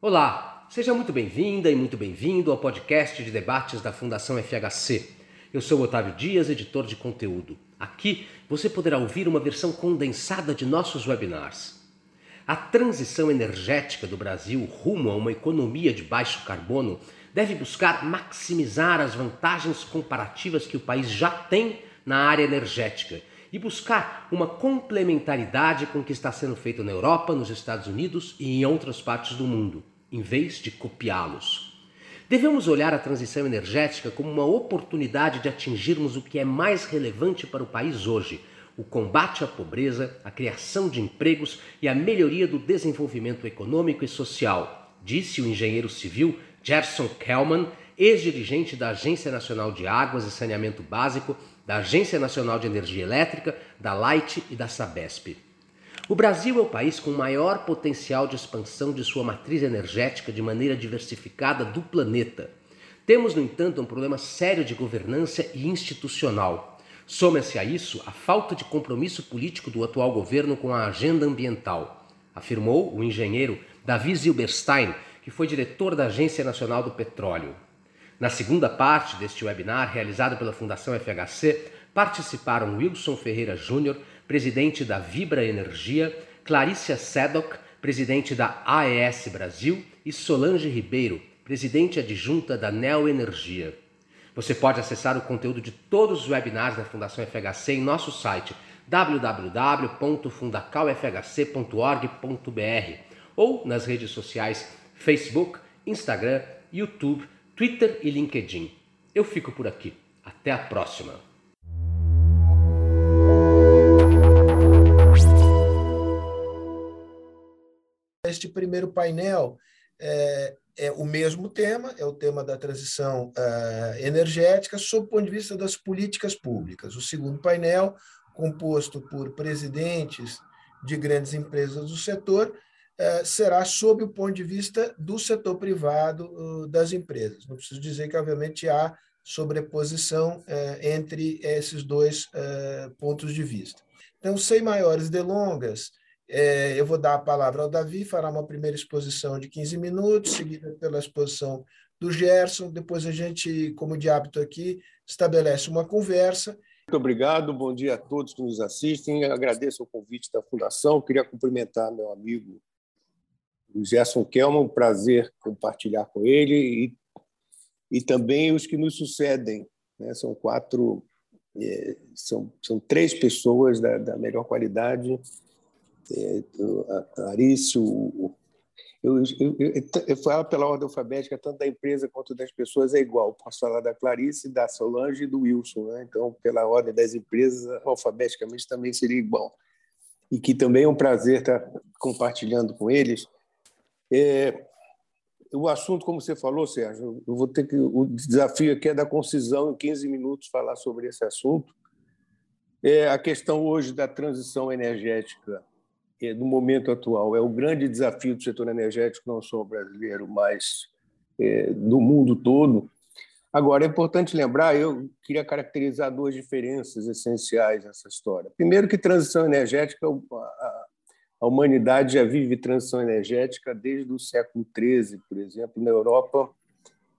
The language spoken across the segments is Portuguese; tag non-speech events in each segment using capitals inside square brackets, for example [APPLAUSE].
Olá, seja muito bem-vinda e muito bem-vindo ao podcast de debates da Fundação FHC. Eu sou Otávio Dias, editor de conteúdo. Aqui você poderá ouvir uma versão condensada de nossos webinars. A transição energética do Brasil rumo a uma economia de baixo carbono deve buscar maximizar as vantagens comparativas que o país já tem na área energética e buscar uma complementaridade com o que está sendo feito na Europa, nos Estados Unidos e em outras partes do mundo, em vez de copiá-los. Devemos olhar a transição energética como uma oportunidade de atingirmos o que é mais relevante para o país hoje: o combate à pobreza, a criação de empregos e a melhoria do desenvolvimento econômico e social, disse o engenheiro civil Gerson Kellman, ex-dirigente da Agência Nacional de Águas e Saneamento Básico da Agência Nacional de Energia Elétrica, da Light e da Sabesp. O Brasil é o país com maior potencial de expansão de sua matriz energética de maneira diversificada do planeta. Temos, no entanto, um problema sério de governança e institucional. Soma-se a isso a falta de compromisso político do atual governo com a agenda ambiental, afirmou o engenheiro Davi Zilberstein, que foi diretor da Agência Nacional do Petróleo. Na segunda parte deste webinar, realizado pela Fundação FHC, participaram Wilson Ferreira Júnior, presidente da Vibra Energia, Clarícia Sedoc, presidente da AES Brasil, e Solange Ribeiro, presidente adjunta da Neo Energia. Você pode acessar o conteúdo de todos os webinars da Fundação FHC em nosso site www.fundacalfhc.org.br ou nas redes sociais Facebook, Instagram, YouTube Twitter e LinkedIn. Eu fico por aqui. Até a próxima! Este primeiro painel é, é, o mesmo tema, é o tema da transição uh, energética, sob o ponto de vista das políticas públicas. O segundo painel, composto por presidentes de grandes empresas do setor, é, será sob o ponto de vista do setor privado das empresas. Não preciso dizer que, obviamente, há sobreposição é, entre esses dois pontos de vista. Então, sem maiores delongas, eu vou dar a palavra ao Davi, fará uma primeira exposição de 15 minutos, seguida pela exposição do Gerson. Depois a gente, como de hábito aqui, estabelece uma conversa. Muito obrigado, bom dia a todos que nos assistem. agradeço o convite da Fundação. Queria cumprimentar meu amigo Gerson Kelman, um prazer compartilhar com ele e, e também os que nos sucedem. Né? São quatro, é, são, são três pessoas da, da melhor qualidade. A Clarice, o, eu, eu, eu, eu, falo pela ordem alfabética, tanto da empresa quanto das pessoas é igual. Posso falar da Clarice, da Solange e do Wilson. Né? Então, pela ordem das empresas, alfabeticamente também seria igual. E que também é um prazer estar compartilhando com eles é, o assunto, como você falou, Sérgio, eu vou ter que. O desafio aqui é da concisão, em 15 minutos, falar sobre esse assunto. É, a questão hoje da transição energética no momento atual é o grande desafio do setor energético, não só brasileiro, mas é, do mundo todo. Agora, é importante lembrar, eu queria caracterizar duas diferenças essenciais nessa história. Primeiro, que transição energética, a, humanidade já vive transição energética desde o século XIII, por exemplo. Na Europa,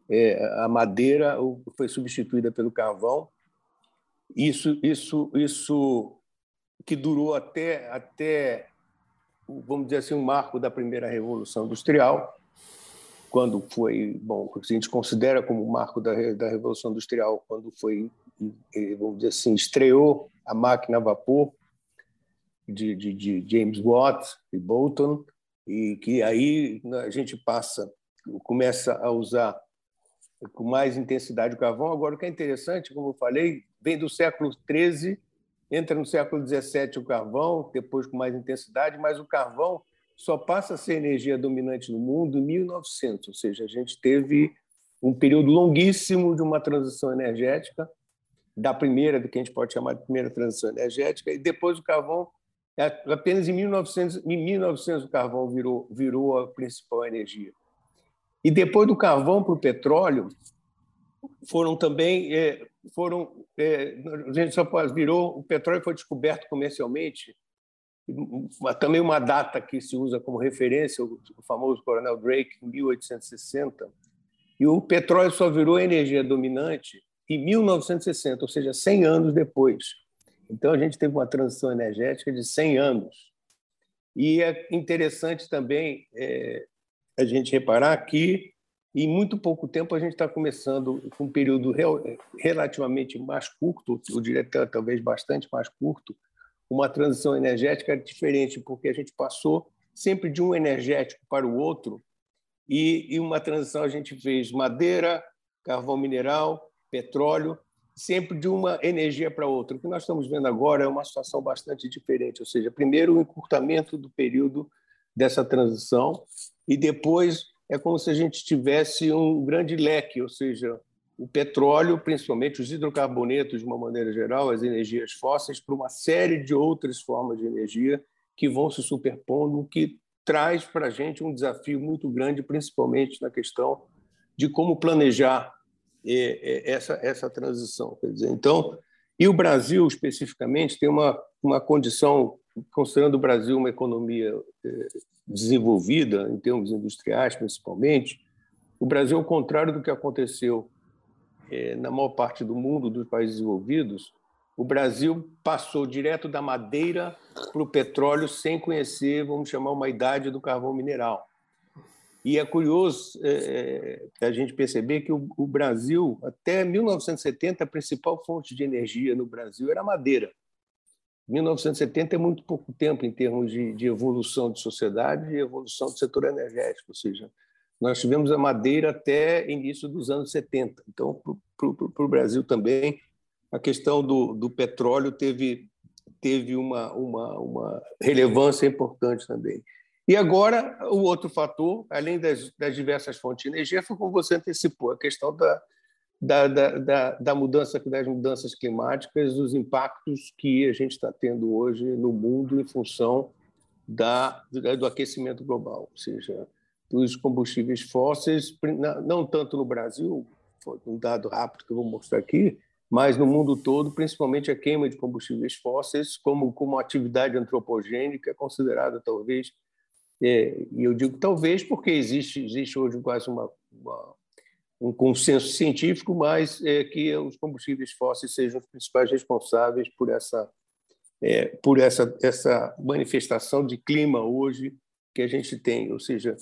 é, a madeira foi substituída pelo carvão. Isso, isso, isso que durou até, até, vamos dizer assim, um marco da primeira revolução industrial, quando foi, bom, a gente considera como marco da, da revolução industrial, quando foi, vamos dizer assim, estreou a máquina a vapor de, de, de James Watt e Bolton, e que aí a gente passa, começa a usar com mais intensidade o carvão. Agora, o que é interessante, como eu falei, vem do século XIII, entra no século XVII o carvão, depois com mais intensidade, mas o carvão só passa a ser energia dominante no mundo em 1900, ou seja, a gente teve um período longuíssimo de uma transição energética, da primeira, do que a gente pode chamar de primeira transição energética, e depois o carvão apenas em 1900, em 1900 o carvão virou, virou a principal energia. E depois do carvão para o petróleo, foram também é, foram é, a gente só virou o petróleo foi descoberto comercialmente também uma data que se usa como referência, o famoso Coronel Drake, em 1860, e o petróleo só virou energia dominante em 1960, ou seja, 100 anos depois. Então, a gente teve uma transição energética de 100 anos. E é interessante também é, a gente reparar que, em muito pouco tempo, a gente está começando com um período relativamente mais curto, eu diria talvez bastante mais curto, uma transição energética diferente, porque a gente passou sempre de um energético para o outro, e, e uma transição a gente fez madeira, carvão mineral, petróleo, sempre de uma energia para outra. O que nós estamos vendo agora é uma situação bastante diferente, ou seja, primeiro o encurtamento do período dessa transição e depois é como se a gente tivesse um grande leque, ou seja, o petróleo, principalmente os hidrocarbonetos de uma maneira geral, as energias fósseis, para uma série de outras formas de energia que vão se superpondo, o que traz para a gente um desafio muito grande, principalmente na questão de como planejar é, é, essa, essa transição. Quer dizer, então, e o Brasil, especificamente, tem uma, uma condição, considerando o Brasil uma economia é, desenvolvida, em termos industriais principalmente, o Brasil, ao contrário do que aconteceu é, na maior parte do mundo, dos países desenvolvidos, o Brasil passou direto da madeira para o petróleo sem conhecer, vamos chamar, uma idade do carvão mineral. E é curioso é, é a gente perceber que o, o, Brasil, até 1970, a principal fonte de energia no Brasil era madeira. 1970 é muito pouco tempo em termos de, de evolução de sociedade e evolução do setor energético, ou seja, nós tivemos a madeira até início dos anos 70. Então, para o Brasil também, a questão do, do petróleo teve, teve uma, uma, uma relevância importante também. E agora, o outro fator, além das, das diversas fontes de energia, foi como você antecipou, a questão da, da, da, da, mudança, das mudanças climáticas, os impactos que a gente está tendo hoje no mundo em função da, do aquecimento global, ou seja, dos combustíveis fósseis, não tanto no Brasil, um dado rápido que eu vou mostrar aqui, mas no mundo todo, principalmente a queima de combustíveis fósseis como, como atividade antropogênica, considerada talvez é, e eu digo talvez porque existe, existe hoje quase uma, uma um consenso científico, mas é, que os combustíveis fósseis sejam os principais responsáveis por essa é, por essa essa manifestação de clima hoje que a gente tem, ou seja,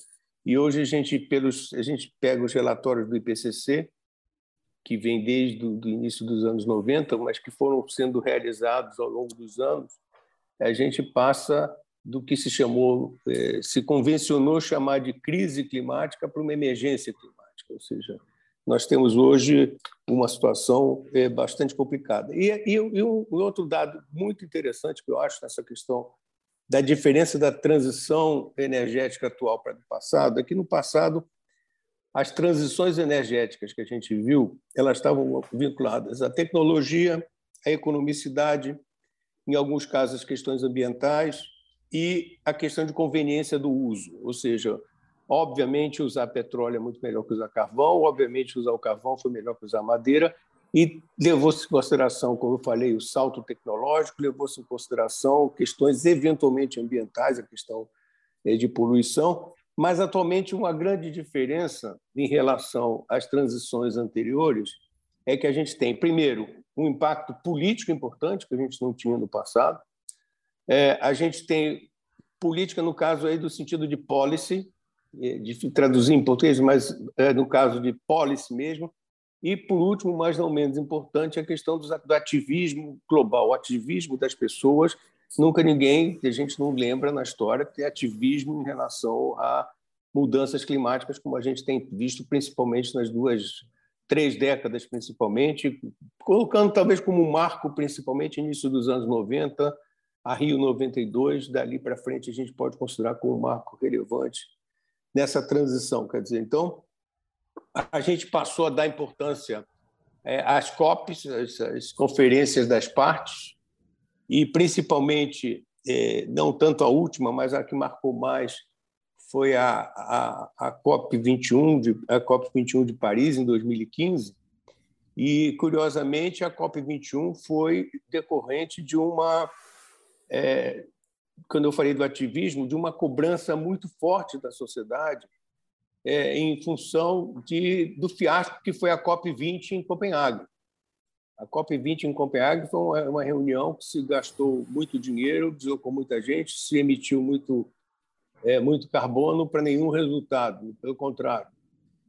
e hoje a gente pelos a gente pega os relatórios do IPCC que vem desde o do início dos anos 90, mas que foram sendo realizados ao longo dos anos, a gente passa do que se chamou, eh, se convencionou chamar de crise climática para uma emergência climática, ou seja, nós temos hoje uma situação eh, bastante complicada. E, e, e um outro dado muito interessante que eu acho nessa questão da diferença da transição energética atual para o passado é que no passado as transições energéticas que a gente viu elas estavam vinculadas à tecnologia, à economicidade, em alguns casos questões ambientais, e a questão de conveniência do uso, ou seja, obviamente usar petróleo é muito melhor que usar carvão, obviamente usar o carvão foi melhor que usar madeira, e levou-se em consideração, como eu falei, o salto tecnológico, levou-se em consideração questões eventualmente ambientais, a questão eh, de poluição, mas atualmente uma grande diferença em relação às transições anteriores é que a gente tem, primeiro, um impacto político importante que a gente não tinha no passado, é, a gente tem política, no caso aí do sentido de policy, é, de traduzir em português, mas é, no caso de policy mesmo. E, por último, mas não menos importante, a questão do ativismo global, o ativismo das pessoas. Nunca ninguém, a gente não lembra na história, ter ativismo em relação a mudanças climáticas, como a gente tem visto principalmente nas duas, três décadas, principalmente, colocando talvez como marco, principalmente início dos anos 90, a Rio 92, dali para frente a gente pode considerar como um marco relevante nessa transição. Quer dizer, então, a gente passou a dar importância é, às COPs, às, conferências das partes, e principalmente, é, não tanto a última, mas a que marcou mais foi a, a, a COP 21 de a COP 21 de Paris em 2015 e curiosamente a COP 21 foi decorrente de uma é, quando eu falei do ativismo, de uma cobrança muito forte da sociedade é, em função de, do fiasco que foi a COP20 em Copenhague. A COP20 em Copenhague foi uma reunião que se gastou muito dinheiro, deslocou muita gente, se emitiu muito, é, muito carbono para nenhum resultado, pelo contrário.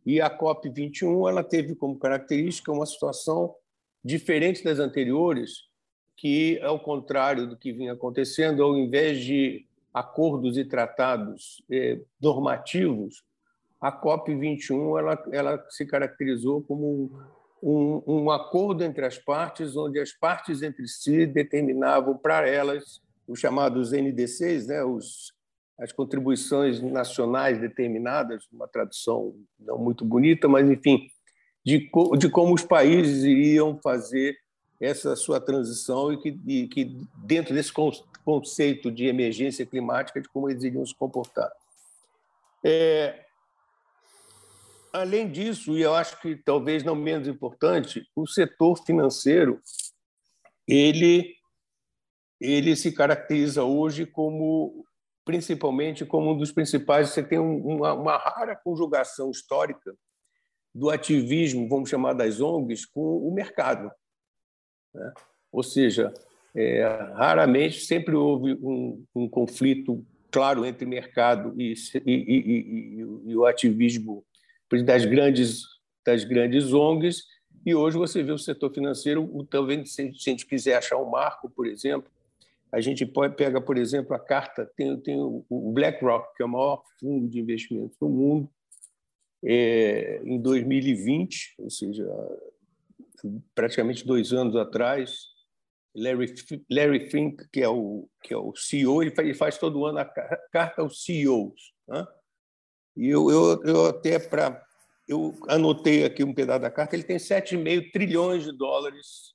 E a COP21 ela teve como característica uma situação diferente das anteriores, que, ao contrário do que vinha acontecendo, ao invés de acordos e tratados eh, normativos, a COP21 ela, ela se caracterizou como um, um, acordo entre as partes, onde as partes entre si determinavam para elas os chamados NDCs, né, os, as contribuições nacionais determinadas, uma tradução não muito bonita, mas, enfim, de, de como os países iriam fazer essa sua transição e que, e que dentro desse conceito de emergência climática, de como eles iriam se comportar. É, além disso, e eu acho que talvez não menos importante, o setor financeiro ele ele se caracteriza hoje como principalmente como um dos principais. Você tem uma, uma rara conjugação histórica do ativismo, vamos chamar das ONGs, com o mercado. Né? Ou seja, é, raramente sempre houve um, um, conflito claro entre mercado e, e, e, e, o ativismo das grandes das grandes ONGs. E hoje você vê o setor financeiro, talvez se a gente quiser achar um marco, por exemplo, a gente pega, por exemplo, a carta tem, tem o BlackRock, que é o maior fundo de investimentos do mundo, é, em 2020, ou seja, praticamente dois anos atrás, Larry, Larry Fink, que é o, que é o CEO, ele faz, ele faz todo ano a carta aos CEOs. Né? E eu, eu, eu até para. Eu anotei aqui um pedaço da carta, ele tem 7,5 trilhões de dólares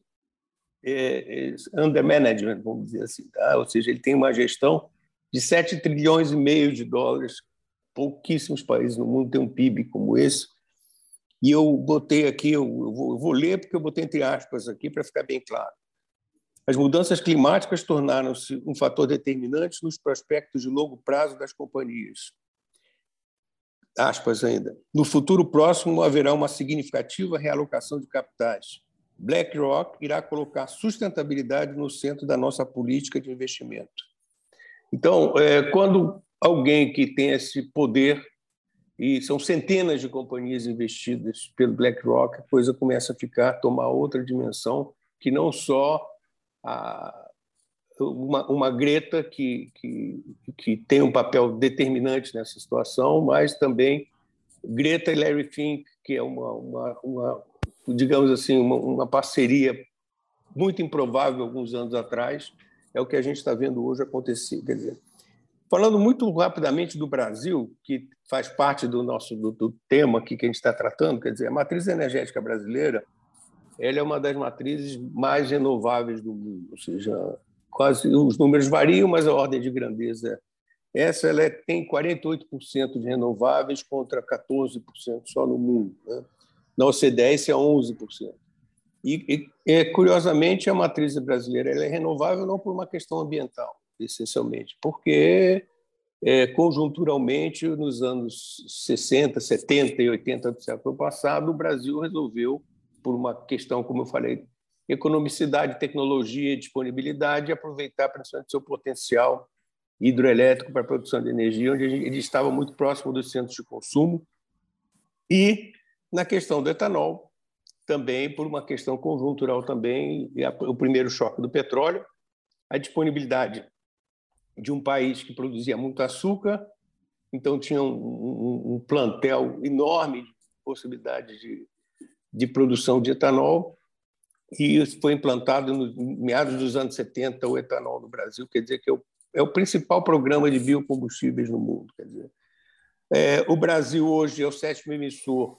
é, é, under management, vamos dizer assim. Tá? Ou seja, ele tem uma gestão de 7 trilhões e meio de dólares. Pouquíssimos países no mundo têm um PIB como esse. E eu botei aqui, eu vou, ler porque eu botei entre aspas aqui para ficar bem claro. As mudanças climáticas tornaram-se um fator determinante nos prospectos de longo prazo das companhias. Aspas ainda. No futuro próximo haverá uma significativa realocação de capitais. BlackRock irá colocar sustentabilidade no centro da nossa política de investimento. Então, é, quando alguém que tem esse poder e são centenas de companhias investidas pelo BlackRock, a coisa começa a ficar, tomar outra dimensão, que não só a, uma, uma Greta que, que, que tem um papel determinante nessa situação, mas também Greta e Larry Fink, que é uma, uma, uma digamos assim, uma, uma parceria muito improvável alguns anos atrás, é o que a gente está vendo hoje acontecer. Quer dizer, Falando muito rapidamente do Brasil, que faz parte do nosso do, do tema aqui que a gente está tratando, quer dizer, a matriz energética brasileira ela é uma das matrizes mais renováveis do mundo, ou seja, quase os números variam, mas a ordem de grandeza essa ela é, tem 48% de renováveis contra 14% só no mundo. Né? Na OCDE, isso é 11%. E, e, curiosamente, a matriz brasileira ela é renovável não por uma questão ambiental, essencialmente, porque é, conjunturalmente, nos anos 60, 70 e 80 do século passado, o Brasil resolveu, por uma questão, como eu falei, economicidade, tecnologia e disponibilidade, aproveitar principalmente seu potencial hidroelétrico para a produção de energia, onde ele estava muito próximo dos centros de consumo. E na questão do etanol, também por uma questão conjuntural também, o primeiro choque do petróleo, a disponibilidade de um país que produzia muito açúcar, então tinha um, um, um plantel enorme de possibilidades de, de produção de etanol, e foi implantado no meados dos anos 70 o etanol no Brasil, quer dizer que é o, é o principal programa de biocombustíveis no mundo. Quer dizer, é, o Brasil hoje é o sétimo emissor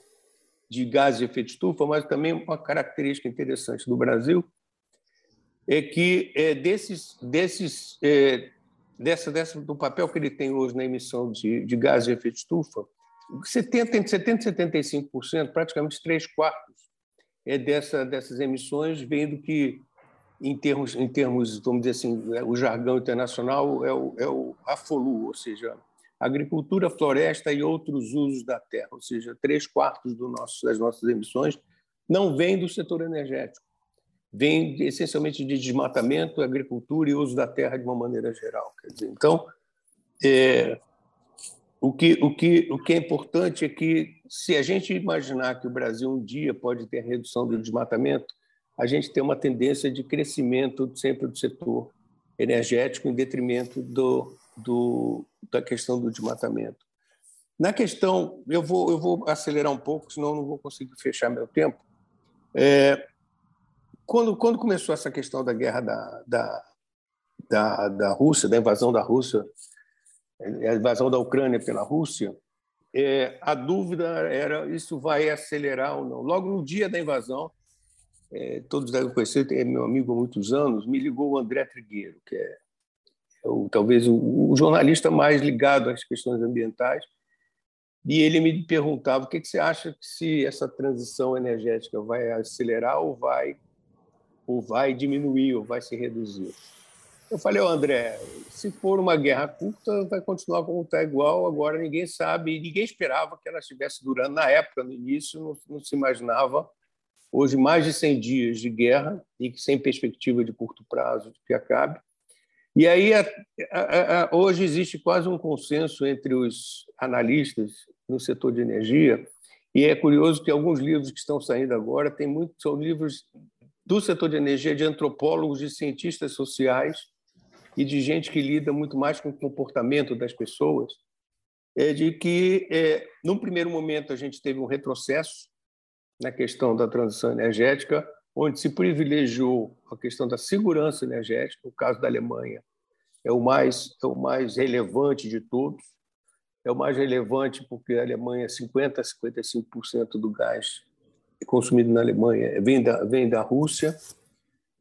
de gás de efeito estufa, mas também uma característica interessante do Brasil é que é, desses, desses é, dessa, dessa, do papel que ele tem hoje na emissão de, de gás de efeito estufa, 70, entre 70% e 75%, praticamente três quartos, é dessa, dessas emissões vem do que em termos, em termos, vamos dizer assim, né, o jargão internacional é o, é o AFOLU, ou seja, agricultura, floresta e outros usos da terra, ou seja, três quartos do nosso, das nossas emissões não vêm do setor energético, vem essencialmente de desmatamento, agricultura e uso da terra de uma maneira geral. Dizer, então, é, o, que, o, que, o que é importante é que, se a gente imaginar que o Brasil um dia pode ter redução do desmatamento, a gente tem uma tendência de crescimento sempre do setor energético em detrimento do, do, da questão do desmatamento. Na questão, eu vou, eu vou acelerar um pouco, senão não vou conseguir fechar meu tempo. É, quando, quando começou essa questão da guerra da, da, da, da Rússia, da invasão da Rússia, a invasão da Ucrânia pela Rússia, é, a dúvida era isso vai acelerar ou não. Logo no dia da invasão, é, todos devem conhecer, é meu amigo há muitos anos, me ligou o André Trigueiro, que é, é o, talvez o, o, jornalista mais ligado às questões ambientais, e ele me perguntava o que, que você acha que se essa transição energética vai acelerar ou vai ou vai diminuir ou vai se reduzir. Eu falei, oh, André, se for uma guerra curta, vai continuar como está igual. Agora ninguém sabe, ninguém esperava que ela estivesse durando. Na época, no início, não, não se imaginava hoje mais de 100 dias de guerra e sem perspectiva de curto prazo de que acabe. E aí a, a, a, hoje existe quase um consenso entre os analistas no setor de energia e é curioso que alguns livros que estão saindo agora têm muito são livros do setor de energia de antropólogos, de cientistas sociais e de gente que lida muito mais com o comportamento das pessoas, é de que, é, num primeiro momento, a gente teve um retrocesso na questão da transição energética, onde se privilegiou a questão da segurança energética. O caso da Alemanha é o mais é o mais relevante de todos. É o mais relevante porque a Alemanha 50 a 55% do gás consumido na Alemanha vem da vem da Rússia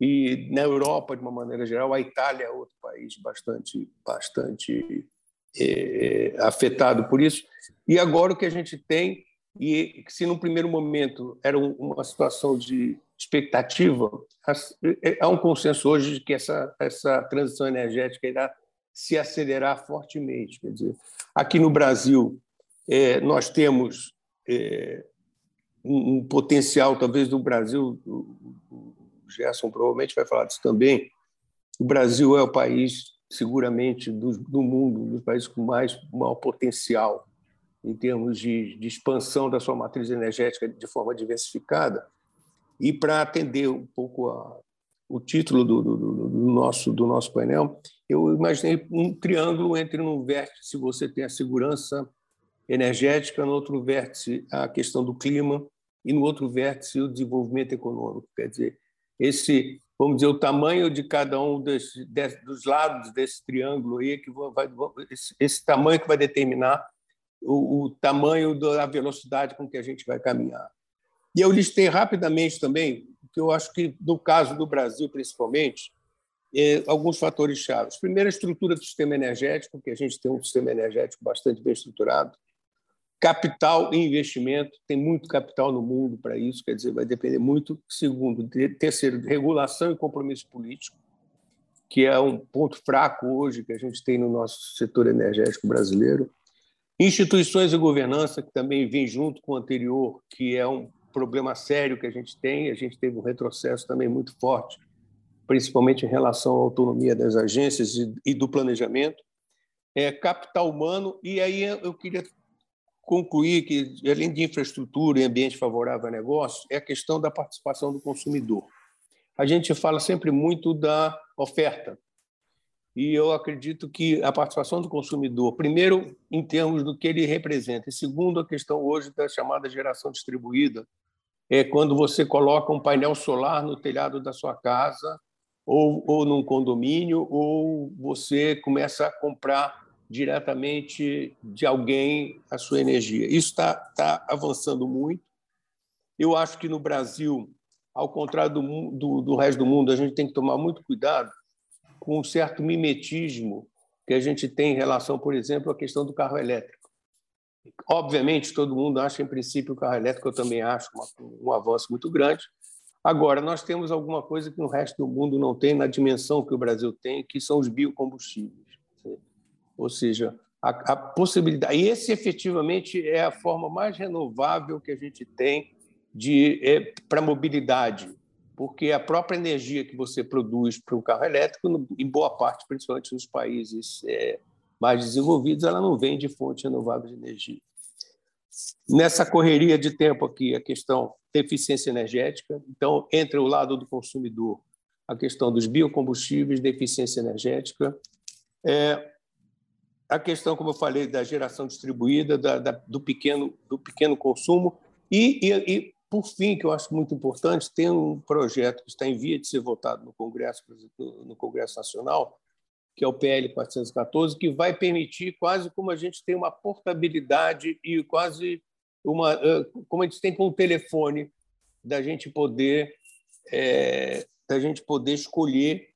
e na Europa de uma maneira geral a Itália é outro país bastante bastante é, afetado por isso. E agora o que a gente tem e se no primeiro momento era uma situação de expectativa, é, há um consenso hoje de que essa, essa transição energética irá se acelerar fortemente. Quer dizer, aqui no Brasil, é, nós temos é, um, um, potencial, talvez, do Brasil, o, Gerson provavelmente vai falar disso também, o Brasil é o país, seguramente, do, do mundo, um dos países com mais maior potencial em termos de, de expansão da sua matriz energética de forma diversificada. E para atender um pouco a, o título do, do, do, nosso, do nosso painel, eu imaginei um triângulo entre um vértice você tem a segurança energética, no outro vértice a questão do clima e no outro vértice o desenvolvimento econômico. Quer dizer, esse, vamos dizer, o tamanho de cada um dos, dos lados desse triângulo aí que vai, esse, esse tamanho que vai determinar o, o tamanho da velocidade com que a gente vai caminhar. E eu listei rapidamente também, que eu acho que, no caso do Brasil, principalmente, é, alguns fatores chaves. Primeiro, a estrutura do sistema energético, que a gente tem um sistema energético bastante bem estruturado. Capital e investimento, tem muito capital no mundo para isso, quer dizer, vai depender muito. Segundo, terceiro, regulação e compromisso político, que é um ponto fraco hoje que a gente tem no nosso setor energético brasileiro. Instituições e governança, que também vem junto com o anterior, que é um problema sério que a gente tem. A gente teve um retrocesso também muito forte, principalmente em relação à autonomia das agências e do planejamento. É, capital humano, e aí eu queria concluir que, além de infraestrutura e ambiente favorável a negócio, é a questão da participação do consumidor. A gente fala sempre muito da oferta, e eu acredito que a participação do consumidor, primeiro, em termos do que ele representa, e segundo, a questão hoje da chamada geração distribuída, é quando você coloca um painel solar no telhado da sua casa, ou, ou num condomínio, ou você começa a comprar diretamente de alguém a sua energia. Isso está tá avançando muito. Eu acho que no Brasil, ao contrário do, do, do resto do mundo, a gente tem que tomar muito cuidado com um certo mimetismo que a gente tem em relação, por exemplo, à questão do carro elétrico. Obviamente, todo mundo acha, em princípio, o carro elétrico, eu também acho uma, um avanço muito grande, Agora, nós temos alguma coisa que o resto do mundo não tem, na dimensão que o Brasil tem, que são os biocombustíveis. Ou seja, a, a possibilidade. E esse, efetivamente, é a forma mais renovável que a gente tem de é, para mobilidade, porque a própria energia que você produz para um carro elétrico, em boa parte, principalmente nos países é, mais desenvolvidos, ela não vem de fonte renovável de energia. Nessa correria de tempo aqui, a questão da eficiência energética, então, entre o lado do consumidor, a questão dos biocombustíveis, da eficiência energética, é, a questão, como eu falei, da geração distribuída, da, da, do, pequeno, do pequeno consumo. E, e, e por fim, que eu acho muito importante, tem um projeto que está em via de ser votado no Congresso, no Congresso Nacional, que é o PL 414, que vai permitir quase como a gente tem uma portabilidade e quase uma como a gente tem com o telefone da gente poder é, da gente poder escolher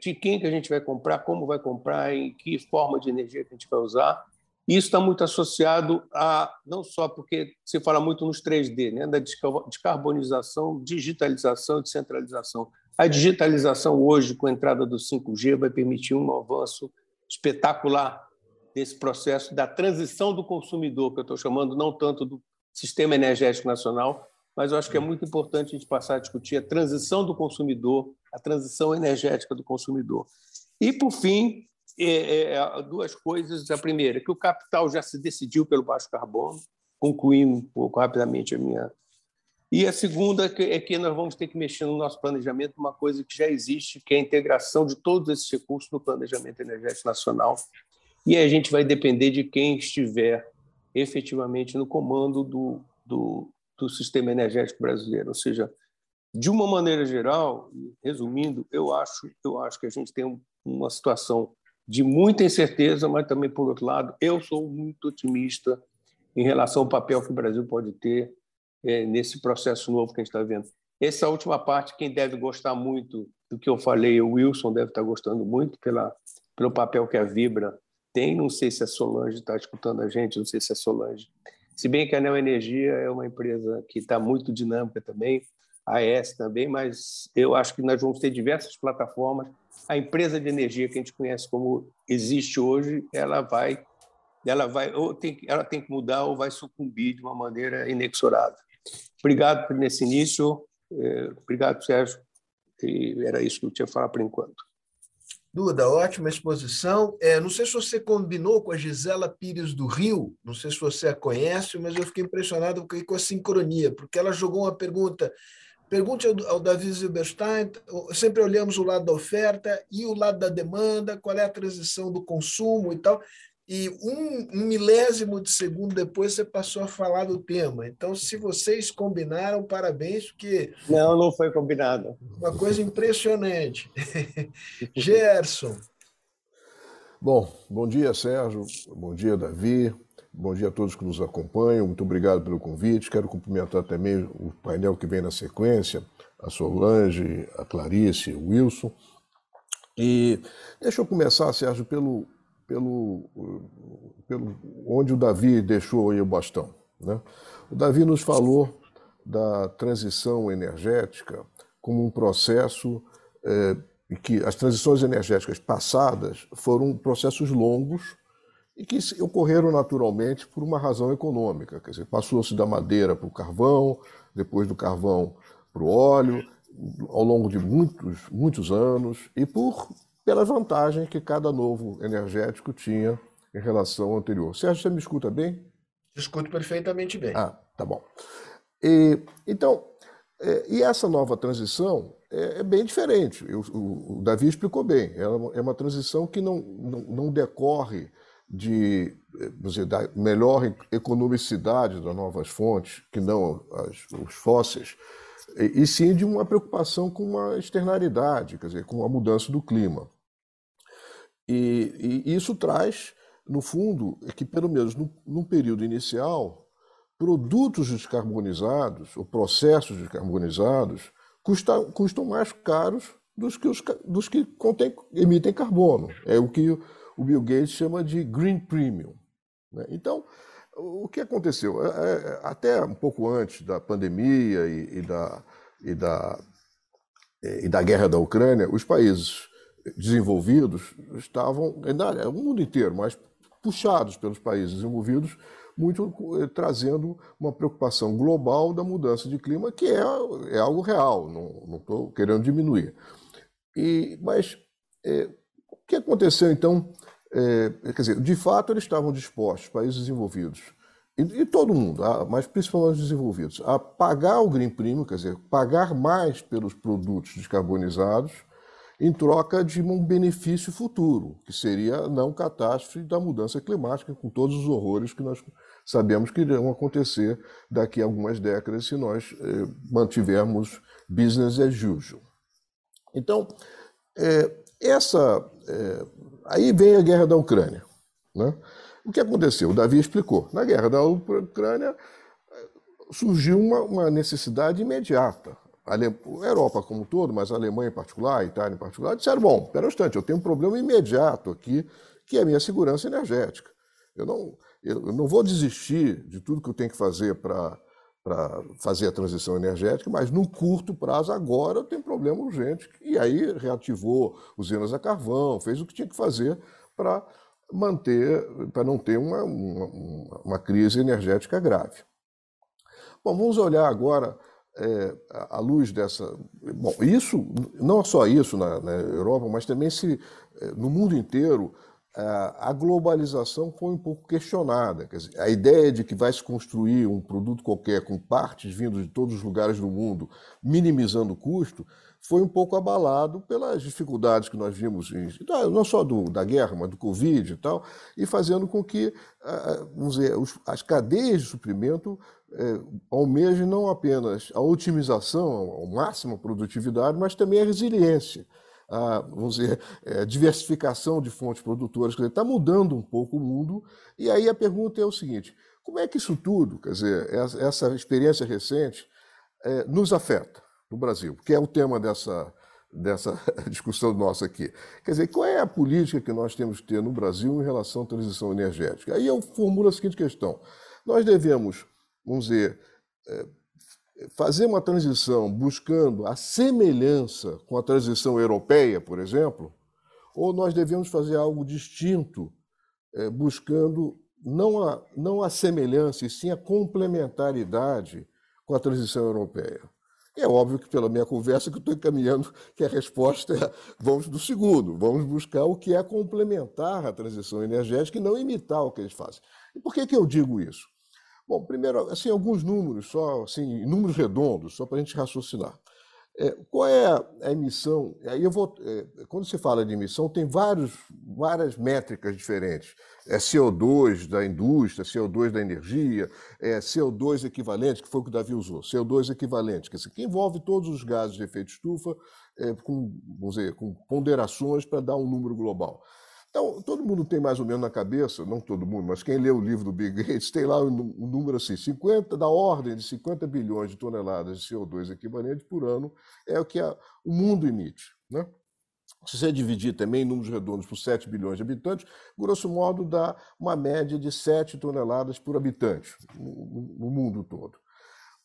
de quem que a gente vai comprar, como vai comprar, em que forma de energia que a gente vai usar isso está muito associado a, não só porque se fala muito nos 3D, né, da descarbonização, digitalização e descentralização. A digitalização hoje, com a entrada do 5G, vai permitir um avanço espetacular desse processo da transição do consumidor, que eu estou chamando não tanto do sistema energético nacional, mas eu acho que é muito importante a gente passar a discutir a transição do consumidor, a transição energética do consumidor. E, por fim, é, é, duas coisas. A primeira, que o capital já se decidiu pelo baixo carbono, concluindo um pouco rapidamente a minha. E a segunda é que nós vamos ter que mexer no nosso planejamento uma coisa que já existe, que é a integração de todos esses recursos no planejamento energético nacional. E a gente vai depender de quem estiver efetivamente no comando do, do, do sistema energético brasileiro. Ou seja, de uma maneira geral, resumindo, eu acho, eu acho que a gente tem uma situação de muita incerteza, mas também, por outro lado, eu sou muito otimista em relação ao papel que o Brasil pode ter é, nesse processo novo que a gente está vendo. Essa última parte, quem deve gostar muito do que eu falei, o Wilson deve estar gostando muito pela, pelo papel que a Vibra tem. Não sei se a Solange está escutando a gente, não sei se a Solange. Se bem que a Neo Energia é uma empresa que está muito dinâmica também, a AES também, mas eu acho que nós vamos ter diversas plataformas a empresa de energia que a gente conhece como existe hoje, ela vai, ela vai, ou tem, ela tem que mudar ou vai sucumbir de uma maneira inexorável. Obrigado nesse início, é, obrigado Sérgio. E era isso que eu tinha a falar por enquanto. Duda, ótima exposição. É, não sei se você combinou com a Gisela Pires do Rio, não sei se você a conhece, mas eu fiquei impressionado com a sincronia, porque ela jogou uma pergunta Pergunte ao, Davi Zilberstein, sempre olhamos o lado da oferta e o lado da demanda, qual é a transição do consumo e tal. E um, um, milésimo de segundo depois você passou a falar do tema. Então, se vocês combinaram, parabéns, porque. Não, não foi combinado. Uma coisa impressionante. [LAUGHS] Gerson. Bom, bom dia, Sérgio. Bom dia, Davi. Bom dia a todos que nos acompanham, muito obrigado pelo convite. Quero cumprimentar também o painel que vem na sequência, a Solange, a Clarice, o Wilson. E deixa eu começar, Sérgio, pelo, pelo, pelo onde o Davi deixou o bastão. Né? O Davi nos falou da transição energética como um processo é, que as transições energéticas passadas foram processos longos e que ocorreram naturalmente por uma razão econômica. Quer dizer, passou-se da madeira para o carvão, depois do carvão para o óleo, ao longo de muitos, muitos anos, e por pela vantagem que cada novo energético tinha em relação ao anterior. Sérgio, você me escuta bem? Escuto perfeitamente bem. Ah, tá bom. E, então, é, e essa nova transição é, é bem diferente. Eu, o, o, Davi explicou bem. É uma, é uma transição que não, não, não decorre de dizer, da melhor economicidade das novas fontes, que não as, os fósseis, e, e, sim de uma preocupação com uma externalidade, quer dizer, com a mudança do clima. E, e isso traz, no fundo, que pelo menos no, no período inicial, produtos descarbonizados, ou processos descarbonizados, custam, custam mais caros dos que, os, dos que contém, emitem carbono. É o que o Bill Gates chama de Green Premium. Né? Então, o que aconteceu? É, é, até um pouco antes da pandemia e, e da, e da, e da guerra da Ucrânia, os países desenvolvidos estavam, o mundo inteiro, mas puxados pelos países desenvolvidos, muito eh, trazendo uma preocupação global da mudança de clima, que é, é algo real, não estou querendo diminuir. E, mas é, o que aconteceu então? É, quer dizer, de fato, eles estavam dispostos, países desenvolvidos, e, e todo mundo, mas principalmente os desenvolvidos, a pagar o green premium, quer dizer, pagar mais pelos produtos descarbonizados, em troca de um benefício futuro, que seria a não catástrofe da mudança climática, com todos os horrores que nós sabemos que irão acontecer daqui a algumas décadas se nós eh, mantivermos business as usual. Então, é, essa, é, aí vem a guerra da Ucrânia. Né? O que aconteceu? O Davi explicou. Na guerra da Ucrânia surgiu uma, uma necessidade imediata a Europa como um todo, mas a Alemanha em particular, a Itália em particular, disseram: bom, espera um instante, eu tenho um problema imediato aqui, que é a minha segurança energética. Eu não, eu não vou desistir de tudo que eu tenho que fazer para fazer a transição energética, mas no curto prazo, agora, eu tenho um problema urgente. E aí reativou usinas a carvão, fez o que tinha que fazer para manter, para não ter uma, uma, uma crise energética grave. Bom, vamos olhar agora é, à luz dessa. Bom, isso, não só isso na, na Europa, mas também se é, no mundo inteiro a globalização foi um pouco questionada. Quer dizer, a ideia de que vai se construir um produto qualquer com partes vindo de todos os lugares do mundo, minimizando o custo, foi um pouco abalado pelas dificuldades que nós vimos, não só do, da guerra, mas do Covid e tal, e fazendo com que dizer, as cadeias de suprimento é, almejem não apenas a otimização, ao máximo produtividade, mas também a resiliência a, vamos dizer, é, diversificação de fontes produtoras, está mudando um pouco o mundo. E aí a pergunta é o seguinte: como é que isso tudo, quer dizer, essa experiência recente, é, nos afeta no Brasil? Que é o tema dessa, dessa [LAUGHS] discussão nossa aqui. Quer dizer, qual é a política que nós temos que ter no Brasil em relação à transição energética? Aí eu formulo a seguinte questão: nós devemos, vamos dizer, é, fazer uma transição buscando a semelhança com a transição europeia, por exemplo, ou nós devemos fazer algo distinto, é, buscando não a, não a semelhança, e sim a complementaridade com a transição europeia. É óbvio que, pela minha conversa, que estou encaminhando que a resposta é vamos do segundo, vamos buscar o que é complementar a transição energética e não imitar o que eles fazem. E por que, que eu digo isso? Bom, primeiro, assim, alguns números, só assim, números redondos, só para a gente raciocinar. É, qual é a emissão? Aí eu vou, é, quando se fala de emissão, tem vários, várias métricas diferentes. É CO2 da indústria, CO2 da energia, é CO2 equivalente, que foi o que o Davi usou, CO2 equivalente, que, que envolve todos os gases de efeito estufa, é, com, vamos dizer, com ponderações para dar um número global. Então, todo mundo tem mais ou menos na cabeça, não todo mundo, mas quem lê o livro do Bill Gates tem lá um número assim, 50, da ordem de 50 bilhões de toneladas de CO2 equivalente por ano é o que a, o mundo emite. Né? Se você dividir também em números redondos por 7 bilhões de habitantes, grosso modo dá uma média de 7 toneladas por habitante no, no mundo todo.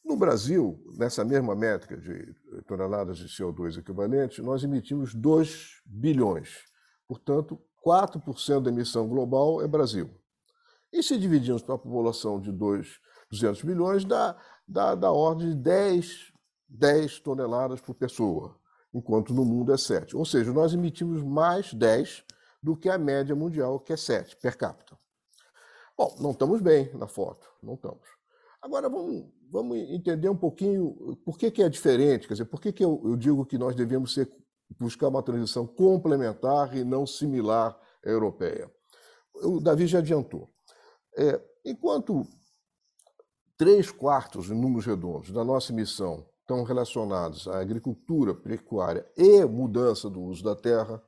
No Brasil, nessa mesma métrica de toneladas de CO2 equivalente, nós emitimos 2 bilhões. Portanto, 4% da emissão global é Brasil. E se dividirmos para a população de 2, 200 milhões, dá, dá, dá ordem de 10, 10 toneladas por pessoa, enquanto no mundo é 7. Ou seja, nós emitimos mais 10 do que a média mundial, que é 7 per capita. Bom, não estamos bem na foto, não estamos. Agora vamos, vamos entender um pouquinho por que, que é diferente, quer dizer, por que, que eu, eu digo que nós devemos ser buscar uma transição complementar e não similar à europeia. O Davi já adiantou. É, enquanto três quartos, em números redondos, da nossa emissão estão relacionados à agricultura, pecuária e mudança do uso da terra,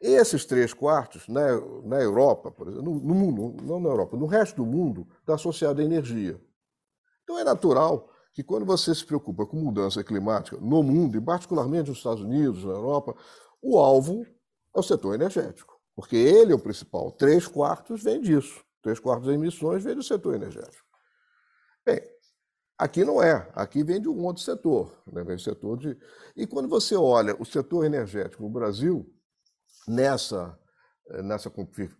esses três quartos, na, na Europa, por exemplo, no, no mundo, não na Europa, no resto do mundo, está associado à energia. Então é natural que quando você se preocupa com mudança climática no mundo, e particularmente nos Estados Unidos, na Europa, o alvo é o setor energético, porque ele é o principal. Três quartos vem disso. Três quartos das emissões vem do setor energético. Bem, Aqui não é, aqui vem de um outro setor, né? vem setor de... E quando você olha o setor energético no Brasil, nessa, eh, nessa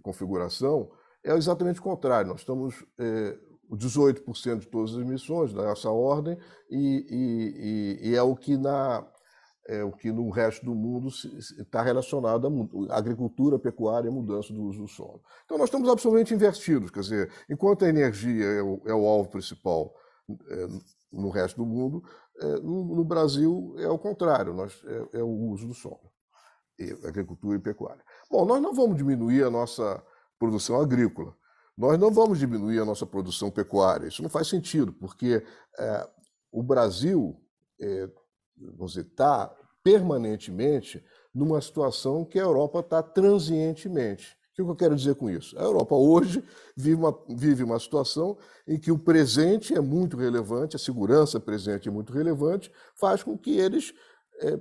configuração, é exatamente o contrário. Nós estamos é, 18% de todas as emissões nessa ordem e, e, e, é o que na é o que no resto do mundo está relacionado à agricultura, pecuária e mudança do uso do solo. Então nós estamos absolutamente invertidos, quer dizer, enquanto a energia é o, é o alvo principal é, no resto do mundo, é, no, no, Brasil é o contrário, nós, é, é, o uso do solo, agricultura e pecuária. Bom, nós não vamos diminuir a nossa produção agrícola, nós não vamos diminuir a nossa produção pecuária. Isso não faz sentido, porque é, o Brasil é, está permanentemente numa situação que a Europa está transientemente. O que eu quero dizer com isso? A Europa hoje vive uma, vive uma situação em que o presente é muito relevante, a segurança presente é muito relevante, faz com que eles é,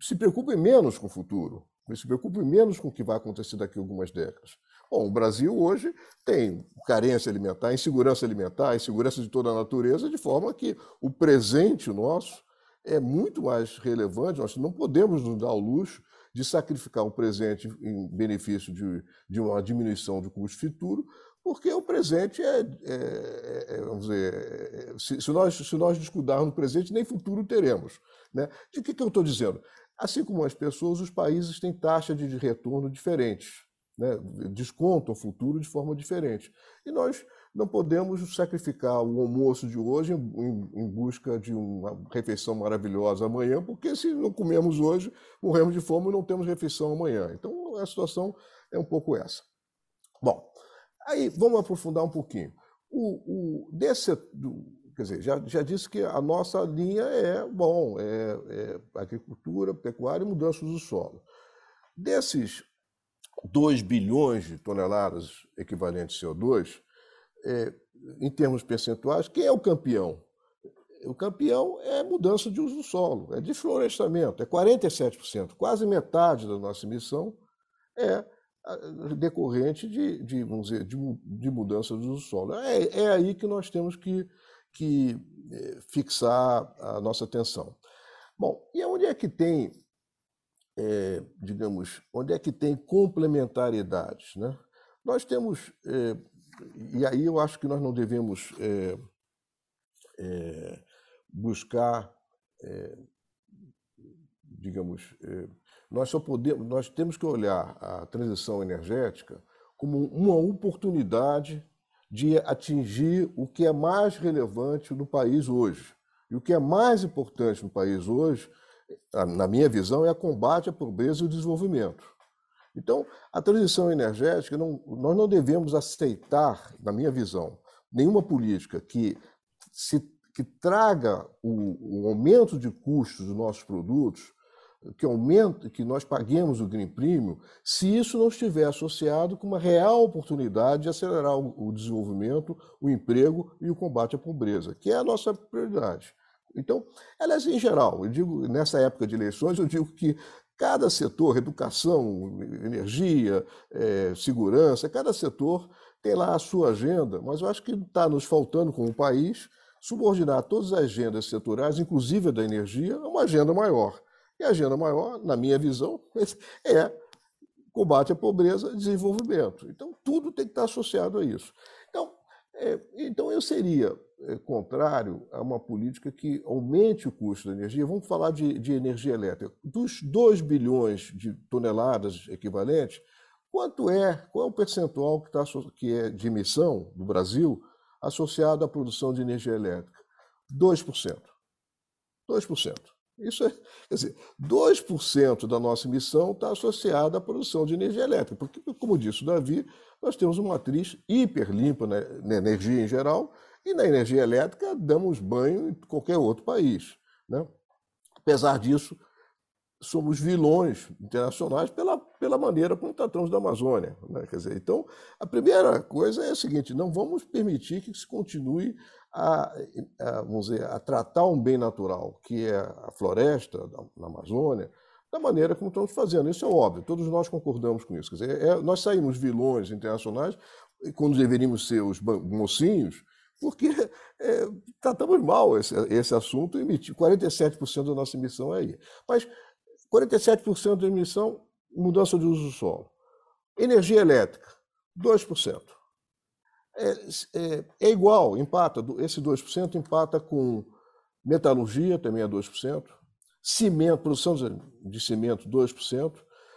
se preocupem menos com o futuro, se preocupem menos com o que vai acontecer daqui a algumas décadas. Bom, o Brasil hoje tem carência alimentar, insegurança alimentar, insegurança de toda a natureza, de forma que o presente nosso é muito mais relevante. Nós não podemos nos dar o luxo de sacrificar um presente em benefício de, de uma diminuição de custo futuro, porque o presente é, é, é vamos dizer, é, se, se, nós, se nós descuidarmos do presente, nem futuro teremos. Né? De que, que eu estou dizendo? Assim como as pessoas, os países têm taxa de retorno diferentes né, descontam o futuro de forma diferente. E nós não podemos sacrificar o almoço de hoje em, em, busca de uma refeição maravilhosa amanhã, porque se não comemos hoje, morremos de fome e não temos refeição amanhã. Então a situação é um pouco essa. Bom, aí vamos aprofundar um pouquinho. O, o desse, do, quer dizer, já, já disse que a nossa linha é, bom, é, é agricultura, pecuária e mudanças do solo. Desses 2 bilhões de toneladas equivalentes a CO2, é, em termos percentuais, quem é o campeão? O campeão é mudança de uso do solo, é desflorestamento, é 47%, quase metade da nossa emissão é decorrente de, de vamos dizer, de, de mudança do solo. É, é aí que nós temos que, que é, fixar a nossa atenção. Bom, e onde é que tem é, digamos, onde é que tem complementariedades. Né? Nós temos, é, e aí eu acho que nós não devemos é, buscar, digamos, nós só podemos, nós temos que olhar a transição energética como uma oportunidade de atingir o que é mais relevante no país hoje. E o que é mais importante no país hoje na minha visão, é a combate à pobreza e o desenvolvimento. Então, a transição energética, não, nós não devemos aceitar, na minha visão, nenhuma política que, se, que traga o, o aumento de custos dos nossos produtos, que aumente, que nós paguemos o Green Premium, se isso não estiver associado com uma real oportunidade de acelerar o, o desenvolvimento, o emprego e o combate à pobreza, que é a nossa prioridade. Então, aliás, em geral, eu digo, nessa época de eleições, eu digo que cada setor, educação, energia, é, segurança, cada setor tem lá a sua agenda, mas eu acho que está nos faltando como país subordinar todas as agendas setoriais, inclusive a da energia, a uma agenda maior. E a agenda maior, na minha visão, [LAUGHS] é combate à pobreza e desenvolvimento. Então, tudo tem que estar associado a isso. Então, é, então eu seria contrário a uma política que aumente o custo da energia. Vamos falar de, de energia elétrica. Dos 2 bilhões de toneladas equivalentes, quanto é, qual é o percentual que, tá, que é de emissão do Brasil associado à produção de energia elétrica? 2%. 2%. Isso é, quer dizer, 2% da nossa emissão está associada à produção de energia elétrica, porque, como disse o Davi, nós temos uma matriz hiperlimpa na energia em geral, e na energia elétrica, damos banho em qualquer outro país. Né? Apesar disso, somos vilões internacionais pela, pela maneira como tratamos da Amazônia. Né? Quer dizer, então, a primeira coisa é a seguinte: não vamos permitir que se continue a, a, vamos dizer, a tratar um bem natural, que é a floresta na Amazônia, da maneira como estamos fazendo. Isso é óbvio, todos nós concordamos com isso. Quer dizer, é, nós saímos vilões internacionais quando deveríamos ser os mocinhos porque é, tratamos mal esse, esse assunto e emitir 47% da nossa emissão é aí. Mas 47% da emissão, mudança de uso do solo. Energia elétrica, 2%. É, é, é igual, empata, esse 2% empata com metalurgia, também é 2%, cimento, produção de cimento, 2%.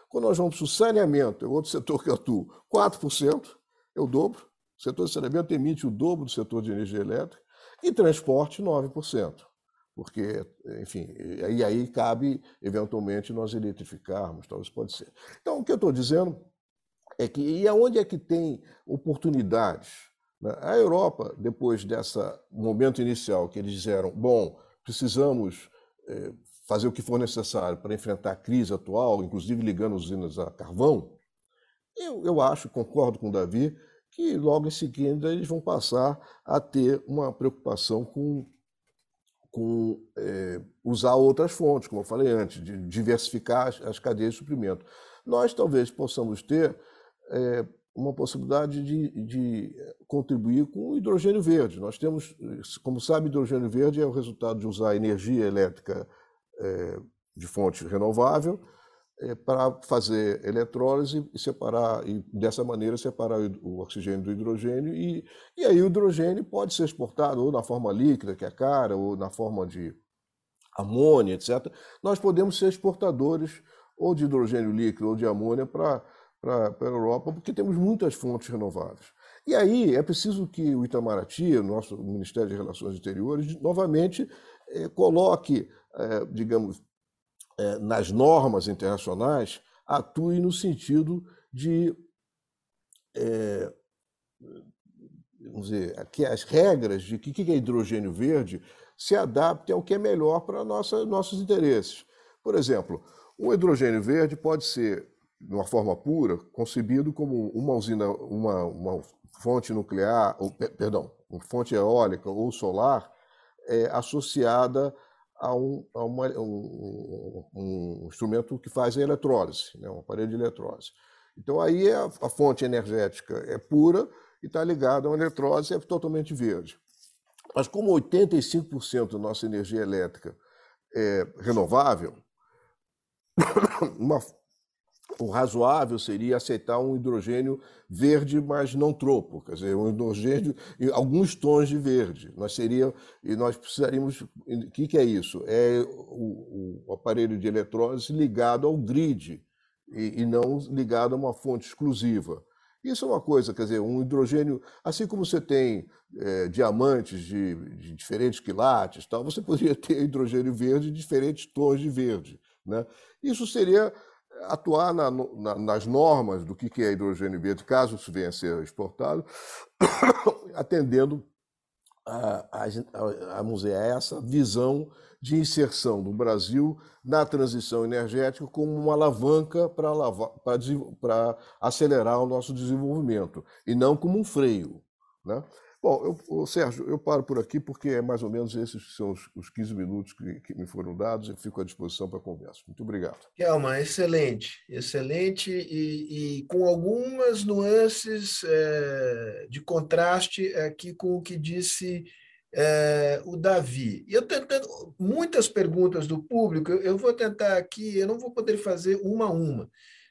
Quando nós vamos para o saneamento, é outro setor que eu atuo, 4%, é o dobro. O setor de saneamento emite o dobro do setor de energia elétrica. E transporte, 9%. Porque, enfim, e aí cabe, eventualmente, nós eletrificarmos, talvez pode ser. Então, o que eu estou dizendo é que, e aonde é que tem oportunidades? Né? A Europa, depois desse momento inicial que eles disseram, bom, precisamos eh, fazer o que for necessário para enfrentar a crise atual, inclusive ligando usinas a carvão, eu, eu acho, concordo com o Davi, que logo em seguida eles vão passar a ter uma preocupação com, com é, usar outras fontes, como eu falei antes, de diversificar as, as cadeias de suprimento. Nós talvez possamos ter é, uma possibilidade de, de, contribuir com o hidrogênio verde. Nós temos, como sabe, hidrogênio verde é o resultado de usar energia elétrica é, de fonte renovável é, para fazer eletrólise e separar, e dessa maneira separar o oxigênio do hidrogênio, e, e aí o hidrogênio pode ser exportado ou na forma líquida, que é cara, ou na forma de amônia, etc. Nós podemos ser exportadores ou de hidrogênio líquido ou de amônia para para a Europa, porque temos muitas fontes renováveis. E aí é preciso que o Itamaraty, o nosso Ministério de Relações Exteriores, novamente eh, coloque, eh, digamos, é, nas normas internacionais, atue no sentido de é, vamos dizer, que as regras de que, que é hidrogênio verde se adaptem ao que é melhor para nossa, nossos interesses. Por exemplo, o hidrogênio verde pode ser, de uma forma pura, concebido como uma usina, uma, uma fonte nuclear, ou, perdão, uma fonte eólica ou solar é, associada a um, a uma, um, um, instrumento que faz a eletrólise, né, um aparelho de eletrólise. Então, aí a, a fonte energética é pura e está ligada a uma eletrólise é totalmente verde. Mas como 85% da nossa energia elétrica é renovável, [COUGHS] uma, o razoável seria aceitar um hidrogênio verde, mas não tropo, quer dizer, um hidrogênio em alguns tons de verde. Nós seria e nós precisaríamos. O que, que é isso? É o, o, aparelho de eletrólise ligado ao grid e, e não ligado a uma fonte exclusiva. Isso é uma coisa, quer dizer, um hidrogênio, assim como você tem é, diamantes de, de, diferentes quilates, tal, você poderia ter hidrogênio verde de diferentes tons de verde. Né? Isso seria atuar na, na, nas normas do que é hidrogênio verde, caso isso venha a ser exportado, [COUGHS] atendendo a, a, a, a essa visão de inserção do Brasil na transição energética como uma alavanca para acelerar o nosso desenvolvimento, e não como um freio. Né? Bom, eu, Sérgio, eu paro por aqui porque é mais ou menos esses são os, os 15 minutos que, que me foram dados e fico à disposição para conversa. Muito obrigado. Kelma, excelente, excelente e, e com algumas nuances é, de contraste aqui com o que disse é, o Davi. Eu tentando muitas perguntas do público, eu, eu vou tentar aqui, eu não vou poder fazer uma a uma,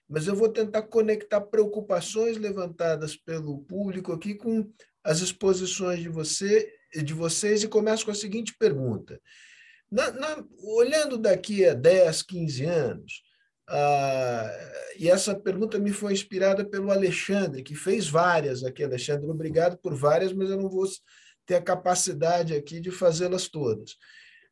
mas eu vou tentar conectar preocupações levantadas pelo público aqui com as exposições de você de vocês e começo com a seguinte pergunta. Na, na, olhando daqui a 10, 15 anos, ah, e essa pergunta me foi inspirada pelo Alexandre, que fez várias aqui. Alexandre, obrigado por várias, mas eu não vou ter a capacidade aqui de fazê-las todas.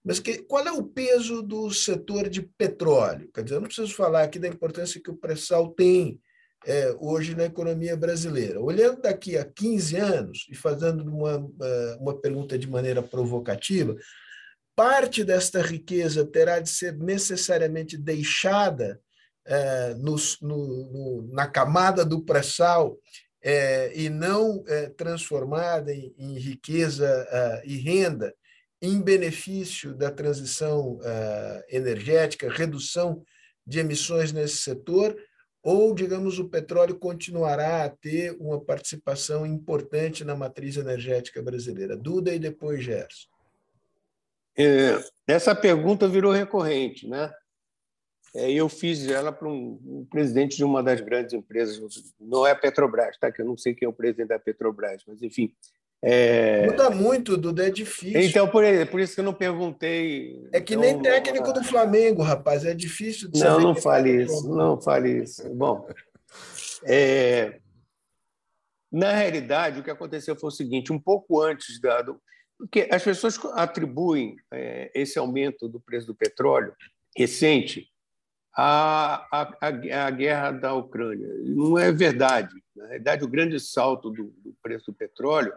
Mas que, qual é o peso do setor de petróleo? Quer dizer, eu não preciso falar aqui da importância que o pré-sal tem é, hoje na economia brasileira. Olhando daqui a 15 anos e fazendo uma, é, uma pergunta de maneira provocativa, parte desta riqueza terá de ser necessariamente deixada é, no, no, na camada do pré-sal é, e não é, transformada em, em riqueza é, e renda em benefício da transição energética, redução de emissões nesse setor, ou, digamos, o petróleo continuará a ter uma participação importante na matriz energética brasileira? Duda e depois Gerson. É, essa pergunta virou recorrente, né? É, eu fiz ela para um, um, presidente de uma das grandes empresas, não é a Petrobras, tá? Que eu não sei quem é o presidente da Petrobras, mas enfim. É... Muda muito, Duda, é difícil. Então, por, por isso que eu não perguntei. É que então, nem técnico do Flamengo, rapaz, é difícil de Não, não fale isso, não fale isso. Bom, é... na realidade, o que aconteceu foi o seguinte: um pouco antes da. Porque as pessoas atribuem é, esse aumento do preço do petróleo recente à, à, à, guerra da Ucrânia. Não é verdade. Na realidade, o grande salto do, do preço do petróleo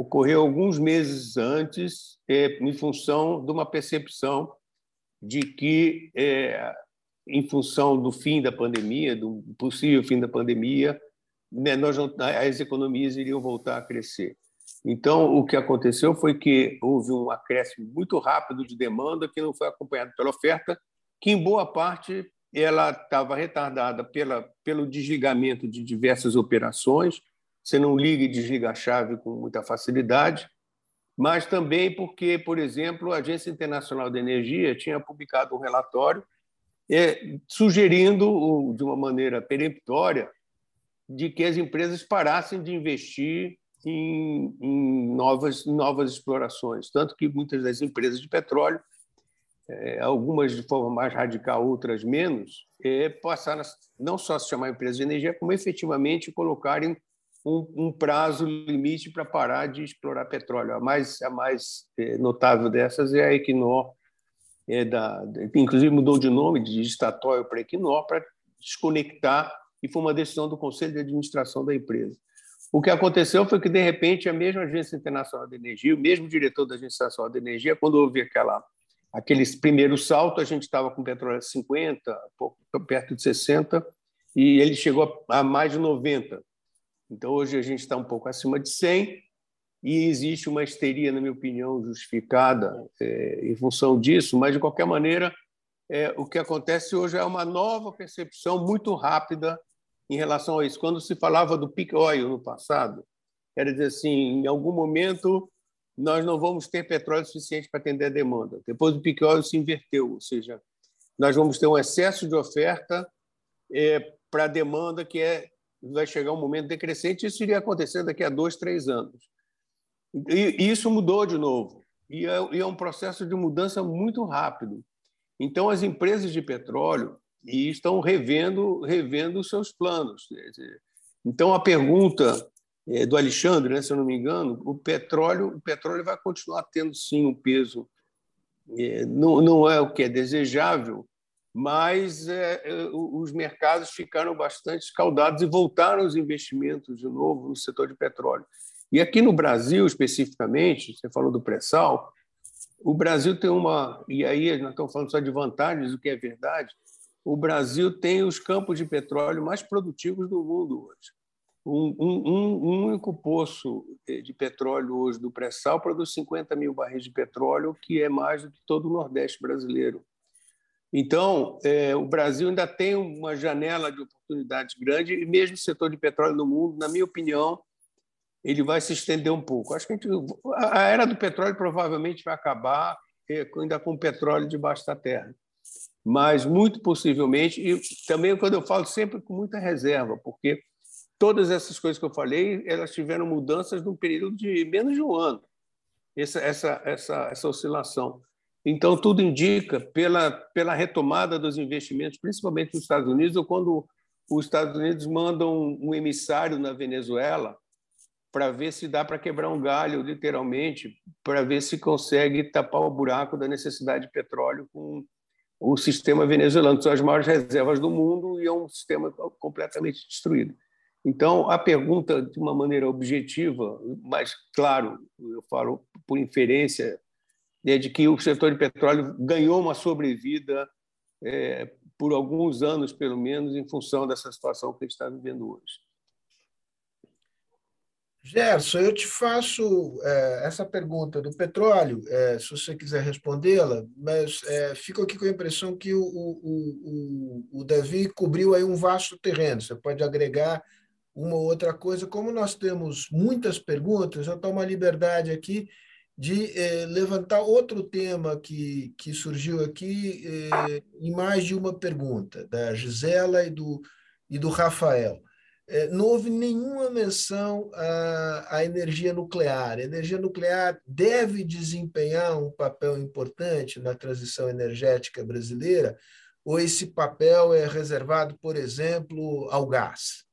ocorreu alguns meses antes, é, em função de uma percepção de que, é, em função do fim da pandemia, do possível fim da pandemia, né, nós as economias iriam voltar a crescer. Então, o que aconteceu foi que houve um acréscimo muito rápido de demanda que não foi acompanhado pela oferta, que em boa parte ela estava retardada pela, pelo desligamento de diversas operações. Você não liga e desliga a chave com muita facilidade, mas também porque, por exemplo, a Agência Internacional de Energia tinha publicado um relatório é, sugerindo, de uma maneira peremptória, de que as empresas parassem de investir em, em novas, novas explorações. Tanto que muitas das empresas de petróleo, é, algumas de forma mais radical, outras menos, é, a não só se chamar empresa de energia, como efetivamente colocarem um, um prazo limite para parar de explorar petróleo. A mais, a mais é, notável dessas é a Equinor, é da, inclusive mudou de nome de Statoil para Equinor para desconectar e foi uma decisão do Conselho de Administração da empresa. O que aconteceu foi que, de repente, a mesma Agência Internacional de Energia, o mesmo diretor da Agência Internacional de Energia, quando houve aquela, aquele primeiro salto, a gente estava com petróleo a 50, pouco, perto de 60, e ele chegou a mais de 90. Então, hoje a gente está um pouco acima de 100, e existe uma histeria, na minha opinião, justificada é, em função disso, mas, de qualquer maneira, é, o que acontece hoje é uma nova percepção muito rápida em relação a isso. Quando se falava do peak oil no passado, era dizer assim, em algum momento nós não vamos ter petróleo suficiente para atender a demanda. Depois do peak oil se inverteu, ou seja, nós vamos ter um excesso de oferta é, para a demanda que é vai chegar um momento decrescente. Isso iria acontecer daqui a dois, três anos. E, e isso mudou de novo. E é, e é um processo de mudança muito rápido. Então, as empresas de petróleo estão revendo revendo seus planos. Então a pergunta é, do Alexandre, né, se eu não me engano, o petróleo o petróleo vai continuar tendo sim um peso é, não, não é o que é desejável, mas é, os mercados ficaram bastante escaldados e voltaram os investimentos de novo no setor de petróleo. E aqui no Brasil, especificamente, você falou do pré-sal, o Brasil tem uma. E aí nós estamos falando só de vantagens, o que é verdade o Brasil tem os campos de petróleo mais produtivos do mundo hoje. Um, um, um único poço de petróleo hoje do pré-sal produz 50 mil barris de petróleo, que é mais do que todo o Nordeste brasileiro. Então, é, o Brasil ainda tem uma janela de oportunidades grande, e mesmo o setor de petróleo no mundo, na minha opinião, ele vai se estender um pouco. Acho que a, gente, a era do petróleo provavelmente vai acabar é, ainda com o petróleo debaixo da terra mas muito possivelmente, e também quando eu falo sempre com muita reserva, porque todas essas coisas que eu falei, elas tiveram mudanças num período de menos de um ano, essa, essa, essa, essa oscilação. Então, tudo indica, pela, pela retomada dos investimentos, principalmente nos Estados Unidos, ou quando os Estados Unidos mandam um emissário na Venezuela para ver se dá para quebrar um galho, literalmente, para ver se consegue tapar o buraco da necessidade de petróleo com o sistema venezuelano, que são as maiores reservas do mundo e é um sistema completamente destruído. Então, a pergunta, de uma maneira objetiva, mas, claro, eu falo por inferência, de que o setor de petróleo ganhou uma sobrevida é, por alguns anos, pelo menos, em função dessa situação que a gente está vivendo hoje. Gerson, eu te faço é, essa pergunta do petróleo, é, se você quiser respondê-la, mas é, fico aqui com a impressão que o, o, o, o Davi cobriu aí um vasto terreno. Você pode agregar uma ou outra coisa. Como nós temos muitas perguntas, eu tomo a liberdade aqui de eh, levantar outro tema que, que surgiu aqui eh, em mais de uma pergunta, da Gisela e do, e do Rafael. Eh, não houve nenhuma menção à, à energia nuclear. A energia nuclear deve desempenhar um papel importante na transição energética brasileira, ou esse papel é reservado, por exemplo, ao gás?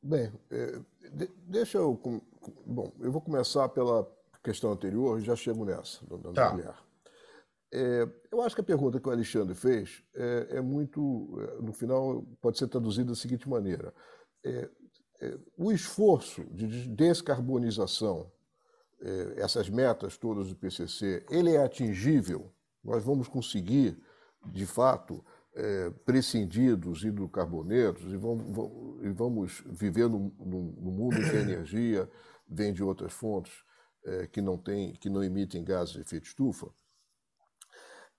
Bem, deixa eu Bom, eu vou começar pela questão anterior e já chego nessa, da tá. nuclear. É, eu acho que a pergunta que o Alexandre fez é, é muito, é, no final, pode ser traduzida da seguinte maneira: é, é o esforço de descarbonização, é, essas metas todas do PCC, ele é atingível? Nós vamos conseguir, de fato, prescindir dos hidrocarbonetos e vamos, vamos, e vamos viver num, num, mundo de energia vem de outras fontes é, que, não tem, que não emitem gases de efeito estufa.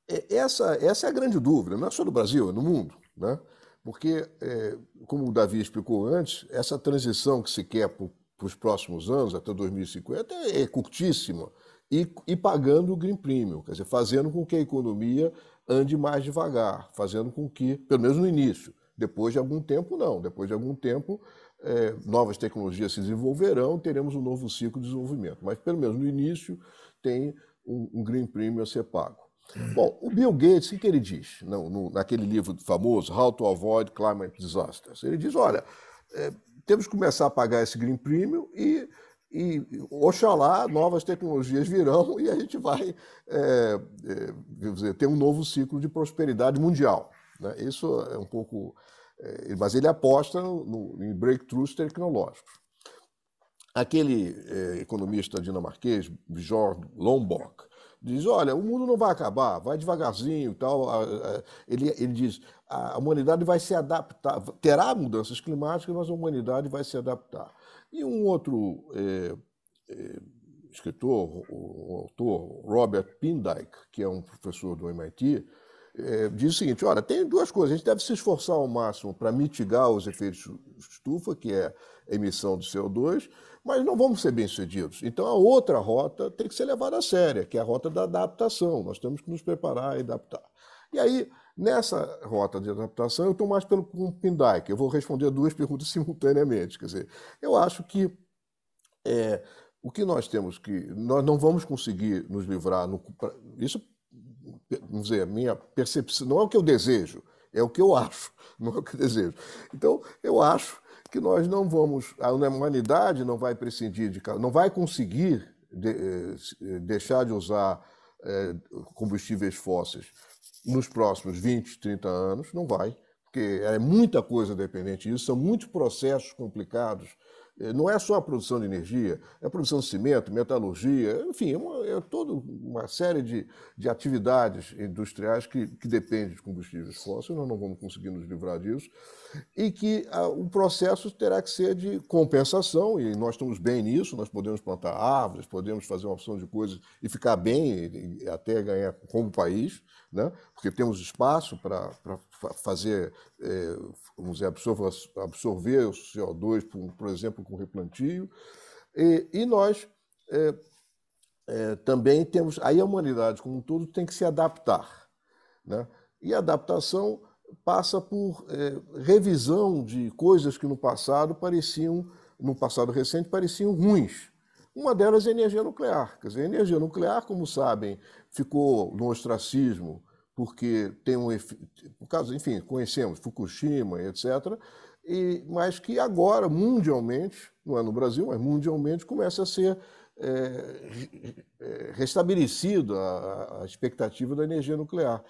É, essa, essa é a grande dúvida, não é só no Brasil, é no mundo. Né? Porque, é, como o Davi explicou antes, essa transição que se quer para os próximos anos, até 2050, é curtíssima, e, e pagando o Green Premium, quer dizer, fazendo com que a economia ande mais devagar, fazendo com que, pelo menos no início, depois de algum tempo, não. Depois de algum tempo, é, novas tecnologias se desenvolverão, teremos um novo ciclo de desenvolvimento. Mas, pelo menos no início, tem um, um Green Premium a ser pago. Bom, o Bill Gates, o que ele diz no, no, naquele livro famoso, How to Avoid Climate Disasters? Ele diz, olha, é, temos que começar a pagar esse Green Premium e, e oxalá novas tecnologias virão e a gente vai é, é, dizer, ter um novo ciclo de prosperidade mundial. Né? Isso é um pouco mas ele aposta no, no, em breakthroughs tecnológicos. Aquele é, economista dinamarquês, Bjorn Lomborg, diz: olha, o mundo não vai acabar, vai devagarzinho tal. Ele, ele diz: a humanidade vai se adaptar, terá mudanças climáticas, mas a humanidade vai se adaptar. E um outro é, é, escritor, o, o autor, Robert Pindyke, que é um professor do MIT, é, diz o seguinte: olha, tem duas coisas. A gente deve se esforçar ao máximo para mitigar os efeitos estufa, que é a emissão de CO2, mas não vamos ser bem-sucedidos. Então, a outra rota tem que ser levada a séria, que é a rota da adaptação. Nós temos que nos preparar e adaptar. E aí, nessa rota de adaptação, eu estou mais pelo com. Eu vou responder duas [LAUGHS] perguntas simultaneamente. Quer dizer, eu acho que é, o que nós temos que. Nós não vamos conseguir nos livrar. No, isso vamos dizer, a minha percepção, não é o que eu desejo, é o que eu [LAUGHS] acho, não é o que eu desejo. Então, eu acho que nós não vamos, a humanidade não vai prescindir de, não vai conseguir de, eh, deixar de usar é, combustíveis fósseis nos próximos 20, 30 anos, não vai, porque é muita coisa dependente disso, são muitos processos complicados não é só a produção de energia, é a produção de cimento, metalurgia, enfim, é, uma, é toda uma série de, de atividades industriais que, que dependem de combustíveis fósseis, nós não vamos conseguir nos livrar disso, e que a, o processo terá que ser de compensação, e nós estamos bem nisso, nós podemos plantar árvores, podemos fazer uma opção de coisas e ficar bem, e, e até ganhar como país, né? porque temos espaço para fazer, é, vamos dizer, absorver, absorver o CO2, por, por exemplo, com replantio. E, e nós é, é, também temos. Aí a humanidade, como um todo, tem que se adaptar. Né? E a adaptação passa por revisão de coisas que no passado pareciam, no passado recente, pareciam ruins. Uma delas é a energia nuclear. Quer dizer, a energia nuclear, como sabem, ficou no ostracismo porque tem um por causa, enfim, conhecemos Fukushima, etc. E, mas que agora, mundialmente, não é no Brasil, mas mundialmente, começa a ser é, é, restabelecida a, a expectativa da energia nuclear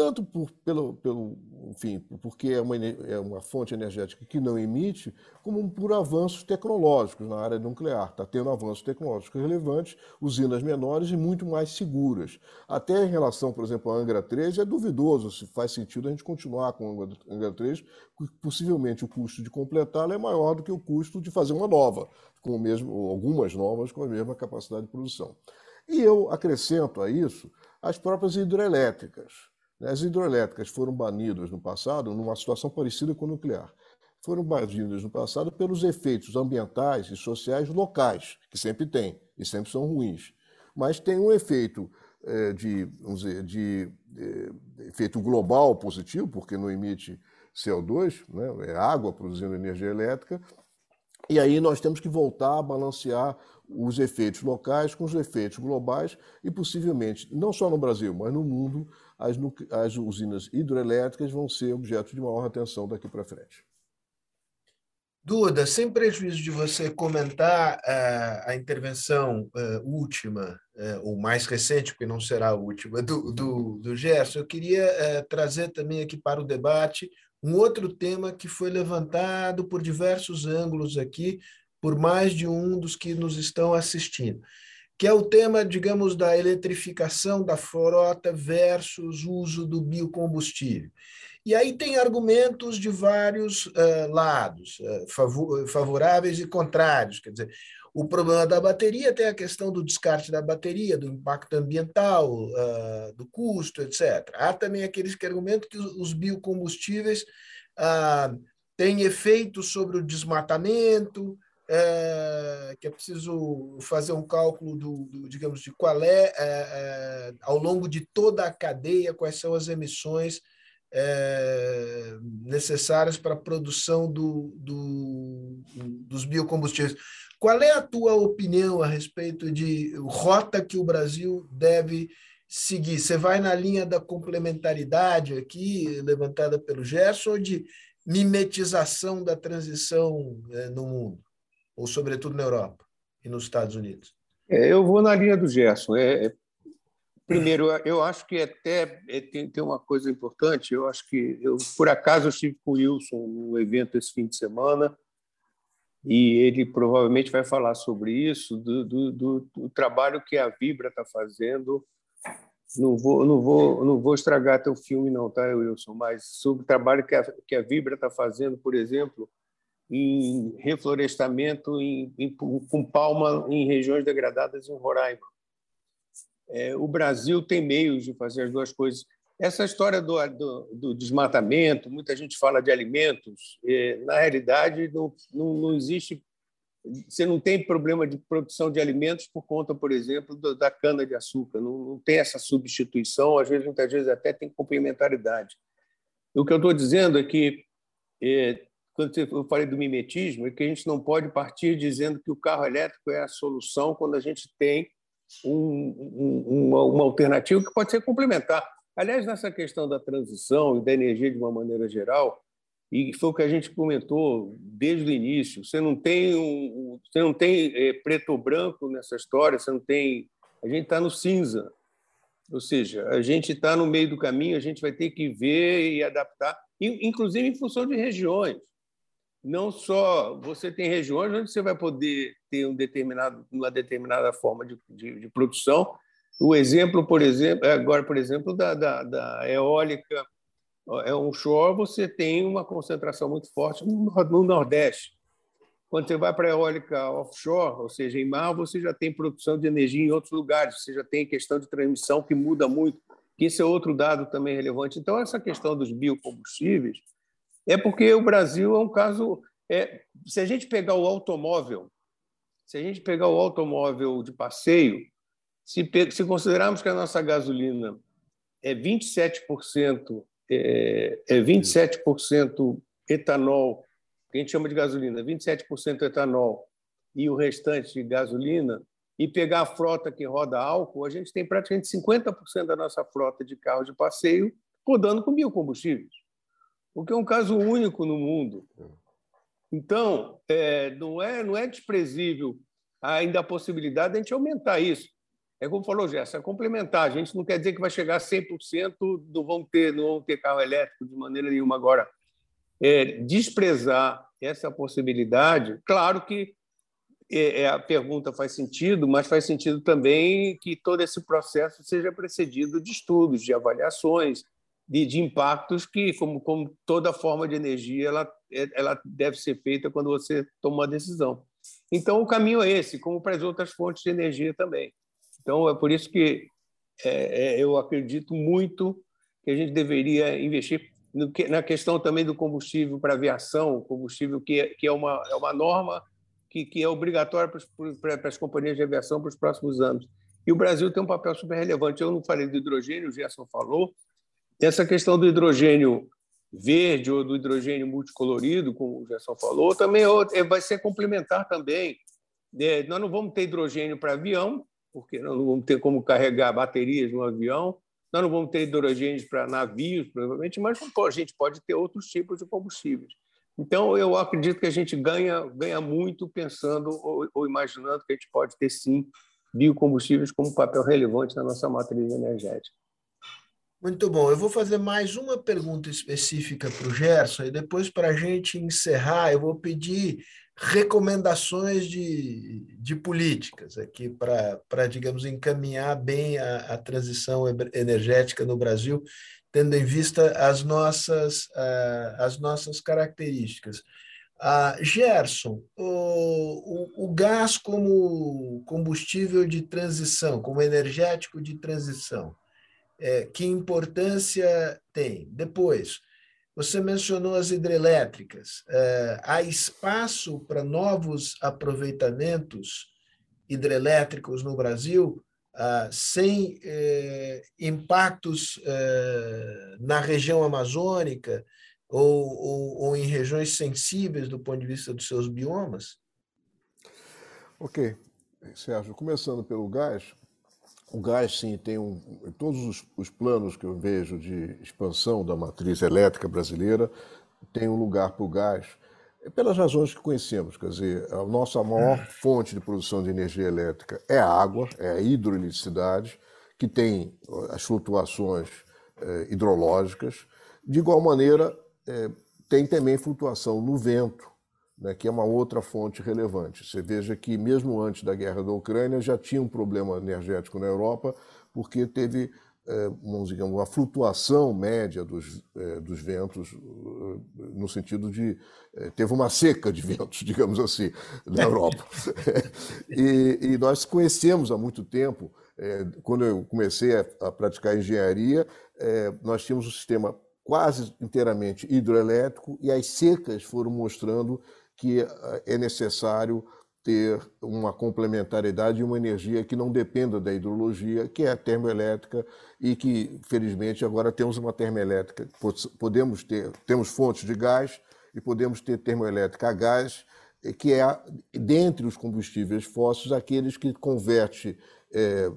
tanto por, pelo, pelo, enfim, porque é uma, é uma fonte energética que não emite, como por avanços tecnológicos na área nuclear. Está tendo avanços tecnológicos relevantes, usinas menores e muito mais seguras. Até em relação, por exemplo, à Angra 3, é duvidoso se faz sentido a gente continuar com a Angra 3, porque possivelmente o custo de completá-la é maior do que o custo de fazer uma nova, com o mesmo, algumas novas com a mesma capacidade de produção. E eu acrescento a isso as próprias hidrelétricas. As hidroelétricas foram banidas no passado numa situação parecida com a nuclear. Foram banidas no passado pelos efeitos ambientais e sociais locais, que sempre tem. e sempre são ruins. Mas tem um efeito é, de, vamos dizer, de, de, efeito global positivo, porque não emite CO2, né? é água produzindo energia elétrica, e aí nós temos que voltar a balancear os efeitos locais com os efeitos globais e possivelmente, não só no Brasil, mas no mundo, as, as usinas hidroelétricas vão ser objeto de maior atenção daqui para frente. Duda, sem prejuízo de você comentar uh, a intervenção uh, última, uh, ou mais recente, porque não será a última, do, do, do Gerson, eu queria trazer também aqui para o debate um outro tema que foi levantado por diversos ângulos aqui, por mais de um dos que nos estão assistindo, que é o tema, digamos, da eletrificação da frota versus uso do biocombustível. E aí tem argumentos de vários uh, lados, uh, favoráveis e contrários. Quer dizer, o problema da bateria tem a questão do descarte da bateria, do impacto ambiental, uh, do custo, etc. Há também aqueles que argumentam que os biocombustíveis têm efeito sobre o desmatamento, que é preciso fazer um cálculo do, do digamos, de qual é, é, ao longo de toda a cadeia, quais são as emissões é, necessárias para a produção do, do, dos biocombustíveis. Qual é a tua opinião a respeito de rota que o Brasil deve seguir? Você vai na linha da complementaridade aqui, levantada pelo Gerson, ou de mimetização da transição é, no mundo, ou sobretudo na Europa e nos Estados Unidos? É, eu vou na linha do Gerson. É, é Primeiro, eu acho que até é, tem, tem uma coisa importante. Eu acho que, eu, por acaso, eu estive com o Wilson no evento esse fim de semana e ele provavelmente vai falar sobre isso, do, do, do, do trabalho que a Vibra está fazendo. Não vou, não, vou, não vou estragar teu filme, não, tá, Wilson? Mas sobre o trabalho que a, que a Vibra está fazendo, por exemplo, em reflorestamento em, em, com palma em regiões degradadas em Roraima é, o Brasil tem meios de fazer as duas coisas. Essa história do, do, do desmatamento, muita gente fala de alimentos, é, na realidade não, não, não, existe. Você não tem problema de produção de alimentos por conta, por exemplo, do, da cana-de-açúcar. Não, não, tem essa substituição, às vezes, muitas vezes até tem complementaridade. O que eu estou dizendo é que, é, quando eu falei do mimetismo, é que a gente não pode partir dizendo que o carro elétrico é a solução quando a gente tem um, uma, uma alternativa que pode ser complementar. Aliás, nessa questão da transição e da energia de uma maneira geral, e foi o que a gente comentou desde o início. Você não tem um, você não tem é, preto ou branco nessa história. Você não tem. A gente está no cinza, ou seja, a gente está no meio do caminho. A gente vai ter que ver e adaptar, inclusive em função de regiões não só você tem regiões onde você vai poder ter um determinado, uma determinada forma de, de, de produção. O exemplo, por exemplo, agora, por exemplo, da, da, da eólica é onshore, você tem uma concentração muito forte no, no Nordeste. Quando você vai para a eólica offshore, ou seja, em mar, você já tem produção de energia em outros lugares, você já tem questão de transmissão que muda muito, que esse é outro dado também relevante. Então, essa questão dos biocombustíveis, é porque o Brasil é um caso. É, se a gente pegar o automóvel, se a gente pegar o automóvel de passeio, se, se considerarmos que a nossa gasolina é 27%, é, é 27% etanol, que a gente chama de gasolina, 27% etanol e o restante de gasolina, e pegar a frota que roda álcool, a gente tem praticamente 50% da nossa frota de carros de passeio rodando com biocombustíveis o que é um caso único no mundo. Então, é, não, é, não é desprezível ainda a possibilidade de a gente aumentar isso. É como falou Gerson, é complementar. A gente não quer dizer que vai chegar a 100%, não vão ter, não vão ter carro elétrico de maneira nenhuma. Agora, é, desprezar essa possibilidade, claro que é, é, a pergunta faz sentido, mas faz sentido também que todo esse processo seja precedido de estudos, de avaliações, de, de impactos que, como, como toda forma de energia, ela, ela deve ser feita quando você toma uma decisão. Então, o caminho é esse, como para as outras fontes de energia também. Então, é por isso que é, é, eu acredito muito que a gente deveria investir que, na questão também do combustível para aviação, combustível que, é, que é, uma, é uma norma que, que é obrigatória para, para as companhias de aviação para os próximos anos. E o Brasil tem um papel super relevante. Eu não falei do hidrogênio, o Gerson falou. Essa questão do hidrogênio verde ou do hidrogênio multicolorido, como o Gerson falou, também é é, vai ser complementar também. É, nós não vamos ter hidrogênio para avião, porque nós não vamos ter como carregar baterias no avião, nós não vamos ter hidrogênio para navios, provavelmente, mas a gente pode ter outros tipos de combustíveis. Então, eu acredito que a gente ganha, ganha muito pensando ou, ou imaginando que a gente pode ter, sim, biocombustíveis como papel relevante na nossa matriz energética. Muito bom. Eu vou fazer mais uma pergunta específica para o Gerson, e depois, para a gente encerrar, eu vou pedir recomendações de, de políticas aqui para, digamos, encaminhar bem a, a, transição energética no Brasil, tendo em vista as nossas, as nossas características. Uh, Gerson, o, o, o gás como combustível de transição, como energético de transição, é, que importância tem? Depois, você mencionou as hidrelétricas. É, há espaço para novos aproveitamentos hidrelétricos no Brasil ah, sem é, impactos é, na região amazônica ou, ou, ou em regiões sensíveis do ponto de vista dos seus biomas? Ok. Sérgio, começando pelo gás, o gás, sim, tem um, todos os, os, planos que eu vejo de expansão da matriz elétrica brasileira, tem um lugar para o gás, pelas razões que conhecemos. Quer dizer, a nossa maior fonte de produção de energia elétrica é a água, é a hidroeletricidade, que tem as flutuações eh, hidrológicas. De igual maneira, eh, tem também flutuação no vento, né, que é uma outra fonte relevante. Você veja que, mesmo antes da guerra da Ucrânia, já tinha um problema energético na Europa, porque teve é, digamos, uma flutuação média dos, é, dos ventos, é, no sentido de. teve uma seca de [LAUGHS] ventos, digamos assim, na Europa. [LAUGHS] e, e, nós conhecemos há muito tempo, quando eu comecei a, a praticar engenharia, nós tínhamos um sistema quase inteiramente hidroelétrico e as secas foram mostrando que eh, é necessário ter uma complementariedade e uma energia que não dependa da hidrologia, que é a termoelétrica, e que, felizmente, agora temos uma termoelétrica. Podemos ter, temos fontes de gás e podemos ter termoelétrica a gás, eh, que é, dentre os combustíveis fósseis, aqueles que converte é,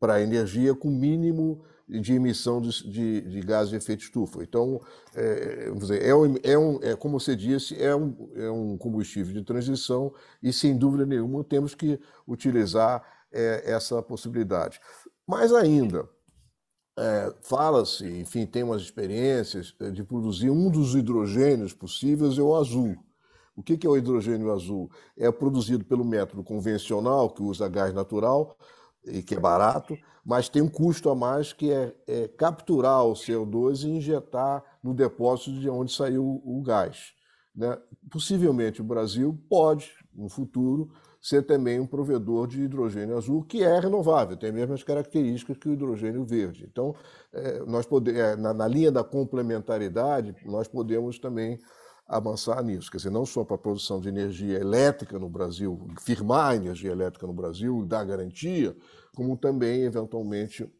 para energia com mínimo de emissão de, de, de gases de efeito estufa. Então, é, vamos dizer, é, um, é, um, é, como você disse, é um, é um combustível de transição e, sem dúvida nenhuma, temos que utilizar é, essa possibilidade. Mais ainda, é, fala-se, enfim, tem umas experiências é, de produzir um dos hidrogênios possíveis é o azul. O que é o hidrogênio azul? É produzido pelo método convencional, que usa gás natural, e que é barato, mas tem um custo a mais que é, é capturar o CO2 e injetar no depósito de onde saiu o gás. Né? Possivelmente o Brasil pode, no futuro, ser também um provedor de hidrogênio azul, que é renovável, tem as mesmas características que o hidrogênio verde. Então, é, nós pode, é, na, na linha da complementaridade, nós podemos também avançar nisso. Quer dizer, não só para a produção de energia elétrica no Brasil, firmar a energia elétrica no Brasil, dar garantia, como também, eventualmente,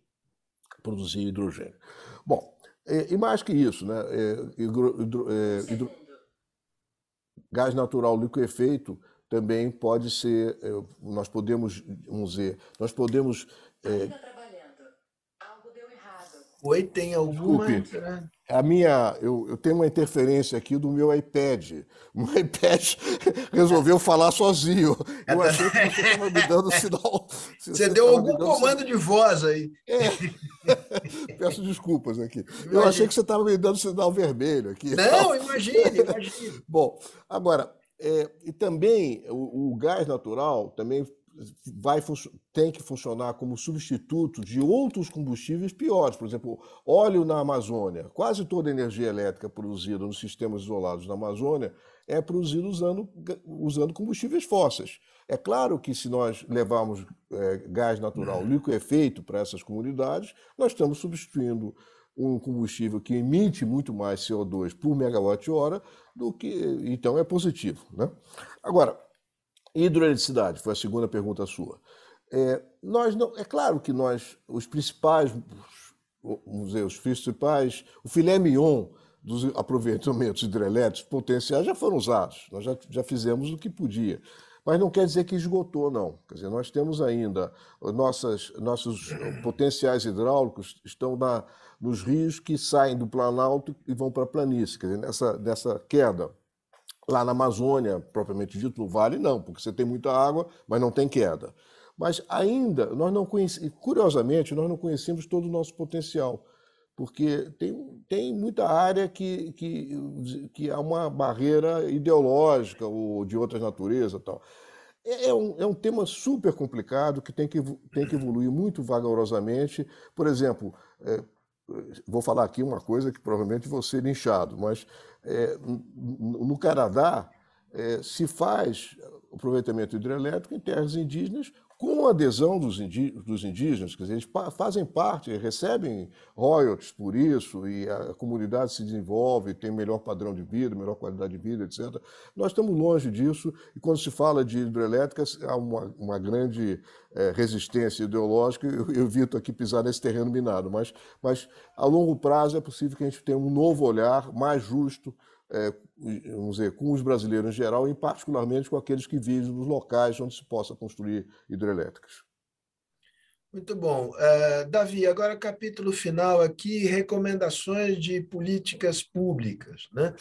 produzir hidrogênio. Bom, e, mais que isso, né? É, hidro, hidro, é, hidro, gás natural liquefeito também pode ser, é, nós podemos, vamos dizer, nós podemos... É, Oi, tem alguma... Desculpe, a minha, eu, eu, tenho uma interferência aqui do meu iPad. O [LAUGHS] meu iPad resolveu falar sozinho. Eu achei que você estava me dando [LAUGHS] sinal. Você, você deu algum comando sinal. de voz aí. É. [LAUGHS] Peço desculpas aqui. Imagine. Eu achei que você estava me dando sinal vermelho aqui. Não, imagine, imagine. Bom, agora, é, e também o, o gás natural também vai tem que funcionar como substituto de outros combustíveis piores. Por exemplo, óleo na Amazônia. Quase toda a energia elétrica produzida nos sistemas isolados da Amazônia é produzida usando, usando combustíveis fósseis. É claro que se nós levarmos é, gás natural liquefeito para essas comunidades, nós estamos substituindo um combustível que emite muito mais CO2 por megawatt-hora do que. Então é positivo. Né? Agora, Hidroeletricidade, foi a segunda pergunta sua. É, nós não, é claro que nós, os principais, vamos dizer, os principais, o filé mignon dos aproveitamentos hidrelétricos potenciais já foram usados. Nós já, já fizemos o que podia. Mas não quer dizer que esgotou, não. Quer dizer, nós temos ainda nossas, nossos potenciais hidráulicos estão na, nos rios que saem do Planalto e vão para a planície. Quer dizer, nessa, nessa queda. Lá na Amazônia, propriamente dito, no vale, não, porque você tem muita água, mas não tem queda. Mas ainda, nós não conhecemos, curiosamente, nós não conhecemos todo o nosso potencial porque tem, tem muita área que, que, que há uma barreira ideológica ou de outras naturezas tal. É, é um, é um tema super complicado que tem que, tem que evoluir muito vagarosamente. Por exemplo, é, vou falar aqui uma coisa que provavelmente vou ser linchado, mas é, no Canadá é, se faz aproveitamento hidrelétrico em terras indígenas com a adesão dos, indígenas, quer dizer, eles fazem parte, recebem royalties por isso, e a comunidade se desenvolve, tem melhor padrão de vida, melhor qualidade de vida, etc. Nós estamos longe disso, e quando se fala de hidrelétricas, há uma, uma grande é, resistência ideológica, eu, eu evito aqui pisar nesse terreno minado, mas, mas a longo prazo é possível que a gente tenha um novo olhar mais justo, é, vamos dizer, com os brasileiros em geral, e particularmente com aqueles que vivem nos locais onde se possa construir hidrelétricas. Muito bom. Uh, Davi, agora capítulo final aqui, recomendações de políticas públicas. Né?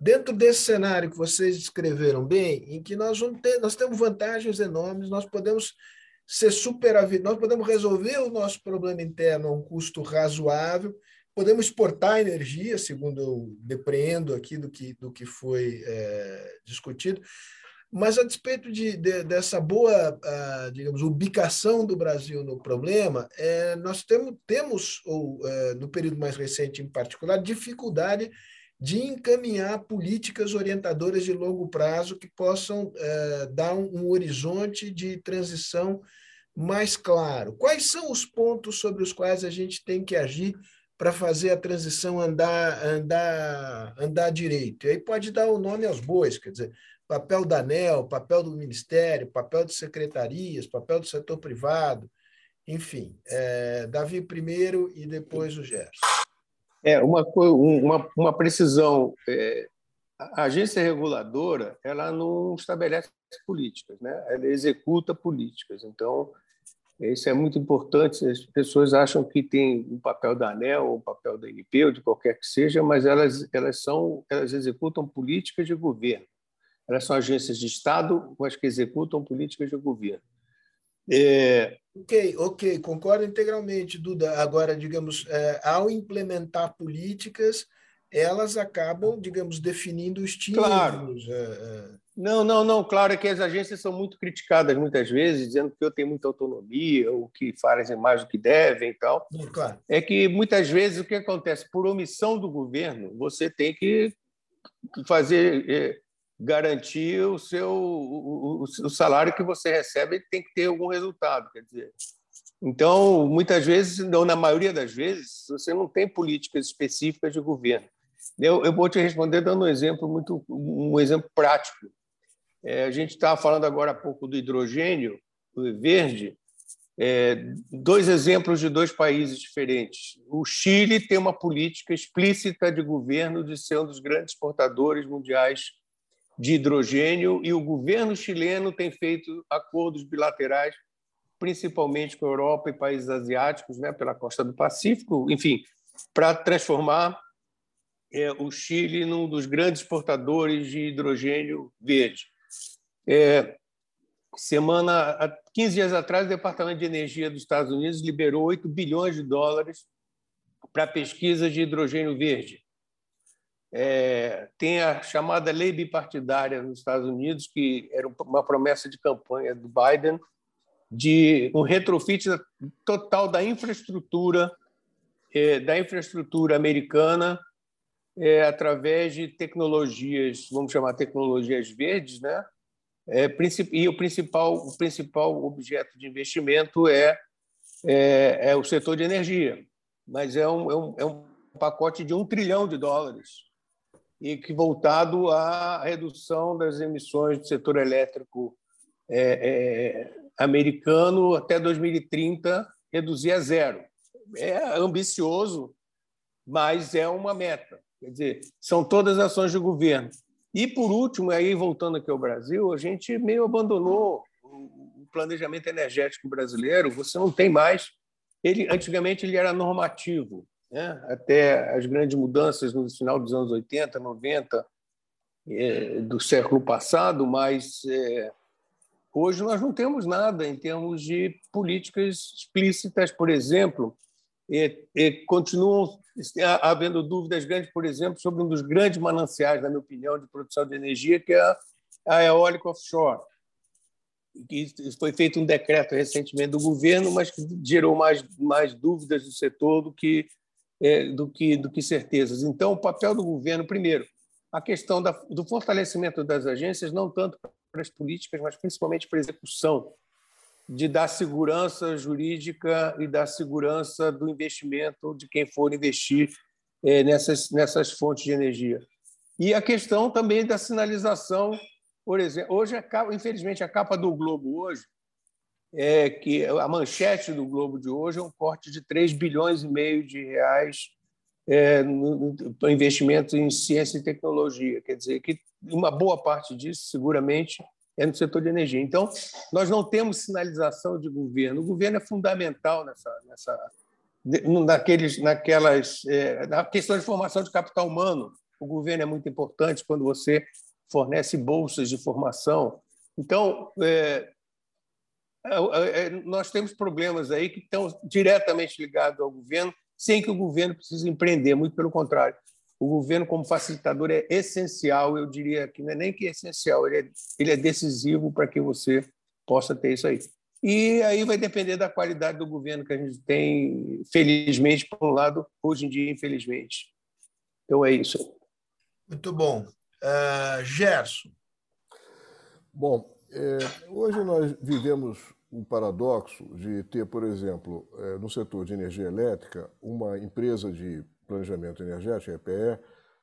Dentro desse cenário que vocês descreveram bem, em que nós, vamos ter, nós temos vantagens enormes, nós podemos ser superavitários, nós podemos resolver o nosso problema interno a um custo razoável, podemos exportar energia, segundo eu depreendo aqui do que, do que foi é, discutido, mas a despeito de, de, dessa boa, digamos, ubicação do Brasil no problema, é, nós temos, temos ou, é, no período mais recente em particular, dificuldade de encaminhar políticas orientadoras de longo prazo que possam é, dar um, um horizonte de transição mais claro. Quais são os pontos sobre os quais a gente tem que agir para fazer a transição andar, andar, andar direito. E aí pode dar o nome aos bois, quer dizer, papel da ANEL, papel do Ministério, papel de secretarias, papel do setor privado, enfim. É, Davi primeiro e depois o Gerson. É, uma, uma, uma precisão. É, a agência reguladora ela não estabelece políticas, né? ela executa políticas. Então, isso é muito importante. As pessoas acham que tem um papel da ANEL, ou um papel da INP, ou de qualquer que seja, mas elas, elas, são, elas executam políticas de governo. Elas são agências de Estado, mas que executam políticas de governo. É... Ok, ok, concordo integralmente, Duda. Agora, digamos, é, ao implementar políticas, elas acabam, digamos, definindo os títulos. Claro. É, é não, não, não. Claro que as agências são muito criticadas muitas vezes, dizendo que eu tenho muita autonomia, ou que fazem mais do que devem e tal. Claro. É que muitas vezes o que acontece? Por omissão do governo, você tem que fazer é, garantir o seu o, o, salário que você recebe tem que ter algum resultado, quer dizer. Então, muitas vezes, ou na maioria das vezes, você não tem políticas específicas de governo. Eu, eu vou te responder dando um exemplo muito um exemplo prático. É, a gente estava falando agora há pouco do hidrogênio verde. É, dois exemplos de dois países diferentes. O Chile tem uma política explícita de governo de ser um dos grandes exportadores mundiais de hidrogênio e o governo chileno tem feito acordos bilaterais, principalmente com a Europa e países asiáticos, né, pela costa do Pacífico, enfim, para transformar é, o Chile num dos grandes exportadores de hidrogênio verde. É, semana, há 15 dias atrás, o Departamento de Energia dos Estados Unidos liberou 8 bilhões de dólares para pesquisa de hidrogênio verde. É, tem a chamada lei bipartidária nos Estados Unidos, que era uma promessa de campanha do Biden, de um retrofit total da infraestrutura é, da infraestrutura americana é, através de tecnologias, vamos chamar tecnologias verdes, né? É, e o principal, o principal objeto de investimento é, é, é o setor de energia, mas é um, é, um, é um pacote de um trilhão de dólares e que voltado à redução das emissões do setor elétrico é, é, americano até 2030 reduzir a zero. É ambicioso, mas é uma meta. Quer dizer, são todas ações de governo. E, por último, aí voltando aqui ao Brasil, a gente meio abandonou o planejamento energético brasileiro. Você não tem mais. Ele antigamente ele era normativo, né? até as grandes mudanças no final dos anos 80, 90 é, do século passado, mas é, hoje nós não temos nada em termos de políticas explícitas, por exemplo, e, e continuam havendo dúvidas grandes, por exemplo, sobre um dos grandes mananciais, na minha opinião, de produção de energia, que é a eólica offshore. Que foi feito um decreto recentemente do governo, mas que gerou mais, mais dúvidas do setor do que, é, do, que, do que certezas. Então, o papel do governo, primeiro, a questão da, do fortalecimento das agências, não tanto para as políticas, mas principalmente para a execução de dar segurança jurídica e dar segurança do investimento de quem for investir é, nessas, nessas fontes de energia. E a questão também da sinalização, por exemplo, hoje, infelizmente, a capa do Globo hoje é que a manchete do Globo de hoje é um corte de 3 bilhões e meio de reais é, para investimento em ciência e tecnologia. Quer dizer, que uma boa parte disso, seguramente, é no setor de energia. Então, nós não temos sinalização de governo. O governo é fundamental nessa, nessa, naqueles, naquelas, é, na questão de formação de capital humano. O governo é muito importante quando você fornece bolsas de formação. Então, é, é, é nós temos problemas aí que estão diretamente ligados ao governo, sem que o governo precise empreender, muito pelo contrário o governo como facilitador é essencial, eu diria que não é nem que é essencial, ele é, ele é decisivo para que você possa ter isso aí. E aí vai depender da qualidade do governo que a gente tem, felizmente, por um lado, hoje em dia, infelizmente. Então é isso. Muito bom. Uh, Gerson. Bom, é, hoje nós vivemos um paradoxo de ter, por exemplo, é, no setor de energia elétrica, uma empresa de Planejamento Energético, EPE,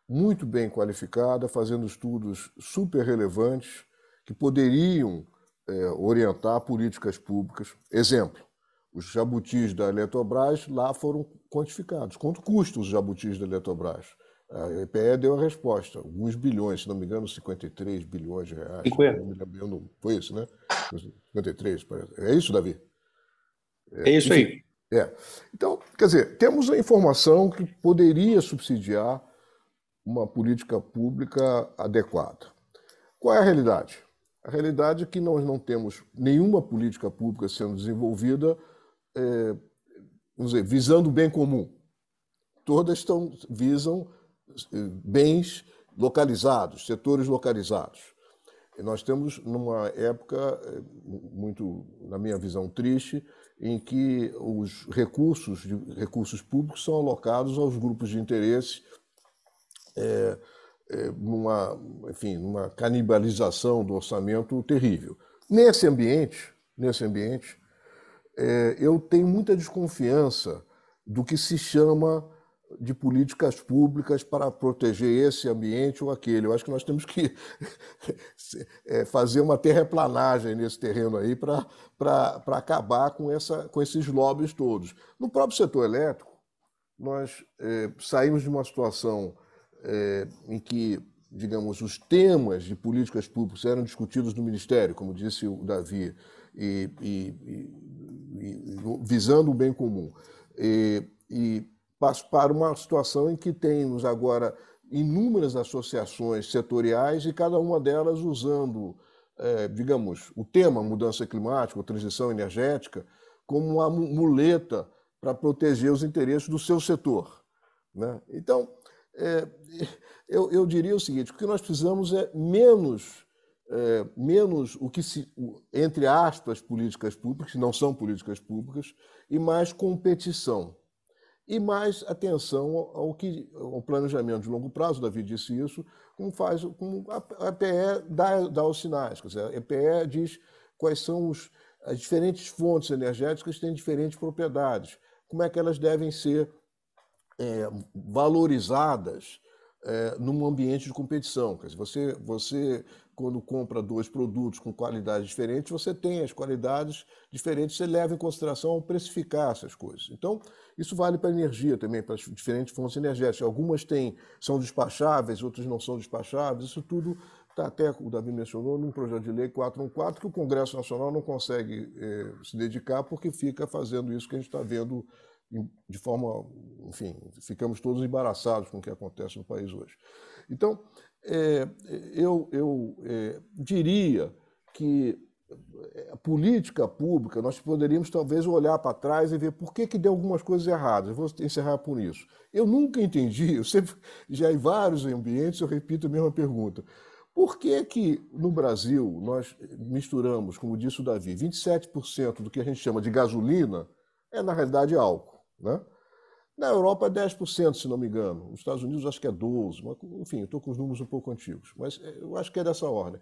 muito bem qualificada, fazendo estudos super relevantes que poderiam é, orientar políticas públicas. Exemplo, os jabutis da Eletrobras lá foram quantificados. Quanto custam os jabutis da Eletrobras? A EPE deu a resposta, alguns bilhões, se não me engano, 53 bilhões de reais. 50. Não foi isso, né? 53, parece. É isso, Davi? É, é isso enfim, aí. É. Então, quer dizer, temos a informação que poderia subsidiar uma política pública adequada. Qual é a realidade? A realidade é que nós não temos nenhuma política pública sendo desenvolvida é, vamos dizer, visando o bem comum. Todas estão, visam é, bens localizados, setores localizados. E nós temos, numa época é, muito, na minha visão, triste, em que os recursos, recursos públicos são alocados aos grupos de interesse é, é, numa, enfim, numa canibalização do orçamento terrível. Nesse ambiente, nesse ambiente, é, eu tenho muita desconfiança do que se chama de políticas públicas para proteger esse ambiente ou aquele. Eu acho que nós temos que [LAUGHS] é, fazer uma terraplanagem nesse terreno aí para acabar com, essa, com esses lobbies todos. No próprio setor elétrico, nós é, saímos de uma situação é, em que, digamos, os temas de políticas públicas eram discutidos no Ministério, como disse o Davi, e, e, e visando o bem comum. e para uma situação em que temos agora inúmeras associações setoriais e cada uma delas usando, é, digamos, o tema mudança climática ou transição energética como uma muleta para proteger os interesses do seu setor. Né? Então, é, eu, eu, diria o seguinte: o que nós precisamos é menos, é, menos o que se, entre aspas, políticas públicas, que não são políticas públicas, e mais competição e mais atenção ao que ao planejamento de longo prazo, Davi disse isso, como faz como a EPE dá, dá os sinais. Quer dizer, a EPE diz quais são os, as diferentes fontes energéticas que têm diferentes propriedades, como é que elas devem ser é, valorizadas é, num ambiente de competição. Quer dizer, você, você quando compra dois produtos com qualidades diferentes, você tem as qualidades diferentes, você leva em consideração ao precificar essas coisas. Então, isso vale para a energia também, para as diferentes fontes energéticas. Algumas têm, são despacháveis, outras não são despacháveis, isso tudo está até, o Davi mencionou, num projeto de lei 414, que o Congresso Nacional não consegue eh, se dedicar porque fica fazendo isso que a gente está vendo de forma, enfim, ficamos todos embaraçados com o que acontece no país hoje. Então, é, eu, eu é, diria que a política pública, nós poderíamos talvez olhar para trás e ver por que, que deu algumas coisas erradas. Eu vou encerrar por isso. Eu nunca entendi, eu sempre, já em vários ambientes, eu repito a mesma pergunta. Por que, que no Brasil nós misturamos, como disse o Davi, 27% do que a gente chama de gasolina é, na realidade, álcool? Né? Na Europa é 10%, se não me engano. Nos Estados Unidos acho que é 12%. Mas, enfim, estou com os números um pouco antigos. Mas é, eu acho que é dessa ordem.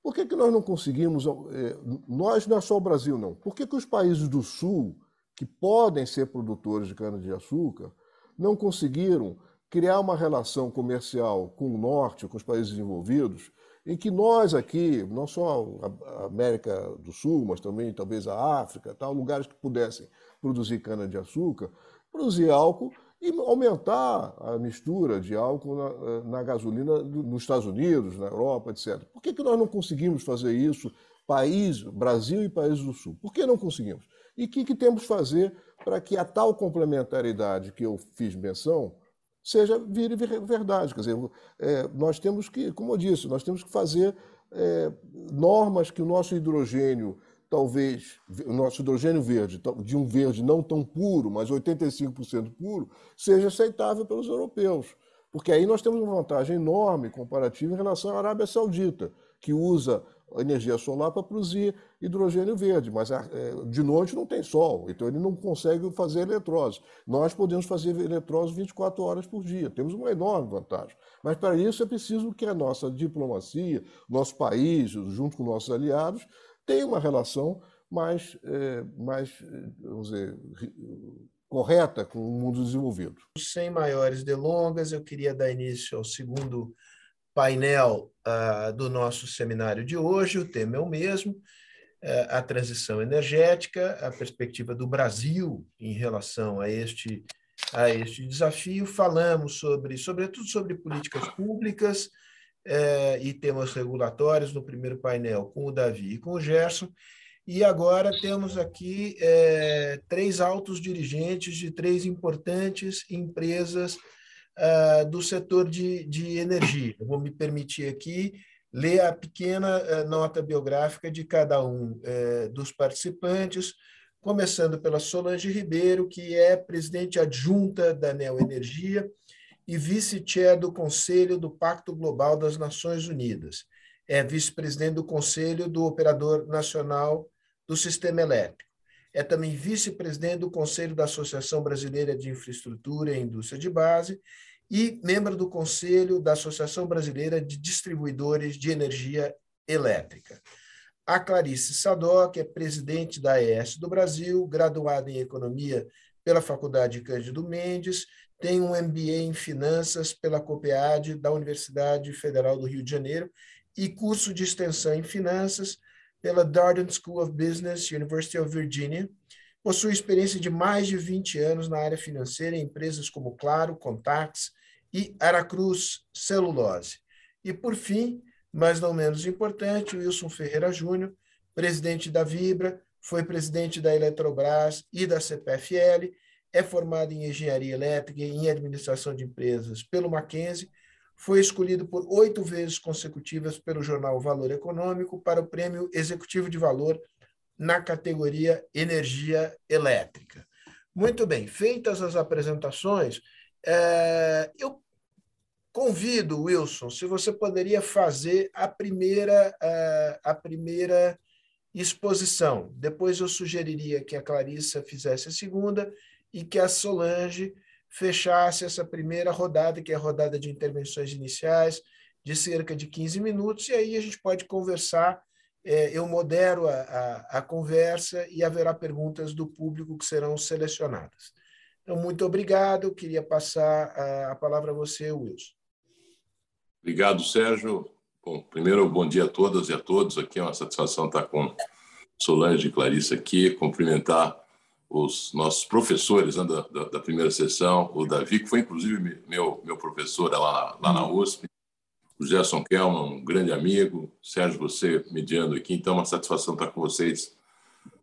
Por que, que nós não conseguimos... É, nós não é só o Brasil, não. Por que, que os países do Sul, que podem ser produtores de cana-de-açúcar, não conseguiram criar uma relação comercial com o Norte, com os países desenvolvidos, em que nós aqui, não só a América do Sul, mas também talvez a África, tal, lugares que pudessem produzir cana-de-açúcar, produzir álcool e aumentar a mistura de álcool na, eh, na, gasolina nos Estados Unidos, na Europa, etc. Por que, que nós não conseguimos fazer isso, país, Brasil e países do Sul? Por que não conseguimos? E o que, que temos que fazer para que a tal complementaridade que eu fiz menção seja vire verdade? Quer dizer, é, nós temos que, como eu disse, nós temos que fazer é, normas que o nosso hidrogênio talvez o nosso hidrogênio verde, de um verde não tão puro, mas 85% puro, seja aceitável pelos europeus. Porque aí nós temos uma vantagem enorme comparativa em relação à Arábia Saudita, que usa energia solar para produzir hidrogênio verde, mas é, de noite não tem sol, então ele não consegue fazer eletrose. Nós podemos fazer eletrose 24 horas por dia, temos uma enorme vantagem. Mas para isso é preciso que a nossa diplomacia, nosso país, junto com nossos aliados, tem uma relação mais, é, mais vamos dizer, correta com o mundo desenvolvido. Sem maiores delongas, eu queria dar início ao segundo painel uh, do nosso seminário de hoje. O tema é o mesmo, uh, a transição energética, a perspectiva do Brasil em relação a este, a este desafio. Falamos sobre, sobretudo sobre políticas públicas, é, e temas regulatórios no primeiro painel com o Davi e com o Gerson. E agora temos aqui é, três altos dirigentes de três importantes empresas é, do setor de, de energia. Eu vou me permitir aqui ler a pequena é, nota biográfica de cada um dos participantes, começando pela Solange Ribeiro, que é presidente adjunta da Neo Energia, e vice-chair do Conselho do Pacto Global das Nações Unidas. É vice-presidente do Conselho do Operador Nacional do Sistema Elétrico. É também vice-presidente do Conselho da Associação Brasileira de Infraestrutura e Indústria de Base e membro do Conselho da Associação Brasileira de Distribuidores de Energia Elétrica. A Clarice Sadoc é presidente da AES do Brasil, graduada em Economia pela Faculdade Cândido Mendes tem um MBA em Finanças pela COPEAD da Universidade Federal do Rio de Janeiro e curso de extensão em Finanças pela Darden School of Business, University of Virginia. Possui experiência de mais de 20 anos na área financeira em empresas como Claro, Contax e Aracruz Celulose. E, por fim, mas não menos importante, Wilson Ferreira Júnior, presidente da Vibra, foi presidente da Eletrobras e da CPFL, é formado em engenharia elétrica e em administração de empresas pelo Mackenzie, foi escolhido por oito vezes consecutivas pelo jornal Valor Econômico para o Prêmio Executivo de Valor na categoria Energia Elétrica. Muito bem, feitas as apresentações, é, eu convido, Wilson, se você poderia fazer a primeira, é, a primeira exposição. Depois eu sugeriria que a Clarissa fizesse a segunda e que a Solange fechasse essa primeira rodada, que é a rodada de intervenções iniciais, de cerca de 15 minutos, e aí a gente pode conversar. É, eu modero a, a, a conversa e haverá perguntas do público que serão selecionadas. Então, muito obrigado. Eu queria passar a, a palavra a você, Wilson. Obrigado, Sérgio. Bom, primeiro, bom dia a todas e a todos. Aqui é uma satisfação estar com Solange e Clarissa aqui, cumprimentar os nossos professores né, da, da, da, primeira sessão, o Davi, que foi inclusive meu, meu professor lá, lá na USP, o Gerson Kelman, um grande amigo, Sérgio, você mediando aqui, então é uma satisfação estar com vocês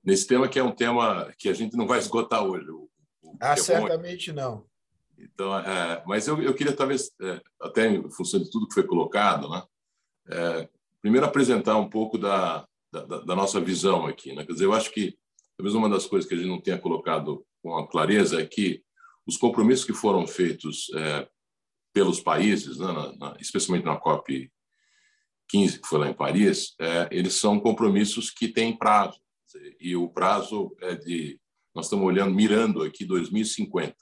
nesse tema que é um tema que a gente não vai esgotar hoje. O, o ah, é certamente bom. não. Então, é, mas eu, eu queria talvez, é, até em função de tudo que foi colocado, né, é, primeiro apresentar um pouco da, da, da, nossa visão aqui. Né? Quer dizer, eu acho que talvez uma das coisas que a gente não tenha colocado com clareza é que os compromissos que foram feitos é, pelos países, né, na, na, especialmente na COP 15, que foi lá em Paris, é, eles são compromissos que têm prazo. E o prazo é de. Nós estamos olhando, mirando aqui 2050.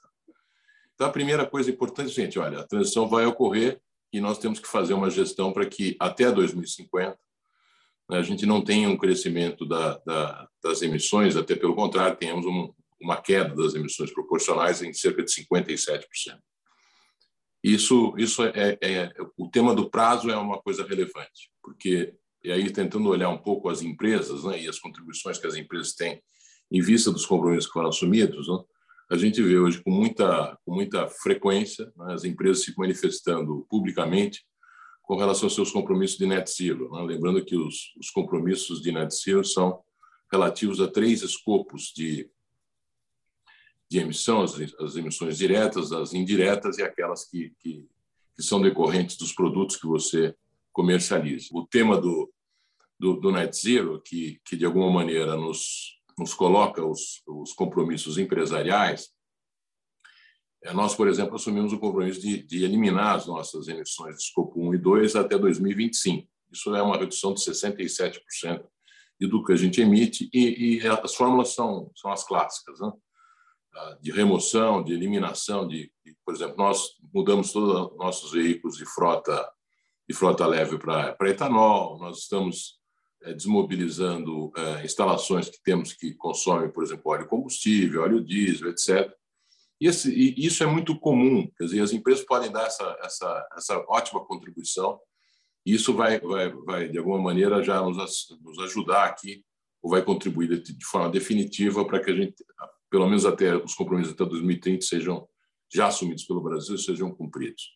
Então, a primeira coisa importante, gente, olha, a transição vai ocorrer e nós temos que fazer uma gestão para que até 2050 né, a gente não tenha um crescimento da, da, das emissões, até pelo contrário, tenhamos um, uma queda das emissões proporcionais em cerca de 57%. Isso, isso é, é, é, o tema do prazo é uma coisa relevante, porque e aí tentando olhar um pouco as empresas né, e as contribuições que as empresas têm em vista dos compromissos que foram assumidos, né, a gente vê hoje com muita com muita frequência né, as empresas se manifestando publicamente com relação aos seus compromissos de net zero. Né? Lembrando que os, os compromissos de net zero são relativos a três escopos de de emissão, as, as emissões diretas, as indiretas e aquelas que, que, que, são decorrentes dos produtos que você comercializa. O tema do, do, do Net Zero, que, que de alguma maneira nos, nos coloca os, os compromissos empresariais, nós, por exemplo, assumimos o compromisso de, de, eliminar as nossas emissões de escopo 1 e 2 até 2025. Isso é uma redução de 67% do que a gente emite, e, e as fórmulas são, são as clássicas. Né? de remoção, de eliminação de, por exemplo, nós mudamos todos os nossos veículos de frota de frota leve para etanol, nós estamos é, desmobilizando é, instalações que temos que consomem, por exemplo, óleo combustível, óleo diesel, etc. E, esse, e isso é muito comum, quer dizer, as empresas podem dar essa, essa, essa ótima contribuição e isso vai, vai, vai, de alguma maneira, já nos, nos ajudar aqui, ou vai contribuir de, de forma definitiva para que a gente pelo menos até os compromissos até 2030 sejam já assumidos pelo Brasil sejam cumpridos.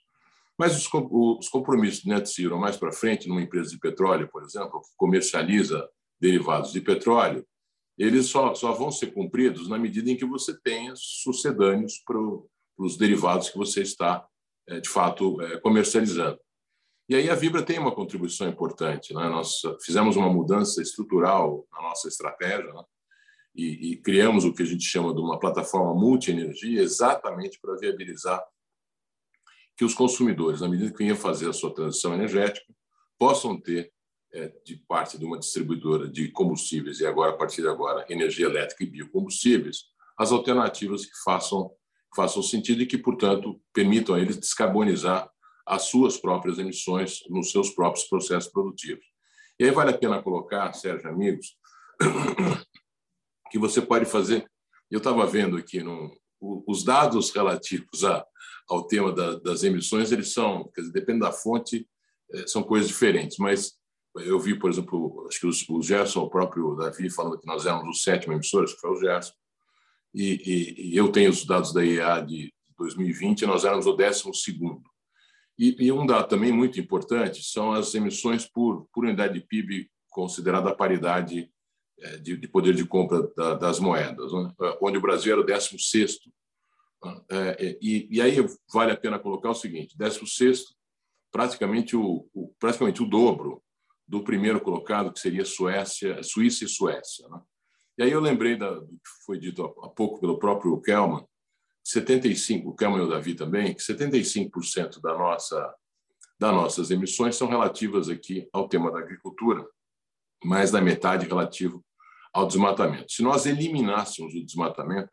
Mas os compromissos de net zero mais para frente, numa empresa de petróleo, por exemplo, que comercializa derivados de petróleo, eles só, só vão ser cumpridos na medida em que você tenha sucedâneos para os derivados que você está, é, de fato, é, comercializando. E aí a Vibra tem uma contribuição importante. Né? Nós fizemos uma mudança estrutural na nossa estratégia, né? e, e criamos o que a gente chama de uma plataforma multi-energia exatamente para viabilizar que os consumidores, na medida que venham fazer a sua transição energética, possam ter, de parte de uma distribuidora de combustíveis e agora, a partir de agora, energia elétrica e biocombustíveis, as alternativas que façam, façam sentido e que, portanto, permitam a eles descarbonizar as suas próprias emissões nos seus próprios processos produtivos. E aí vale a pena colocar, Sérgio, amigos, [COUGHS] que você pode fazer. Eu estava vendo aqui no, os dados relativos a, ao tema da, das emissões, eles são, quer dizer, depende da fonte, é, são coisas diferentes. Mas eu vi, por exemplo, acho que o, Gerson, o próprio Davi, falando que nós éramos o sétimo emissor, que foi o Gerson, e, e, e, eu tenho os dados da IEA de 2020, nós éramos o décimo segundo. E, e, um dado também muito importante são as emissões por, por unidade de PIB considerada a paridade é, de, de poder de compra da, das moedas, né? É, onde o Brasil era o 16 né? é, e, e, aí vale a pena colocar o seguinte: 16 praticamente o, o, praticamente o dobro do primeiro colocado, que seria Suécia, Suíça e Suécia. Né? E aí eu lembrei da, do que foi dito há pouco pelo próprio Kelman, 75, o Kelman e o Davi também, que 75% da nossa, das nossas emissões são relativas aqui ao tema da agricultura, mais da metade relativo ao desmatamento. Se nós eliminássemos o desmatamento,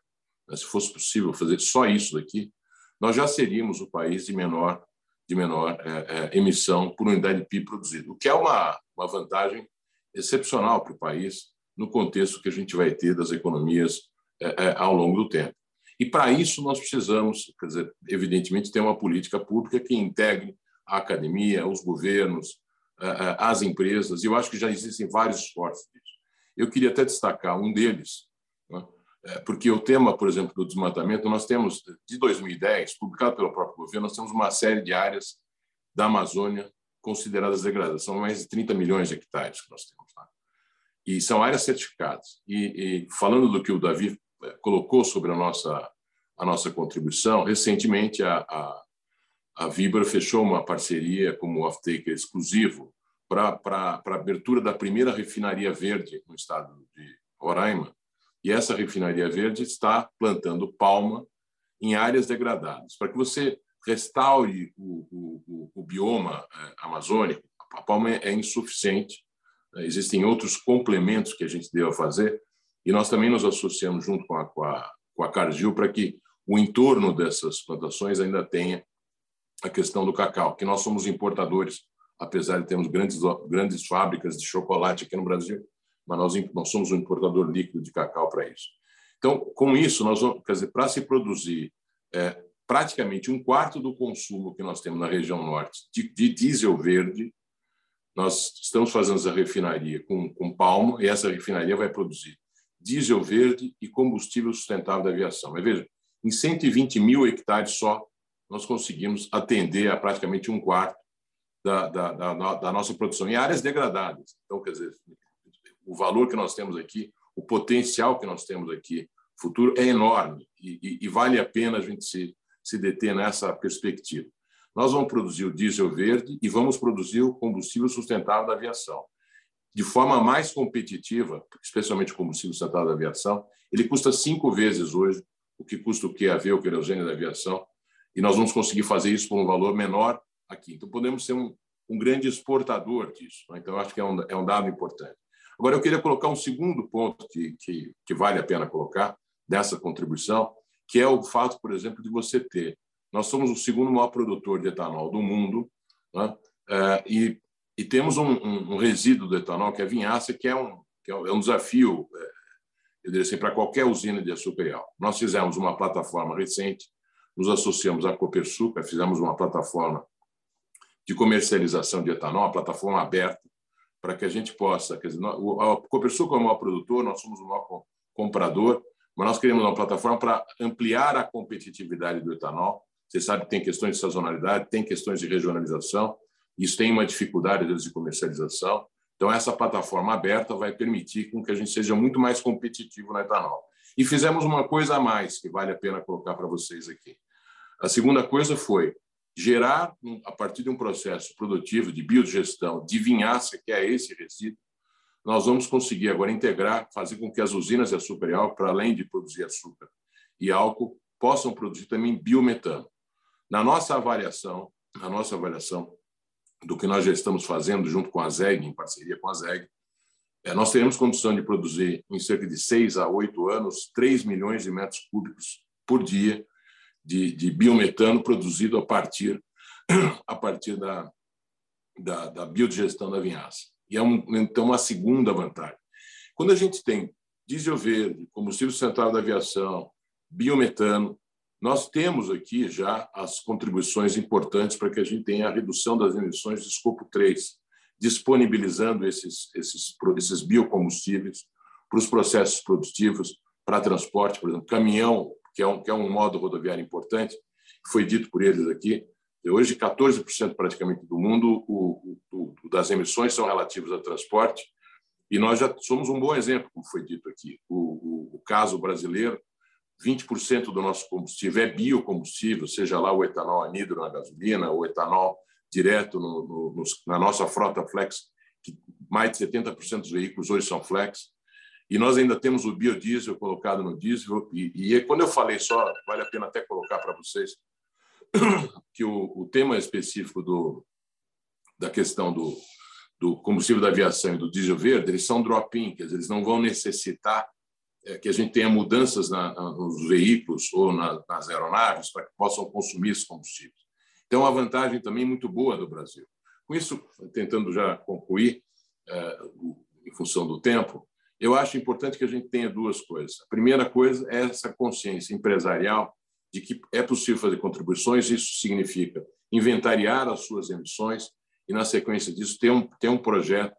né, se fosse possível fazer só isso daqui, nós já seríamos o país de menor de menor é, é, emissão por unidade de PIB produzido, o que é uma, uma vantagem excepcional para o país no contexto que a gente vai ter das economias é, é ao longo do tempo. E para isso nós precisamos, quer dizer, evidentemente, ter uma política pública que integre a academia, os governos, às empresas, e eu acho que já existem vários esforços disso. Eu queria até destacar um deles, né? É, porque o tema, por exemplo, do desmatamento, nós temos, de 2010, publicado pelo próprio governo, nós temos uma série de áreas da Amazônia consideradas degradadas. São mais de 30 milhões de hectares que nós temos lá. E são áreas certificadas. E, e falando do que o Davi é, colocou sobre a nossa, a nossa contribuição, recentemente a, a, a Vibra fechou uma parceria como off-taker exclusivo para a abertura da primeira refinaria verde no estado de Roraima, e essa refinaria verde está plantando palma em áreas degradadas. Para que você restaure o, o, o bioma é, amazônico, a palma é insuficiente. Né? Existem outros complementos que a gente deva fazer, e nós também nos associamos junto com a, com a, com a Cargill para que o entorno dessas plantações ainda tenha a questão do cacau, que nós somos importadores, apesar de termos grandes, grandes fábricas de chocolate aqui no Brasil, mas nós, nós somos um importador líquido de cacau para isso. Então, com isso, nós vamos, quer dizer, para se produzir é, praticamente um quarto do consumo que nós temos na região norte de, de diesel verde, nós estamos fazendo essa refinaria com, com palma e essa refinaria vai produzir diesel verde e combustível sustentável da aviação. Mas veja, em 120 mil hectares só, nós conseguimos atender a praticamente um quarto da, da, da, da nossa produção em áreas degradadas. Então, quer dizer, o valor que nós temos aqui, o potencial que nós temos aqui, futuro é enorme e, e, e vale a pena a gente se, se deter nessa perspectiva. Nós vamos produzir o diesel verde e vamos produzir o combustível sustentável da aviação. De forma mais competitiva, especialmente o combustível sustentável da aviação, ele custa cinco vezes hoje o que custa o QAV, o querosene da aviação, e nós vamos conseguir fazer isso por um valor menor aqui. Então, podemos ser um, um grande exportador disso. Né? Então, acho que é um, é um dado importante. Agora, eu queria colocar um segundo ponto que, que, que vale a pena colocar dessa contribuição, que é o fato, por exemplo, de você ter. Nós somos o segundo maior produtor de etanol do mundo, né? é, e, e temos um, um, um, resíduo do etanol, que é a vinhaça, que é um, que é um desafio, é, eu diria assim, para qualquer usina de açúcar. Nós fizemos uma plataforma recente, nos associamos à Copersucar, fizemos uma plataforma de comercialização de etanol, uma plataforma aberta, para que a gente possa. Quer dizer, a Copersucar é o maior produtor, nós somos o maior comprador, mas nós queremos uma plataforma para ampliar a competitividade do etanol. Você sabe que tem questões de sazonalidade, tem questões de regionalização, isso tem uma dificuldade de comercialização. Então, essa plataforma aberta vai permitir com que a gente seja muito mais competitivo no etanol. E fizemos uma coisa a mais que vale a pena colocar para vocês aqui. A segunda coisa foi gerar, a partir de um processo produtivo de biodigestão de vinhaça, que é esse resíduo, nós vamos conseguir agora integrar, fazer com que as usinas de açúcar e álcool, para além de produzir açúcar e álcool, possam produzir também biometano. Na nossa avaliação, na nossa avaliação do que nós já estamos fazendo junto com a ZEG, em parceria com a ZEG, é, nós teremos condição de produzir em cerca de seis a oito anos 3 milhões de metros cúbicos por dia de, de biometano produzido a partir, [CLEARS THROAT] a partir da, da, da biodigestão da vinhaça. E é um, então uma segunda vantagem. Quando a gente tem diesel verde, combustível central da aviação, biometano, nós temos aqui já as contribuições importantes para que a gente tenha a redução das emissões de escopo 3, disponibilizando esses, esses, esses biocombustíveis para os processos produtivos, para transporte, por exemplo, caminhão que é um, que é um modo rodoviário importante, foi dito por eles aqui. Hoje, 14% praticamente do mundo o, o, o, das emissões são relativas ao transporte, e nós já somos um bom exemplo, como foi dito aqui. O, caso brasileiro, 20% do nosso combustível é biocombustível, seja lá o etanol anidro na gasolina, o etanol direto no, no, na nossa frota flex, que mais de 70% dos veículos hoje são flex. E nós ainda temos o biodiesel colocado no diesel. E, e quando eu falei só, vale a pena até colocar para vocês, [COUGHS] que o, o tema específico do, da questão do, do combustível da aviação e do diesel verde, eles são drop-in, quer dizer, eles não vão necessitar é, que a gente tenha mudanças na, nos veículos ou na, nas aeronaves para que possam consumir esses combustíveis. Então, uma vantagem também muito boa do Brasil. Com isso, tentando já concluir, é, em função do tempo, eu acho importante que a gente tenha duas coisas. A primeira coisa é essa consciência empresarial de que é possível fazer contribuições, isso significa inventariar as suas emissões e, na sequência disso, ter um, ter um projeto,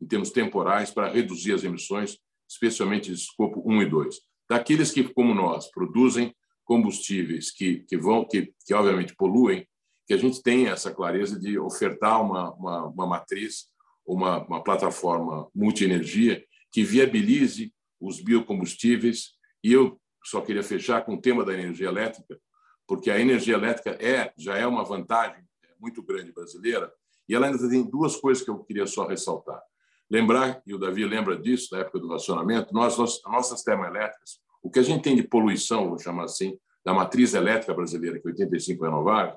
em termos temporais, para reduzir as emissões, especialmente de escopo 1 e 2. Daqueles que, como nós, produzem combustíveis que, que vão, que, que obviamente poluem, que a gente tenha essa clareza de ofertar uma, uma, uma matriz, uma, uma plataforma multienergia que viabilize os biocombustíveis. E eu só queria fechar com o tema da energia elétrica, porque a energia elétrica é já é uma vantagem muito grande brasileira, e ela ainda tem duas coisas que eu queria só ressaltar. Lembrar, e o Davi lembra disso, da época do racionamento, nós, nós, nossas termoelétricas, o que a gente tem de poluição, vou chamar assim, da matriz elétrica brasileira, que 85 é renovável,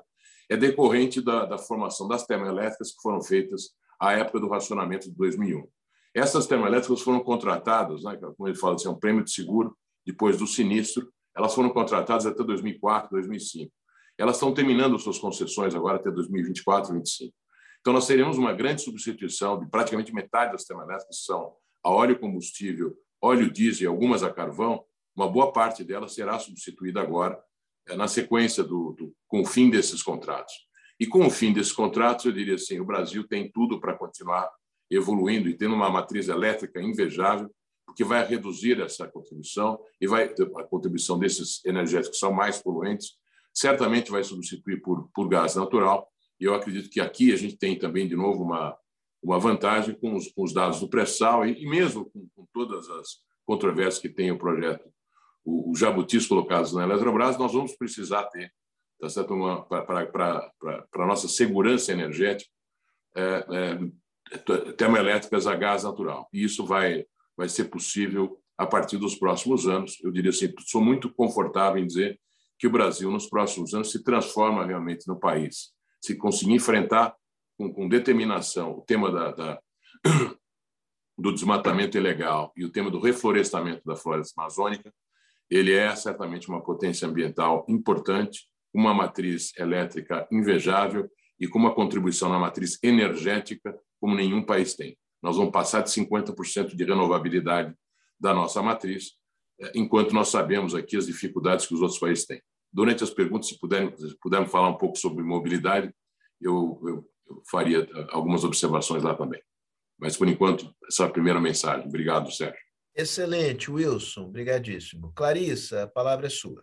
é decorrente da, da formação das termoelétricas que foram feitas à época do racionamento de 2001. Essas termoelétricas foram contratadas, né, como ele fala assim, é um prêmio de seguro depois do sinistro, elas foram contratadas até 2004, 2005. Elas estão terminando suas concessões agora até 2024, 2025. Então, nós teremos uma grande substituição de praticamente metade das termoelétricas, que são a óleo combustível, óleo diesel algumas a carvão. Uma boa parte delas será substituída agora, eh, na sequência do, do, com o fim desses contratos. E com o fim desses contratos, eu diria assim, o Brasil tem tudo para continuar evoluindo e tendo uma matriz elétrica invejável, porque vai reduzir essa contribuição e vai a contribuição desses energéticos que são mais poluentes, certamente vai substituir por, por gás natural. E eu acredito que aqui a gente tem também, de novo, uma, uma vantagem com os, com os dados do pré-sal e, e, mesmo com, com, todas as controvérsias que tem o projeto, o, o jabutis colocados na Eletrobras, nós vamos precisar ter tá certo? para a nossa segurança energética, é, é, termoelétricas a gás natural. E isso vai, vai ser possível a partir dos próximos anos. Eu diria assim, sou muito confortável em dizer que o Brasil, nos próximos anos, se transforma realmente no país. Se conseguir enfrentar com, com determinação o tema da, da, [COUGHS] do desmatamento ilegal e o tema do reflorestamento da floresta amazônica, ele é certamente uma potência ambiental importante uma matriz elétrica invejável e com uma contribuição na matriz energética como nenhum país tem. Nós vamos passar de 50% de renovabilidade da nossa matriz, eh, enquanto nós sabemos aqui as dificuldades que os outros países têm. Durante as perguntas, se puderem, se puderem falar um pouco sobre mobilidade, eu, eu, eu faria eh, algumas observações lá também. Mas, por enquanto, essa é a primeira mensagem. Obrigado, Sérgio. Excelente, Wilson. Obrigadíssimo. Clarissa, a palavra é sua.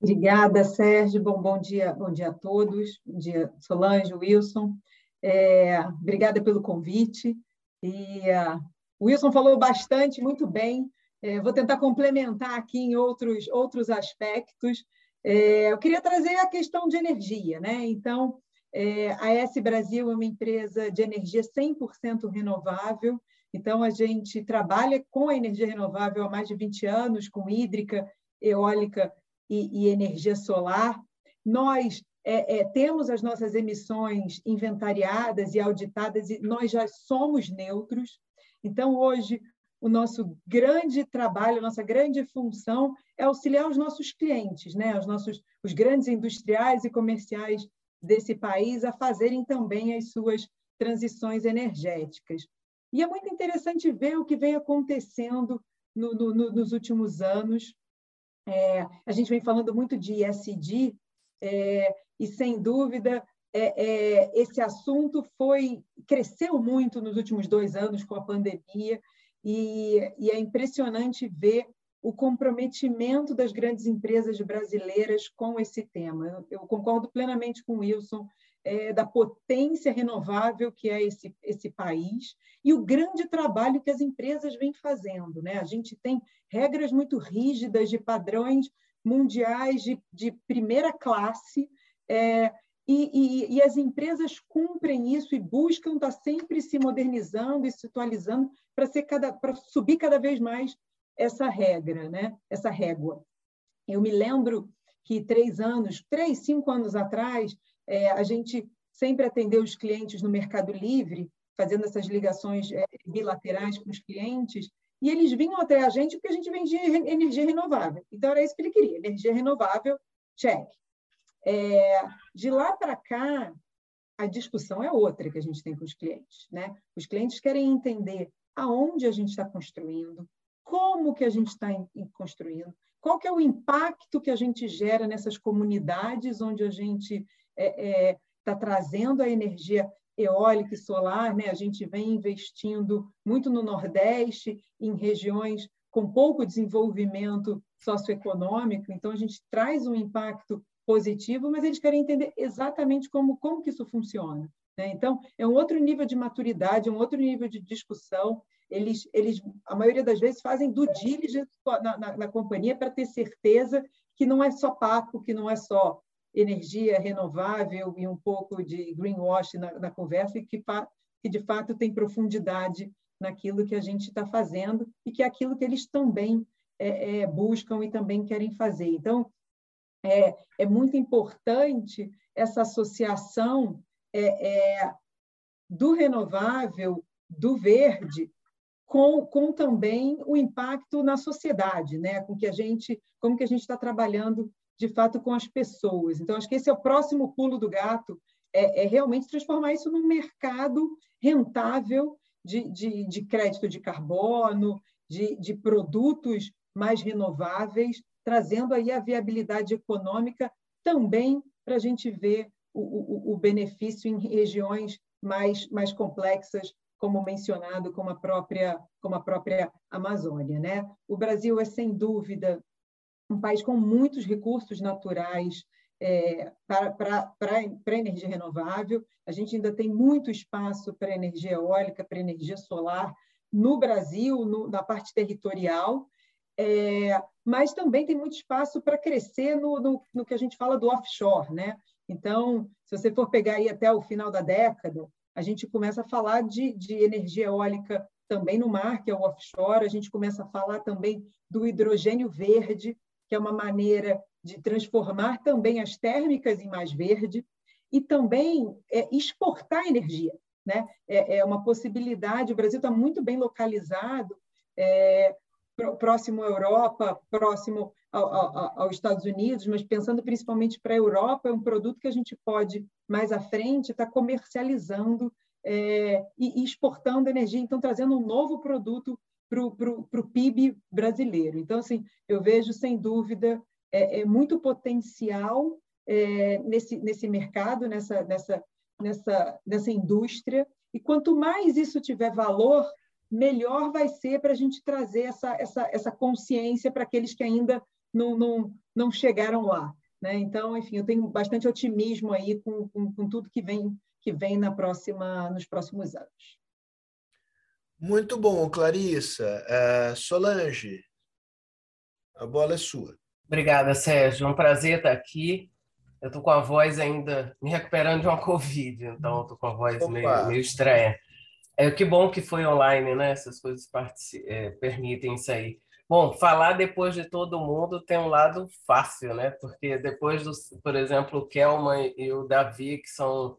Obrigada, Sérgio. Bom, bom dia, bom dia a todos. Bom dia, Solange, Wilson. É, obrigada pelo convite. E uh, o Wilson falou bastante, muito bem. É, vou tentar complementar aqui em outros, outros aspectos. É, eu queria trazer a questão de energia, né? Então, é, a S Brasil é uma empresa de energia 100% renovável. Então, a gente trabalha com a energia renovável há mais de 20 anos, com hídrica, eólica e, e energia solar. Nós é, é, temos as nossas emissões inventariadas e auditadas e nós já somos neutros. Então, hoje, o nosso grande trabalho, a nossa grande função é auxiliar os nossos clientes, né? os nossos os grandes industriais e comerciais desse país a fazerem também as suas transições energéticas. E é muito interessante ver o que vem acontecendo no, no, nos últimos anos. É, a gente vem falando muito de ESG, é, e sem dúvida é, é, esse assunto foi cresceu muito nos últimos dois anos com a pandemia, e, e é impressionante ver o comprometimento das grandes empresas brasileiras com esse tema. Eu, eu concordo plenamente com o Wilson é, da potência renovável que é esse, esse país e o grande trabalho que as empresas vêm fazendo. Né? A gente tem regras muito rígidas de padrões mundiais de, de primeira classe, é, e, e, e, as empresas cumprem isso e buscam estar sempre se modernizando e se atualizando para cada subir cada vez mais essa regra, né? Essa régua. Eu me lembro que três anos, três, cinco anos atrás, é, a gente sempre atendeu os clientes no Mercado Livre, fazendo essas ligações é, bilaterais com os clientes, e eles vinham até a gente porque a gente vendia energia renovável. Então, era isso que ele queria, energia renovável, check. É, de lá para cá, a discussão é outra que a gente tem com os clientes. Né? Os clientes querem entender aonde a gente está construindo, como que a gente está construindo, qual que é o impacto que a gente gera nessas comunidades onde a gente é, é, está trazendo a energia eólica e solar, né? A gente vem investindo muito no Nordeste, em regiões com pouco desenvolvimento socioeconômico, então a gente traz um impacto positivo, mas eles querem entender exatamente como, como que isso funciona. Né? Então, é um outro nível de maturidade, um outro nível de discussão. Eles, eles a maioria das vezes, fazem do diligence na, na, na companhia para ter certeza que não é só papo, que não é só energia renovável e um pouco de greenwash na, na conversa, e que, que de fato tem profundidade naquilo que a gente está fazendo e que é aquilo que eles também é, é, buscam e também querem fazer. Então, é, é muito importante essa associação é, é, do renovável, do verde, com, com também o impacto na sociedade, né? com que a gente, como que a gente está trabalhando de fato com as pessoas. Então, acho que esse é o próximo pulo do gato, é, é realmente transformar isso num mercado rentável de, de, de crédito de carbono, de, de produtos mais renováveis, trazendo aí a viabilidade econômica também para a gente ver o, o, o, benefício em regiões mais, mais complexas, como mencionado, como a própria, como a própria Amazônia. Né? O Brasil é, sem dúvida, um país com muitos recursos naturais é, para, para, energia renovável. A gente ainda tem muito espaço para energia eólica, para energia solar no Brasil, no, na parte territorial, é, mas também tem muito espaço para crescer no, no, no, que a gente fala do offshore. Né? Então, se você for pegar aí até o final da década, a gente começa a falar de, de energia eólica também no mar, que é o offshore, a gente começa a falar também do hidrogênio verde, que é uma maneira de transformar também as térmicas em mais verde, e também é, exportar energia. Né? É, é, uma possibilidade, o Brasil está muito bem localizado, é, próximo à Europa, próximo ao, ao, aos Estados Unidos, mas pensando principalmente para a Europa, é um produto que a gente pode, mais à frente, estar tá comercializando é, e, e exportando energia, então trazendo um novo produto para o PIB brasileiro. Então, assim, eu vejo, sem dúvida, é, é muito potencial é, nesse, nesse mercado, nessa, nessa, nessa, nessa indústria, e quanto mais isso tiver valor, melhor vai ser para a gente trazer essa, essa, essa consciência para aqueles que ainda não, não, não chegaram lá. Né? Então, enfim, eu tenho bastante otimismo aí com, com, com tudo que vem, que vem na próxima, nos próximos anos. Muito bom, Clarissa. Uh, Solange, a bola é sua. Obrigada, Sérgio. É um prazer estar aqui. Eu estou com a voz ainda me recuperando de uma Covid, então estou com a voz meio, meio, estranha. É, que bom que foi online, né? Essas coisas é, permitem isso aí. Bom, falar depois de todo mundo tem um lado fácil, né? Porque depois do, por exemplo, o Kelman e o Davi, que são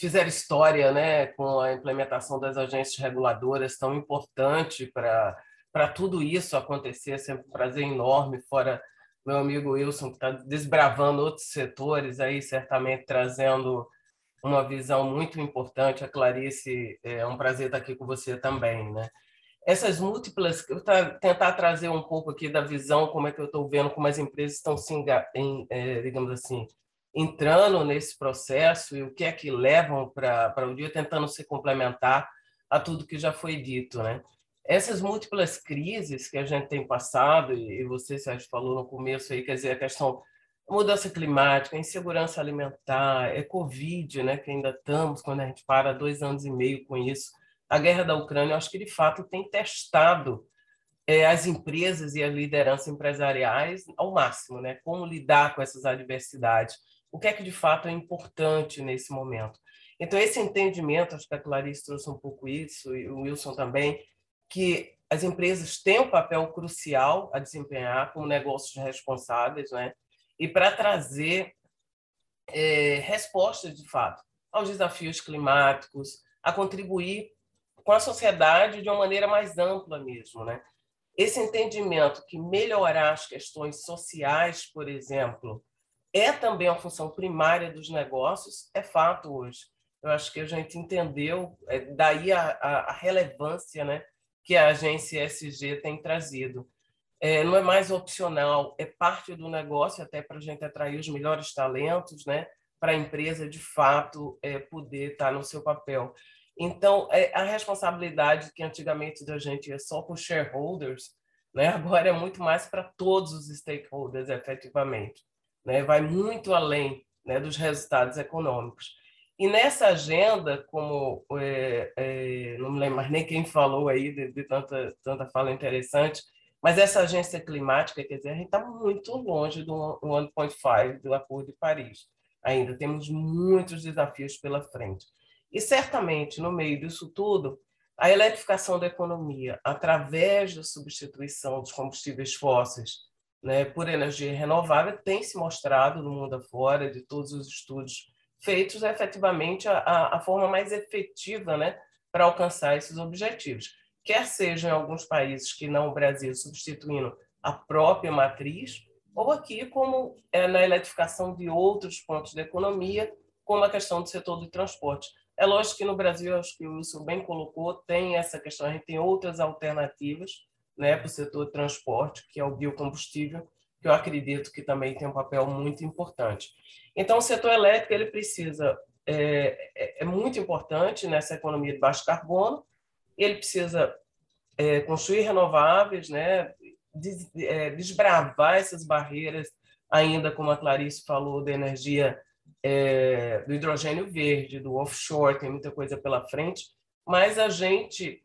fizeram história né, com a implementação das agências reguladoras tão importante para tudo isso acontecer, é sempre um prazer enorme, fora meu amigo Wilson, que está desbravando outros setores aí, certamente trazendo uma visão muito importante. A Clarice, é um prazer estar aqui com você também, né? Essas múltiplas, eu tá, tentar trazer um pouco aqui da visão, como é que eu estou vendo como as empresas estão se, é, digamos assim, entrando nesse processo e o que é que levam para o dia tentando se complementar a tudo que já foi dito, né? Essas múltiplas crises que a gente tem passado e você Sérgio falou no começo aí, quer dizer, a questão mudança climática, insegurança alimentar, é Covid, né, que ainda estamos, quando a gente para dois anos e meio com isso, a guerra da Ucrânia, eu acho que de fato tem testado é, as empresas e as lideranças empresariais ao máximo, né, como lidar com essas adversidades o que é que de fato é importante nesse momento. Então, esse entendimento, acho que a Clarice trouxe um pouco isso, e o Wilson também, que as empresas têm um papel crucial a desempenhar como negócios responsáveis, né? e para trazer é, respostas, de fato, aos desafios climáticos, a contribuir com a sociedade de uma maneira mais ampla mesmo. Né? Esse entendimento que melhorar as questões sociais, por exemplo, é também uma função primária dos negócios, é fato hoje. Eu acho que a gente entendeu, é, daí a, a, a relevância né, que a agência SG tem trazido. É, não é mais opcional, é parte do negócio, até para a gente atrair os melhores talentos, né? para a empresa, de fato, é, poder estar no seu papel. Então, é, a responsabilidade que antigamente da gente ia só com shareholders, né, [LAUGHS] agora é muito mais para todos os stakeholders, efetivamente. Né, vai muito além né, dos resultados econômicos. E nessa agenda, como é, é, não me lembro mais nem quem falou aí de, de, tanta, tanta fala interessante, mas essa agência climática, quer dizer, a gente está muito longe do 1.5 do Acordo de Paris. Ainda temos muitos desafios pela frente. E certamente, no meio disso tudo, a eletrificação da economia, através da substituição dos combustíveis fósseis né, por energia renovável, tem se mostrado no mundo afora, de todos os estudos feitos efetivamente a, a forma mais efetiva né, para alcançar esses objetivos. Quer seja em alguns países que não o Brasil, substituindo a própria matriz, ou aqui como é na eletrificação de outros pontos da economia, como a questão do setor de transporte. É lógico que no Brasil, acho que o Wilson bem colocou, tem essa questão, a gente tem outras alternativas né, para o setor de transporte, que é o biocombustível, que eu acredito que também tem um papel muito importante. Então, o setor elétrico ele precisa é, é, é muito importante nessa economia de baixo carbono. Ele precisa é, construir renováveis, né, des, é, desbravar essas barreiras, ainda como a Clarice falou, da energia é, do hidrogênio verde, do offshore, tem muita coisa pela frente. Mas a gente,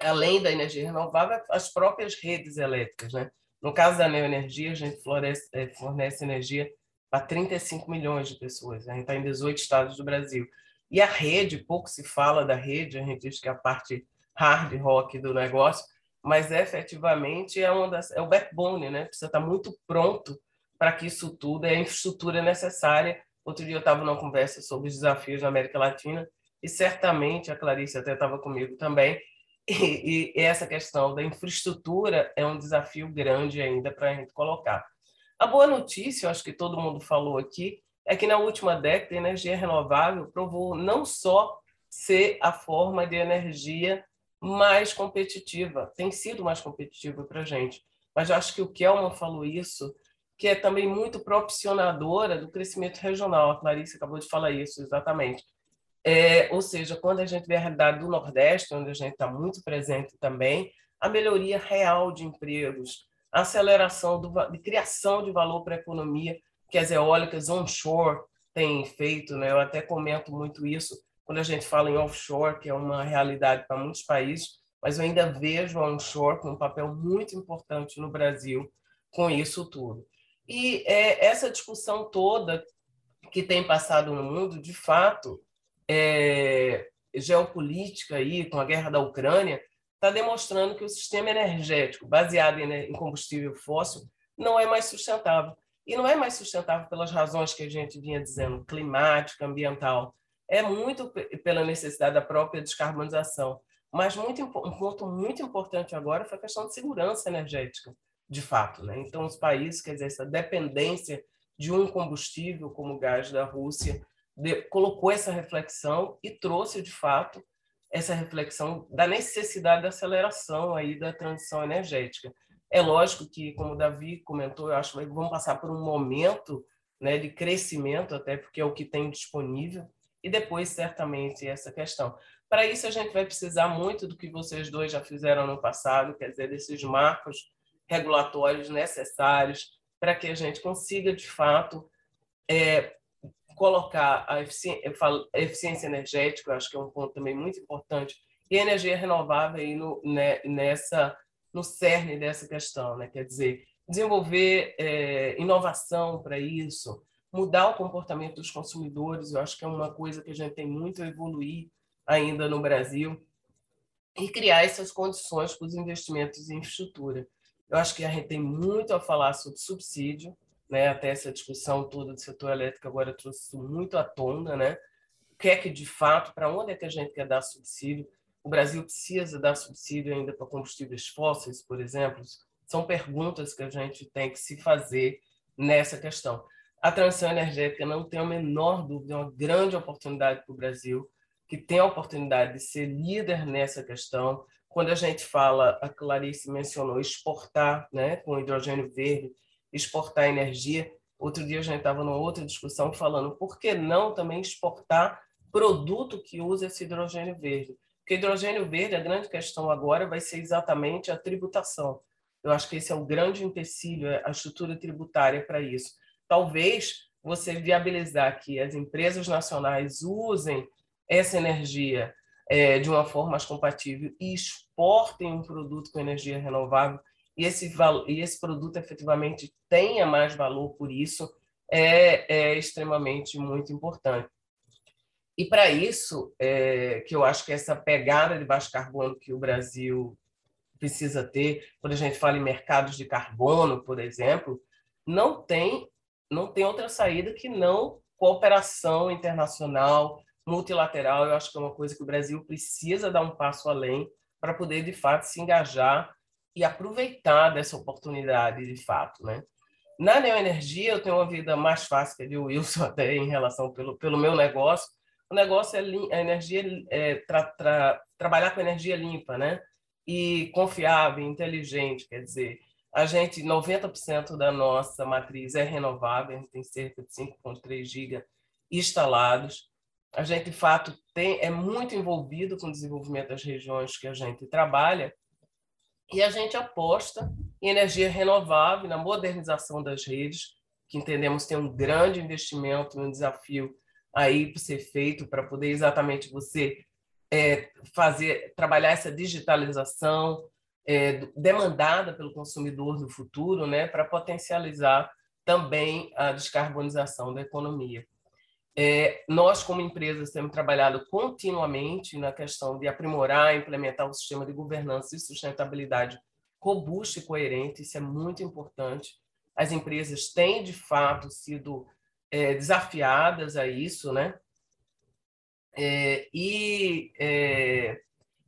além da energia renovável, as próprias redes elétricas, né? No caso da neoenergia, a gente fornece, é, fornece energia para 35 milhões de pessoas. A gente está em 18 estados do Brasil. E a rede, pouco se fala da rede, a gente diz que é a parte hard rock do negócio, mas efetivamente é, uma das, é o backbone, né? Precisa estar tá muito pronto para que isso tudo é a infraestrutura necessária. Outro dia eu estava numa conversa sobre os desafios na América Latina e certamente a Clarice até estava comigo também. E, essa questão da infraestrutura é um desafio grande ainda para a gente colocar. A boa notícia, eu acho que todo mundo falou aqui, é que na última década a energia renovável provou não só ser a forma de energia mais competitiva, tem sido mais competitiva para a gente, mas eu acho que o Kelman falou isso, que é também muito proporcionadora do crescimento regional. A Clarice acabou de falar isso, exatamente. É, ou seja, quando a gente vê a realidade do Nordeste, onde a gente está muito presente também, a melhoria real de empregos, aceleração do, de criação de valor para a economia que as eólicas onshore têm feito. Né? Eu até comento muito isso quando a gente fala em offshore, que é uma realidade para muitos países, mas eu ainda vejo a onshore com um papel muito importante no Brasil com isso tudo. E é, essa discussão toda que tem passado no mundo, de fato, é, geopolítica aí, com a guerra da Ucrânia, está demonstrando que o sistema energético baseado em combustível fóssil não é mais sustentável. E não é mais sustentável pelas razões que a gente vinha dizendo, climática, ambiental. É muito pela necessidade da própria descarbonização. Mas muito, um ponto muito importante agora foi a questão de segurança energética, de fato. Né? Então, os países, quer dizer, essa dependência de um combustível como o gás da Rússia, de, colocou essa reflexão e trouxe, de fato, essa reflexão da necessidade da aceleração aí da transição energética. É lógico que, como o Davi comentou, eu acho que vamos passar por um momento né, de crescimento, até porque é o que tem disponível, e depois, certamente, essa questão. Para isso, a gente vai precisar muito do que vocês dois já fizeram no passado, quer dizer, desses marcos regulatórios necessários para que a gente consiga, de fato, é, colocar a eficiência, eu falo, a eficiência energética, eu acho que é um ponto também muito importante, e a energia renovável aí no, né, nessa, no cerne dessa questão, né? quer dizer, desenvolver é, inovação para isso, mudar o comportamento dos consumidores, eu acho que é uma coisa que a gente tem muito a evoluir ainda no Brasil, e criar essas condições para os investimentos em infraestrutura. Eu acho que a gente tem muito a falar sobre subsídio, né? Até essa discussão toda do setor elétrico agora trouxe isso muito à tona, né? O que é que de fato, para onde é que a gente quer dar subsídio? O Brasil precisa dar subsídio ainda para combustíveis fósseis, por exemplo? São perguntas que a gente tem que se fazer nessa questão. A transição energética não tem a menor dúvida, é uma grande oportunidade para o Brasil, que tem a oportunidade de ser líder nessa questão. Quando a gente fala, a Clarice mencionou exportar, né, com hidrogênio verde, exportar energia. Outro dia a gente estava numa outra discussão falando por que não também exportar produto que usa esse hidrogênio verde. Porque hidrogênio verde, a grande questão agora vai ser exatamente a tributação. Eu acho que esse é o grande empecilho, a estrutura tributária para isso. Talvez você viabilizar que as empresas nacionais usem essa energia é, de uma forma mais compatível e exportem um produto com energia renovável e esse, e esse produto efetivamente tenha mais valor por isso, é, é extremamente muito importante. E para isso, é, que eu acho que essa pegada de baixo carbono que o Brasil precisa ter, quando a gente fala em mercados de carbono, por exemplo, não tem, não tem outra saída que não cooperação internacional, multilateral. Eu acho que é uma coisa que o Brasil precisa dar um passo além para poder, de fato, se engajar e aproveitar dessa oportunidade, de fato. Né? Na neoenergia, eu tenho uma vida mais fácil que a de Wilson, [LAUGHS] até em relação pelo, pelo meu negócio, o negócio é a energia é, tra, tra, trabalhar com energia limpa, né? E confiável, inteligente, quer dizer, a gente 90% da nossa matriz é renovável, a gente tem cerca de 5.3 giga instalados. A gente de fato tem é muito envolvido com o desenvolvimento das regiões que a gente trabalha e a gente aposta em energia renovável, na modernização das redes, que entendemos ter um grande investimento, um desafio aí para ser feito para poder exatamente você é, fazer trabalhar essa digitalização é, demandada pelo consumidor no futuro, né, para potencializar também a descarbonização da economia. É, nós, como empresas, temos trabalhado continuamente na questão de aprimorar e implementar um sistema de governança e sustentabilidade robusto e coerente, isso é muito importante. As empresas têm, de fato, sido é, desafiadas a isso, né? É, e é,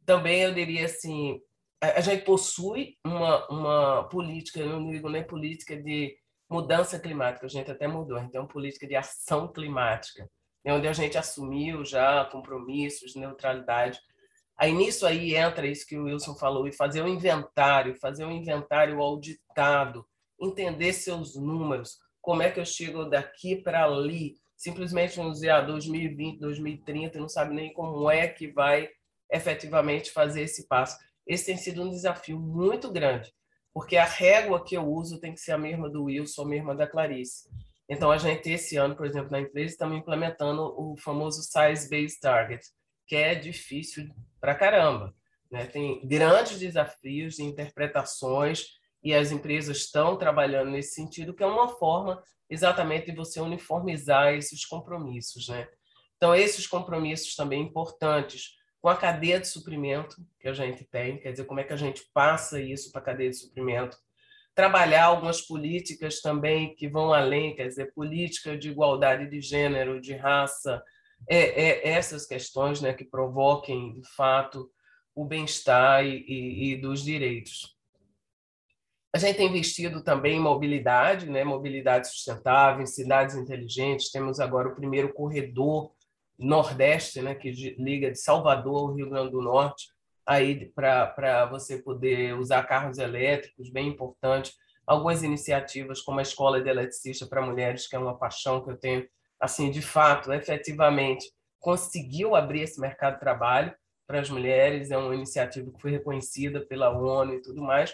também eu diria assim, a, gente possui uma, uma política, eu não digo nem política de mudança climática, a gente até mudou, uma política de ação climática, né, onde a gente assumiu já compromissos de neutralidade. Aí nisso aí entra isso que o Wilson falou, e fazer um inventário, fazer um inventário auditado, entender seus números, como é que eu chego daqui para ali, simplesmente no dia 2020, 2030, não sabe nem como é que vai efetivamente fazer esse passo. Esse tem sido um desafio muito grande, porque a régua que eu uso tem que ser a mesma do Wilson, a mesma da Clarice. Então, a gente, esse ano, por exemplo, na empresa, estamos implementando o famoso Size Based Target, que é difícil para caramba. Né? Tem grandes desafios de interpretações e as empresas estão trabalhando nesse sentido, que é uma forma exatamente de você uniformizar esses compromissos, né? Então, esses compromissos também importantes com a cadeia de suprimento que a gente tem, quer dizer, como é que a gente passa isso para a cadeia de suprimento, trabalhar algumas políticas também que vão além, quer dizer, política de igualdade de gênero, de raça, é, é essas questões né, que provoquem, de fato, o bem-estar e, e, e dos direitos. A gente tem investido também em mobilidade, né? mobilidade sustentável, em cidades inteligentes. Temos agora o primeiro corredor nordeste, né? que liga de Salvador ao Rio Grande do Norte, aí para você poder usar carros elétricos, bem importante. Algumas iniciativas, como a Escola de Eletricista para Mulheres, que é uma paixão que eu tenho, assim, de fato, efetivamente, conseguiu abrir esse mercado de trabalho para as mulheres, é uma iniciativa que foi reconhecida pela ONU e tudo mais,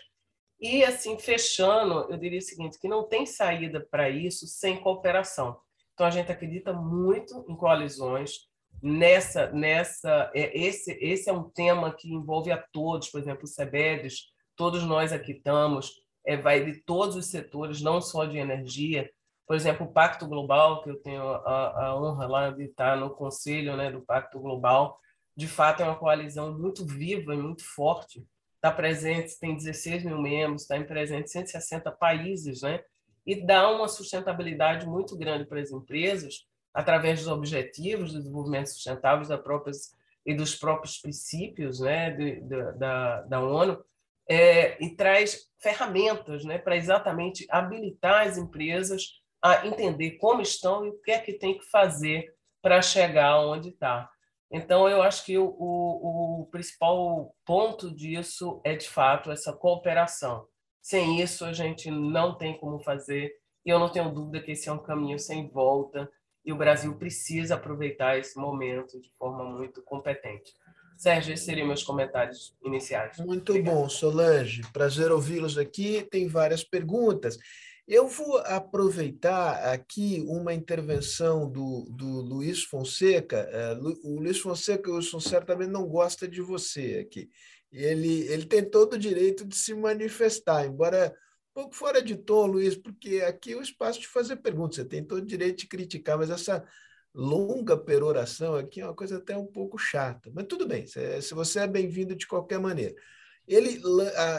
e, assim, fechando, eu diria o seguinte, que não tem saída para isso sem cooperação. Então, a gente acredita muito em coalizões, nessa nessa é, esse esse é um tema que envolve a todos por exemplo o Sebedes todos nós aqui estamos é, vai de todos os setores não só de energia. Por exemplo o Pacto Global que eu tenho a, a honra lá de estar no conselho né do Pacto Global de fato é uma coalizão muito viva e muito forte. Está presente, tem 16 mil membros, está em presente 160 países, né? E dá uma sustentabilidade muito grande para as empresas, através dos objetivos do desenvolvimento sustentável da próprias, e dos próprios princípios né, de, de, da, da ONU, é, e traz ferramentas né, para exatamente habilitar as empresas a entender como estão e o que é que tem que fazer para chegar onde está. Então, eu acho que o, o, o, principal ponto disso é, de fato, essa cooperação. Sem isso, a gente não tem como fazer e eu não tenho dúvida que esse é um caminho sem volta e o Brasil precisa aproveitar esse momento de forma muito competente. Sérgio, esses seriam meus comentários iniciais. Muito Obrigado. bom, Solange. Prazer ouvi-los aqui. Tem várias perguntas. Eu vou aproveitar aqui uma intervenção do, do Luiz Fonseca. É, o Luiz Fonseca, Wilson, certamente não gosta de você aqui. Ele, ele tem todo o direito de se manifestar, embora um pouco fora de tom, Luiz, porque aqui é o espaço de fazer perguntas. Você tem todo o direito de criticar, mas essa longa peroração aqui é uma coisa até um pouco chata. Mas tudo bem, se você é bem-vindo de qualquer maneira. Ele,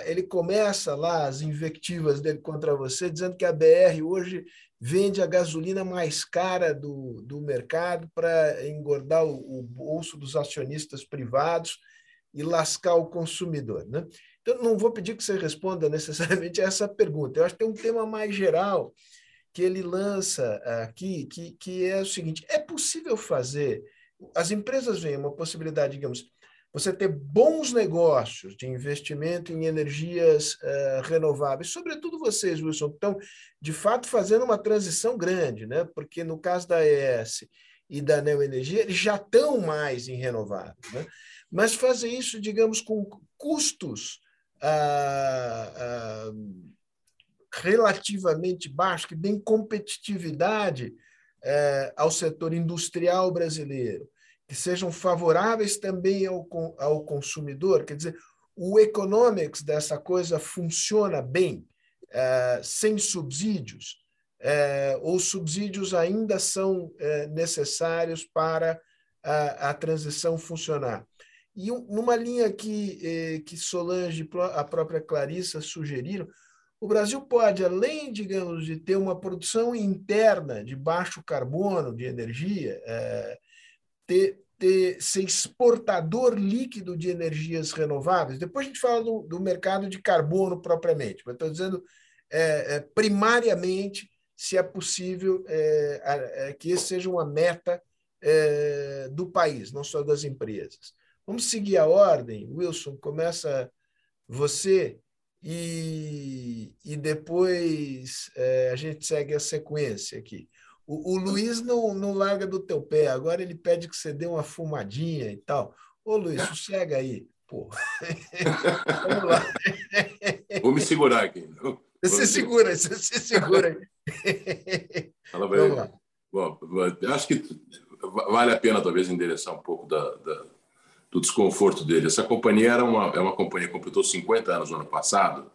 ele começa lá as invectivas dele contra você, dizendo que a BR hoje vende a gasolina mais cara do, do mercado para engordar o, o, bolso dos acionistas privados e lascar o consumidor. Né? Então, não vou pedir que você responda [LAUGHS] necessariamente a essa pergunta. Eu acho que tem um tema mais geral que ele lança aqui, que, que é o seguinte: é possível fazer. As empresas veem uma possibilidade, digamos, você ter bons negócios de investimento em energias uh, renováveis, sobretudo vocês, Wilson, estão, de fato, fazendo uma transição grande, né? porque no caso da ES e da Neoenergia, eles já estão mais em renováveis, né? Mas fazer isso, digamos, com custos uh, uh, relativamente baixos, que deem competitividade ao setor industrial brasileiro, que sejam favoráveis também ao, ao consumidor. Quer dizer, o economics dessa coisa funciona bem, é, sem subsídios, é, ou subsídios ainda são é, necessários para a, a, transição funcionar. E numa linha que, que Solange e a própria Clarissa sugeriram, o Brasil pode, além, digamos, de ter uma produção interna de baixo carbono de energia, ter, ter, ser exportador líquido de energias renováveis. Depois a gente fala do, do mercado de carbono propriamente, mas estou dizendo é, é, primariamente se é possível é, que esse seja uma meta do país, não só das empresas. Vamos seguir a ordem. Wilson, começa você e, e depois é, a gente segue a sequência aqui. O, o, Luiz não, não larga do teu pé, agora ele pede que você dê uma fumadinha e tal. Ô, Luiz, [LAUGHS] sossega aí. Pô. [LAUGHS] Vamos lá. Vou me segurar aqui. Você se segura, você se segura aí. Vamos lá. Bom, acho que vale a pena, talvez, endereçar um pouco da, da, do desconforto dele. Essa companhia era uma, é uma companhia que completou 50 anos no ano passado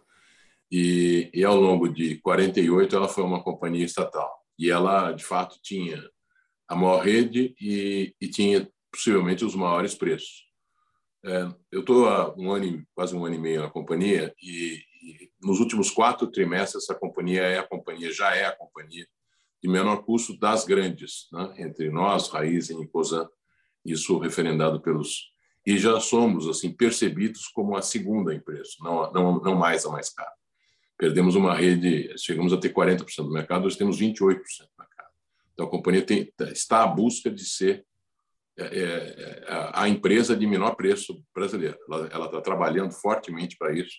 e, e, ao longo de 48, ela foi uma companhia estatal e ela de fato tinha a maior rede e, e tinha possivelmente os maiores preços. É, eu estou há um ano, quase um ano e meio na companhia e, e, nos últimos quatro trimestres essa companhia é a companhia já é a companhia de menor custo das grandes, né? entre nós, Raizen e Cosan, isso referendado pelos e já somos assim percebidos como a segunda empresa, não não não mais a mais cara. Perdemos uma rede, chegamos a ter 40% do mercado, hoje temos 28% do mercado. Então, a companhia tem, está à busca de ser é, é, é a empresa de menor preço brasileira. Ela está trabalhando fortemente para isso.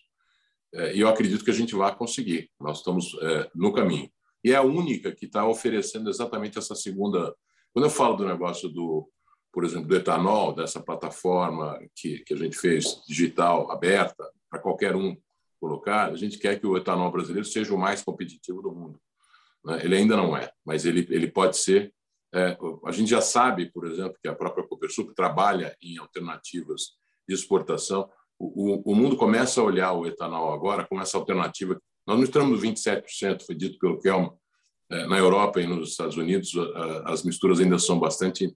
É, e eu acredito que a gente vai conseguir. Nós estamos é, no caminho. E é a única que está oferecendo exatamente essa segunda. Quando eu falo do negócio do, por exemplo, do etanol, dessa plataforma que, que a gente fez digital, aberta, para qualquer um colocar, a gente quer que o etanol brasileiro seja o mais competitivo do mundo. Né? Ele ainda não é, mas ele, ele pode ser. É, a gente já sabe, por exemplo, que a própria Copersuc trabalha em alternativas de exportação. O, o, o, mundo começa a olhar o etanol agora como essa alternativa. Nós não estamos no 27%, foi dito pelo Kelman. É, na Europa e nos Estados Unidos, as misturas ainda são bastante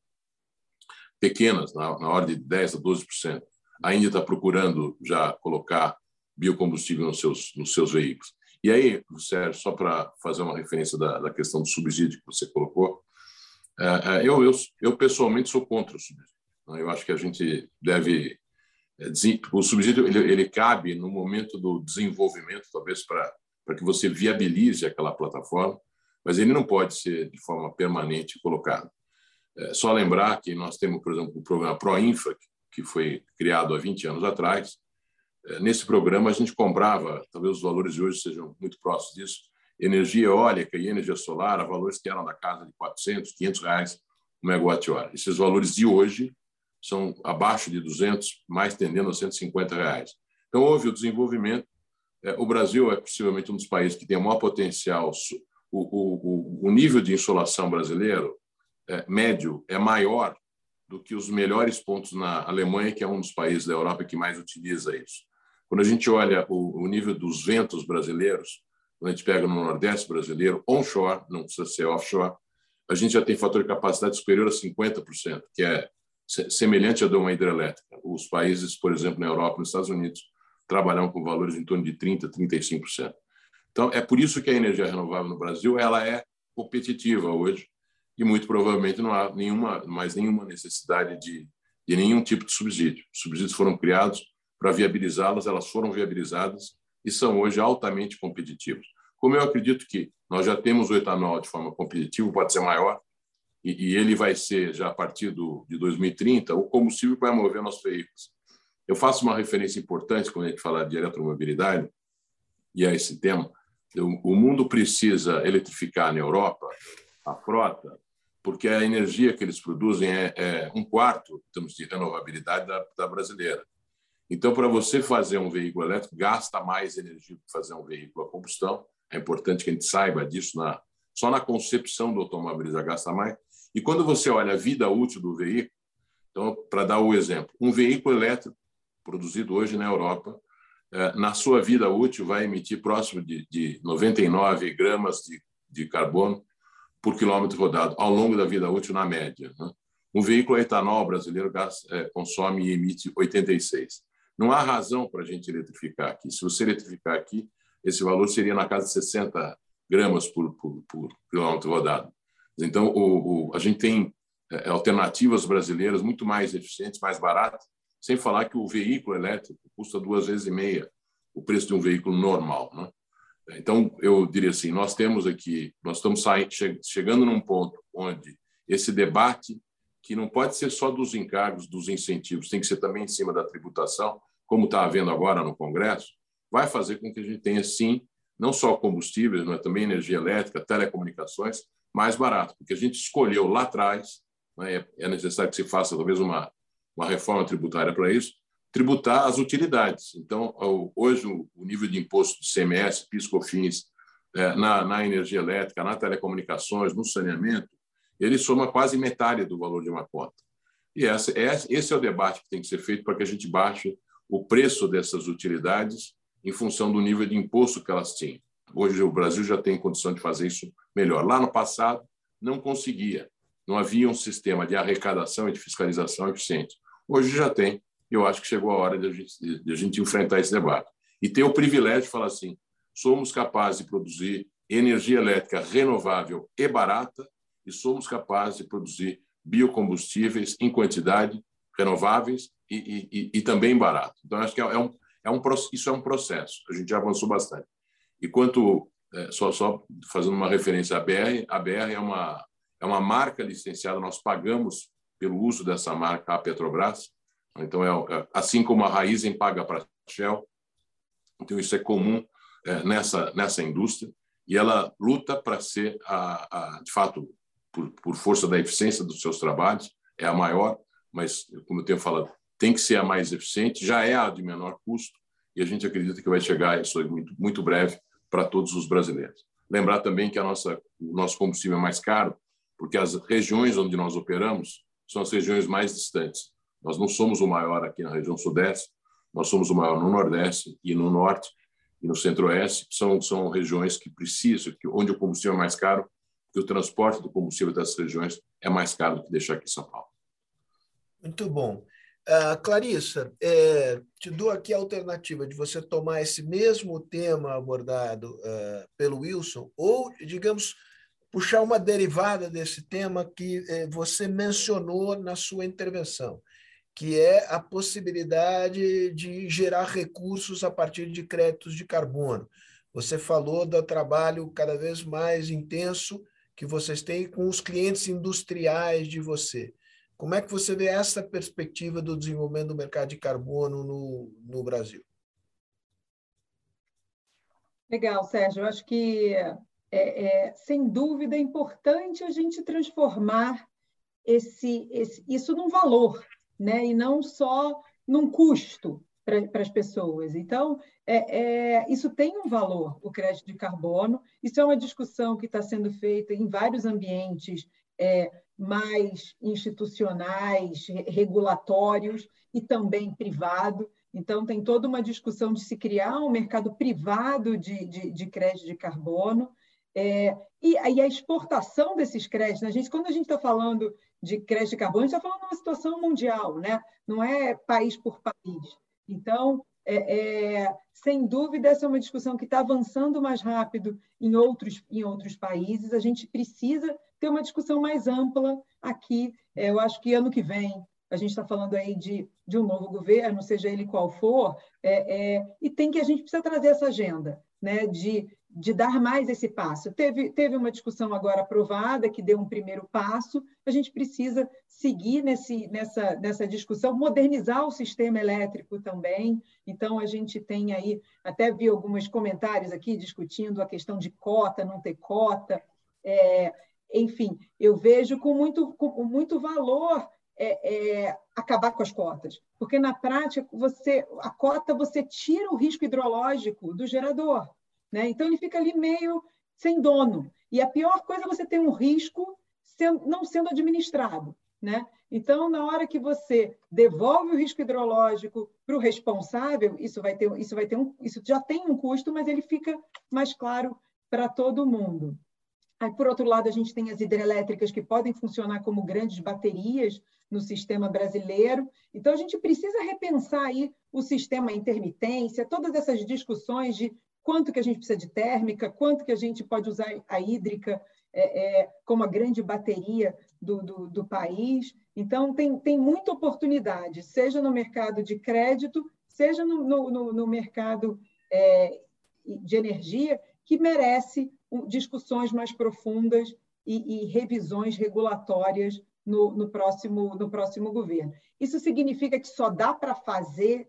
pequenas, na, na ordem de 10% a 12%. A Índia está procurando já colocar biocombustível nos seus, nos seus veículos. E aí, Sérgio, só para fazer uma referência da, da, questão do subsídio que você colocou, é, é, eu, eu, eu pessoalmente sou contra o subsídio. Né? Eu acho que a gente deve. É, o subsídio ele, ele cabe no momento do desenvolvimento, talvez para que você viabilize aquela plataforma, mas ele não pode ser de forma permanente colocado. É só lembrar que nós temos, por exemplo, o programa ProInfra, que foi criado há 20 anos atrás, é, nesse programa a gente comprava, talvez os valores de hoje sejam muito próximos disso, energia eólica e energia solar a valores que eram da casa de 400, 500 reais o megawatt-hora. Esses valores de hoje são abaixo de 200, mais tendendo a 150 reais. Então, houve o desenvolvimento. É, o Brasil é possivelmente um dos países que tem o maior potencial. O, o, o nível de insolação brasileiro médio é maior do que os melhores pontos na Alemanha, que é um dos países da Europa que mais utiliza isso. Quando a gente olha o, nível dos ventos brasileiros, quando a gente pega no Nordeste brasileiro, onshore, não precisa ser offshore, a gente já tem fator de capacidade superior a 50%, que é semelhante a de uma hidrelétrica. Os países, por exemplo, na Europa, nos Estados Unidos, trabalham com valores em torno de 30%, 35%. Então, é por isso que a energia renovável no Brasil ela é competitiva hoje e muito provavelmente não há nenhuma, mais nenhuma necessidade de, de nenhum tipo de subsídio. Os subsídios foram criados para viabilizá-las, elas foram viabilizadas e são hoje altamente competitivos. Como eu acredito que nós já temos o etanol de forma competitiva, pode ser maior, e, e ele vai ser, já a partir do, de 2030, o combustível que vai mover nossos veículos. Eu faço uma referência importante quando a gente fala de eletromobilidade, e a esse tema. O mundo precisa eletrificar na Europa a frota, porque a energia que eles produzem é, é um quarto, em termos de renovabilidade, da, da brasileira. Então, para você fazer um veículo elétrico, gasta mais energia que fazer um veículo a combustão. É importante que a gente saiba disso. Na, só na concepção do automóvel já gasta mais. E quando você olha a vida útil do veículo, então, para dar o exemplo, um veículo elétrico produzido hoje na Europa, é, na sua vida útil, vai emitir próximo de, de 99 gramas de, de carbono por quilômetro rodado, ao longo da vida útil, na média. Né? Um veículo etanol brasileiro é, consome e emite 86. Não há razão para a gente eletrificar aqui. Se você eletrificar aqui, esse valor seria na casa de 60 gramas por, por, por quilômetro rodado. Então, o, o, a gente tem é, alternativas brasileiras muito mais eficientes, mais baratas, sem falar que o veículo elétrico custa duas vezes e meia o preço de um veículo normal. Né? Então, eu diria assim, nós temos aqui, nós estamos saindo, chegando num ponto onde esse debate que não pode ser só dos encargos, dos incentivos, tem que ser também em cima da tributação, como está havendo agora no Congresso, vai fazer com que a gente tenha, sim, não só combustíveis, mas também energia elétrica, telecomunicações, mais barato, porque a gente escolheu lá atrás, né, é necessário que se faça talvez uma, uma reforma tributária para isso, tributar as utilidades. Então, hoje, o nível de imposto de CMS, PIS, COFINS, é, na, na energia elétrica, na telecomunicações, no saneamento, ele soma quase metade do valor de uma cota. E essa, esse é o debate que tem que ser feito para que a gente baixe o preço dessas utilidades em função do nível de imposto que elas tinham. Hoje o Brasil já tem condição de fazer isso melhor. Lá no passado não conseguia, não havia um sistema de arrecadação e de fiscalização eficiente. Hoje já tem. Eu acho que chegou a hora de a, gente, de a gente enfrentar esse debate e ter o privilégio de falar assim: somos capazes de produzir energia elétrica renovável e barata e somos capazes de produzir biocombustíveis em quantidade, renováveis e, e, e também barato. Então, acho que é, é, um, é um, isso é um processo. A gente já avançou bastante. E quanto, é, só, só fazendo uma referência à BR, a BR é uma, é uma marca licenciada, nós pagamos pelo uso dessa marca à Petrobras. Então, é, é assim como a Raizen paga para a Shell, então isso é comum é, nessa, nessa indústria, e ela luta para ser, a, a, de fato, por, por força da eficiência dos seus trabalhos, é a maior, mas, como eu tenho falado, tem que ser a mais eficiente, já é a de menor custo, e a gente acredita que vai chegar isso muito, muito breve para todos os brasileiros. Lembrar também que a nossa, o nosso combustível é mais caro, porque as regiões onde nós operamos são as regiões mais distantes. Nós não somos o maior aqui na região sudeste, nós somos o maior no nordeste e no norte e no centro-oeste. São, são regiões que precisam, que, onde o combustível é mais caro que o transporte do combustível dessas regiões é mais caro do que deixar aqui em São Paulo. Muito bom. Uh, Clarissa, é, te dou aqui a alternativa de você tomar esse mesmo tema abordado uh, pelo Wilson, ou, digamos, puxar uma derivada desse tema que uh, você mencionou na sua intervenção, que é a possibilidade de gerar recursos a partir de créditos de carbono. Você falou do trabalho cada vez mais intenso que vocês têm com os clientes industriais de você. Como é que você vê essa perspectiva do desenvolvimento do mercado de carbono no, no Brasil? Legal, Sérgio. Eu acho que, é, é, sem dúvida, é importante a gente transformar esse, esse, isso num valor, né? e não só num custo para as pessoas. Então, é, é, isso tem um valor, o crédito de carbono. Isso é uma discussão que está sendo feita em vários ambientes é, mais institucionais, regulatórios e também privado. Então, tem toda uma discussão de se criar um mercado privado de, de, de crédito de carbono. É, e, e, a exportação desses créditos, né? a gente, quando a gente está falando de crédito de carbono, a gente está falando de uma situação mundial, né? não é país por país. Então, é, é, sem dúvida, essa é uma discussão que está avançando mais rápido em outros, em outros países. A gente precisa ter uma discussão mais ampla aqui. É, eu acho que ano que vem, a gente está falando aí de, de um novo governo, seja ele qual for, é, é, e tem que a gente precisa trazer essa agenda né, de de dar mais esse passo. Teve, teve uma discussão agora aprovada que deu um primeiro passo, a gente precisa seguir nesse, nessa, nessa discussão, modernizar o sistema elétrico também. Então, a gente tem aí, até vi alguns comentários aqui discutindo a questão de cota, não ter cota. É, enfim, eu vejo com muito, com muito valor é, é, acabar com as cotas, porque na prática você a cota você tira o risco hidrológico do gerador. Né? Então, ele fica ali meio sem dono. E a pior coisa é você ter um risco sendo, não sendo administrado. Né? Então, na hora que você devolve o risco hidrológico para o responsável, isso vai ter, isso vai ter um, isso já tem um custo, mas ele fica mais claro para todo mundo. Aí, por outro lado, a gente tem as hidrelétricas que podem funcionar como grandes baterias no sistema brasileiro. Então, a gente precisa repensar aí o sistema intermitência, todas essas discussões de quanto que a gente precisa de térmica, quanto que a gente pode usar a hídrica é, é, como a grande bateria do, do, do, país. Então, tem, tem muita oportunidade, seja no mercado de crédito, seja no, no, no mercado é, de energia, que merece discussões mais profundas e, e revisões regulatórias no, no, próximo, no próximo governo. Isso significa que só dá para fazer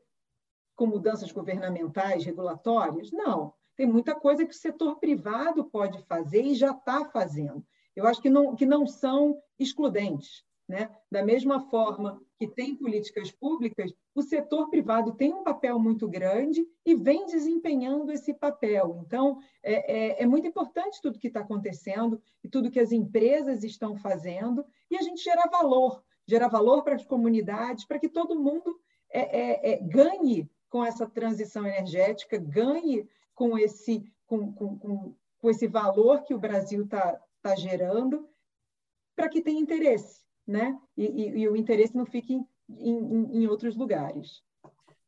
com mudanças governamentais, regulatórias? Não. Tem muita coisa que o setor privado pode fazer e já está fazendo. Eu acho que não, que não são excludentes. Né? Da mesma forma que tem políticas públicas, o setor privado tem um papel muito grande e vem desempenhando esse papel. Então, é, é, é muito importante tudo que está acontecendo e tudo que as empresas estão fazendo e a gente gerar valor gerar valor para as comunidades, para que todo mundo é, é, é ganhe com essa transição energética, ganhe com esse, com, com, com, com esse valor que o Brasil está tá gerando, para que tenha interesse, né? E, e, e, o interesse não fique em, em, em, outros lugares.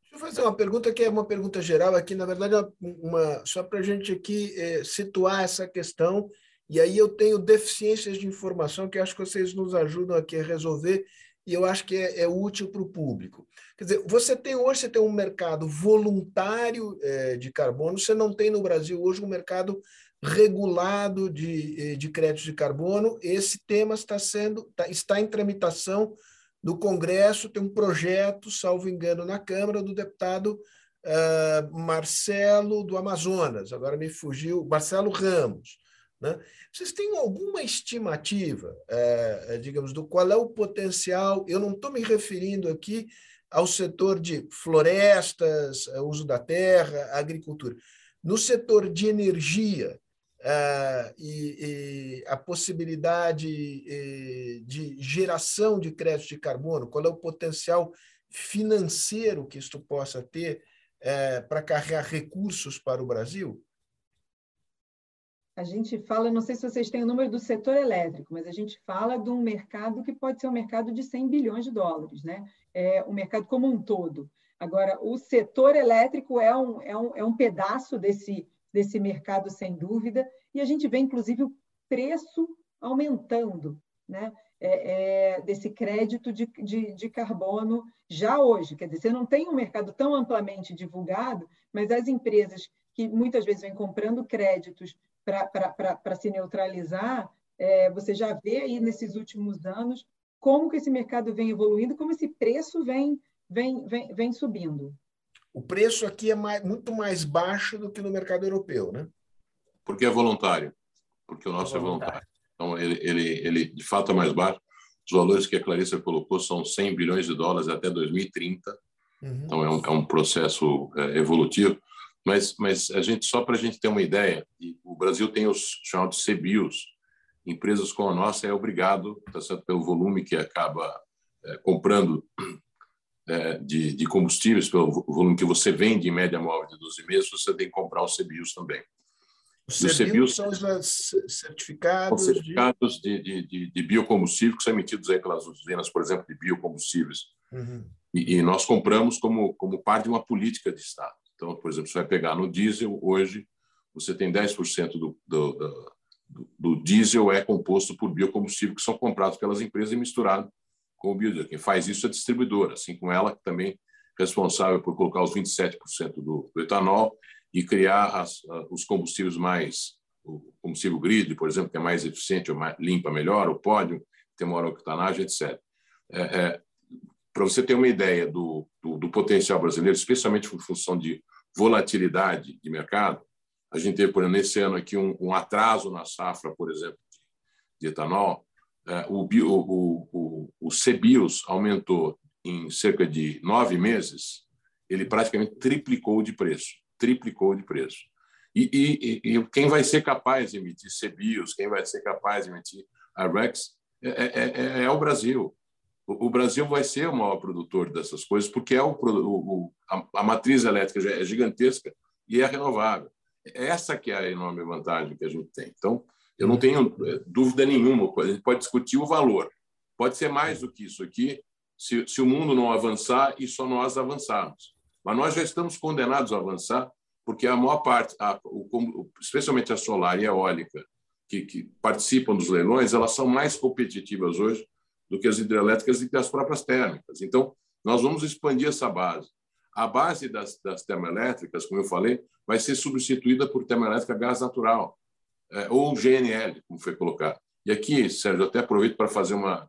Deixa eu fazer uma pergunta que é uma pergunta geral aqui, na verdade, é uma, só para a gente aqui é, situar essa questão, e aí eu tenho deficiências de informação que acho que vocês nos ajudam aqui a resolver, e eu acho que é, é útil para o público. Quer dizer, você tem hoje você tem um mercado voluntário é, de carbono, você não tem no Brasil hoje um mercado regulado de, eh, de créditos de carbono. Esse tema está sendo está, está em tramitação no Congresso, tem um projeto, salvo engano, na Câmara do deputado uh, Marcelo do Amazonas, agora me fugiu, Marcelo Ramos. Né? Vocês têm alguma estimativa, é, digamos, do qual é o potencial? Eu não estou me referindo aqui ao setor de florestas, uso da terra, agricultura. No setor de energia e, e, a possibilidade de geração de crédito de carbono, qual é o potencial financeiro que isto possa ter para carregar recursos para o Brasil? A gente fala, não sei se vocês têm o número do setor elétrico, mas a gente fala de um mercado que pode ser um mercado de 100 bilhões de dólares, né? É o mercado como um todo. Agora, o setor elétrico é um, é um, é um pedaço desse, desse mercado, sem dúvida, e a gente vê, inclusive, o preço aumentando, né? É, é, desse crédito de, de, de, carbono já hoje. Quer dizer, você não tem um mercado tão amplamente divulgado, mas as empresas que muitas vezes vêm comprando créditos para se neutralizar, é, você já vê aí nesses últimos anos como que esse mercado vem evoluindo, como esse preço vem, vem, vem, vem subindo. O preço aqui é mais, muito mais baixo do que no mercado europeu, né? Porque é voluntário. Porque o nosso é voluntário. É voluntário. Então, ele, ele, ele de fato é mais baixo. Os valores que a Clarissa colocou são 100 bilhões de dólares até 2030. Uhum. Então, é um, é um processo é, evolutivo. Mas, mas a gente só para a gente ter uma ideia, o Brasil tem os chamados CBIOS, empresas como a nossa é obrigado, tá certo, pelo volume que acaba é, comprando é, de, de, combustíveis, pelo volume que você vende em média móvel de 12 meses, você tem que comprar os CBIOS também. Os CBIOS são os certificados, certificados de... De, de, de, biocombustível que são emitidos aí pelas usinas, por exemplo, de biocombustíveis. Uhum. E, e, nós compramos como, como parte de uma política de Estado. Então, por exemplo, você vai pegar no diesel, hoje você tem 10% do, do, do do, diesel é composto por biocombustível que são comprados pelas empresas e misturados com o biodiesel. Quem faz isso é a distribuidora, assim como ela que também é responsável por colocar os 27% do, do, etanol e criar as, os combustíveis mais o combustível grid, por exemplo, que é mais eficiente, ou mais, limpa melhor, o pódio, tem maior octanagem, etc. É, é, Para você ter uma ideia do, do, do potencial brasileiro, especialmente em função de volatilidade de mercado, a gente teve, por exemplo, nesse ano aqui um, um atraso na safra, por exemplo, de etanol. É, o, bio, o, o, o CBIOS aumentou em cerca de nove meses, ele praticamente triplicou de preço, triplicou de preço. E, e, e quem vai ser capaz de emitir CBIOS, quem vai ser capaz de emitir IREX, é, é, é, é o Brasil. O, Brasil vai ser o maior produtor dessas coisas, porque é o, o a, a matriz elétrica é gigantesca e é renovável. Essa que é a enorme vantagem que a gente tem. Então, eu não tenho eh, dúvida nenhuma. A gente pode discutir o valor. Pode ser mais do que isso aqui, se, se o mundo não avançar e só nós avançarmos. Mas nós já estamos condenados a avançar, porque a maior parte, a, o, especialmente a solar e a eólica, que, que, participam dos leilões, elas são mais competitivas hoje do que as hidrelétricas e as próprias térmicas. Então, nós vamos expandir essa base. A base das, das termoelétricas, como eu falei, vai ser substituída por termoelétrica gás natural, é, ou GNL, como foi colocado. E aqui, Sérgio, até aproveito para fazer uma,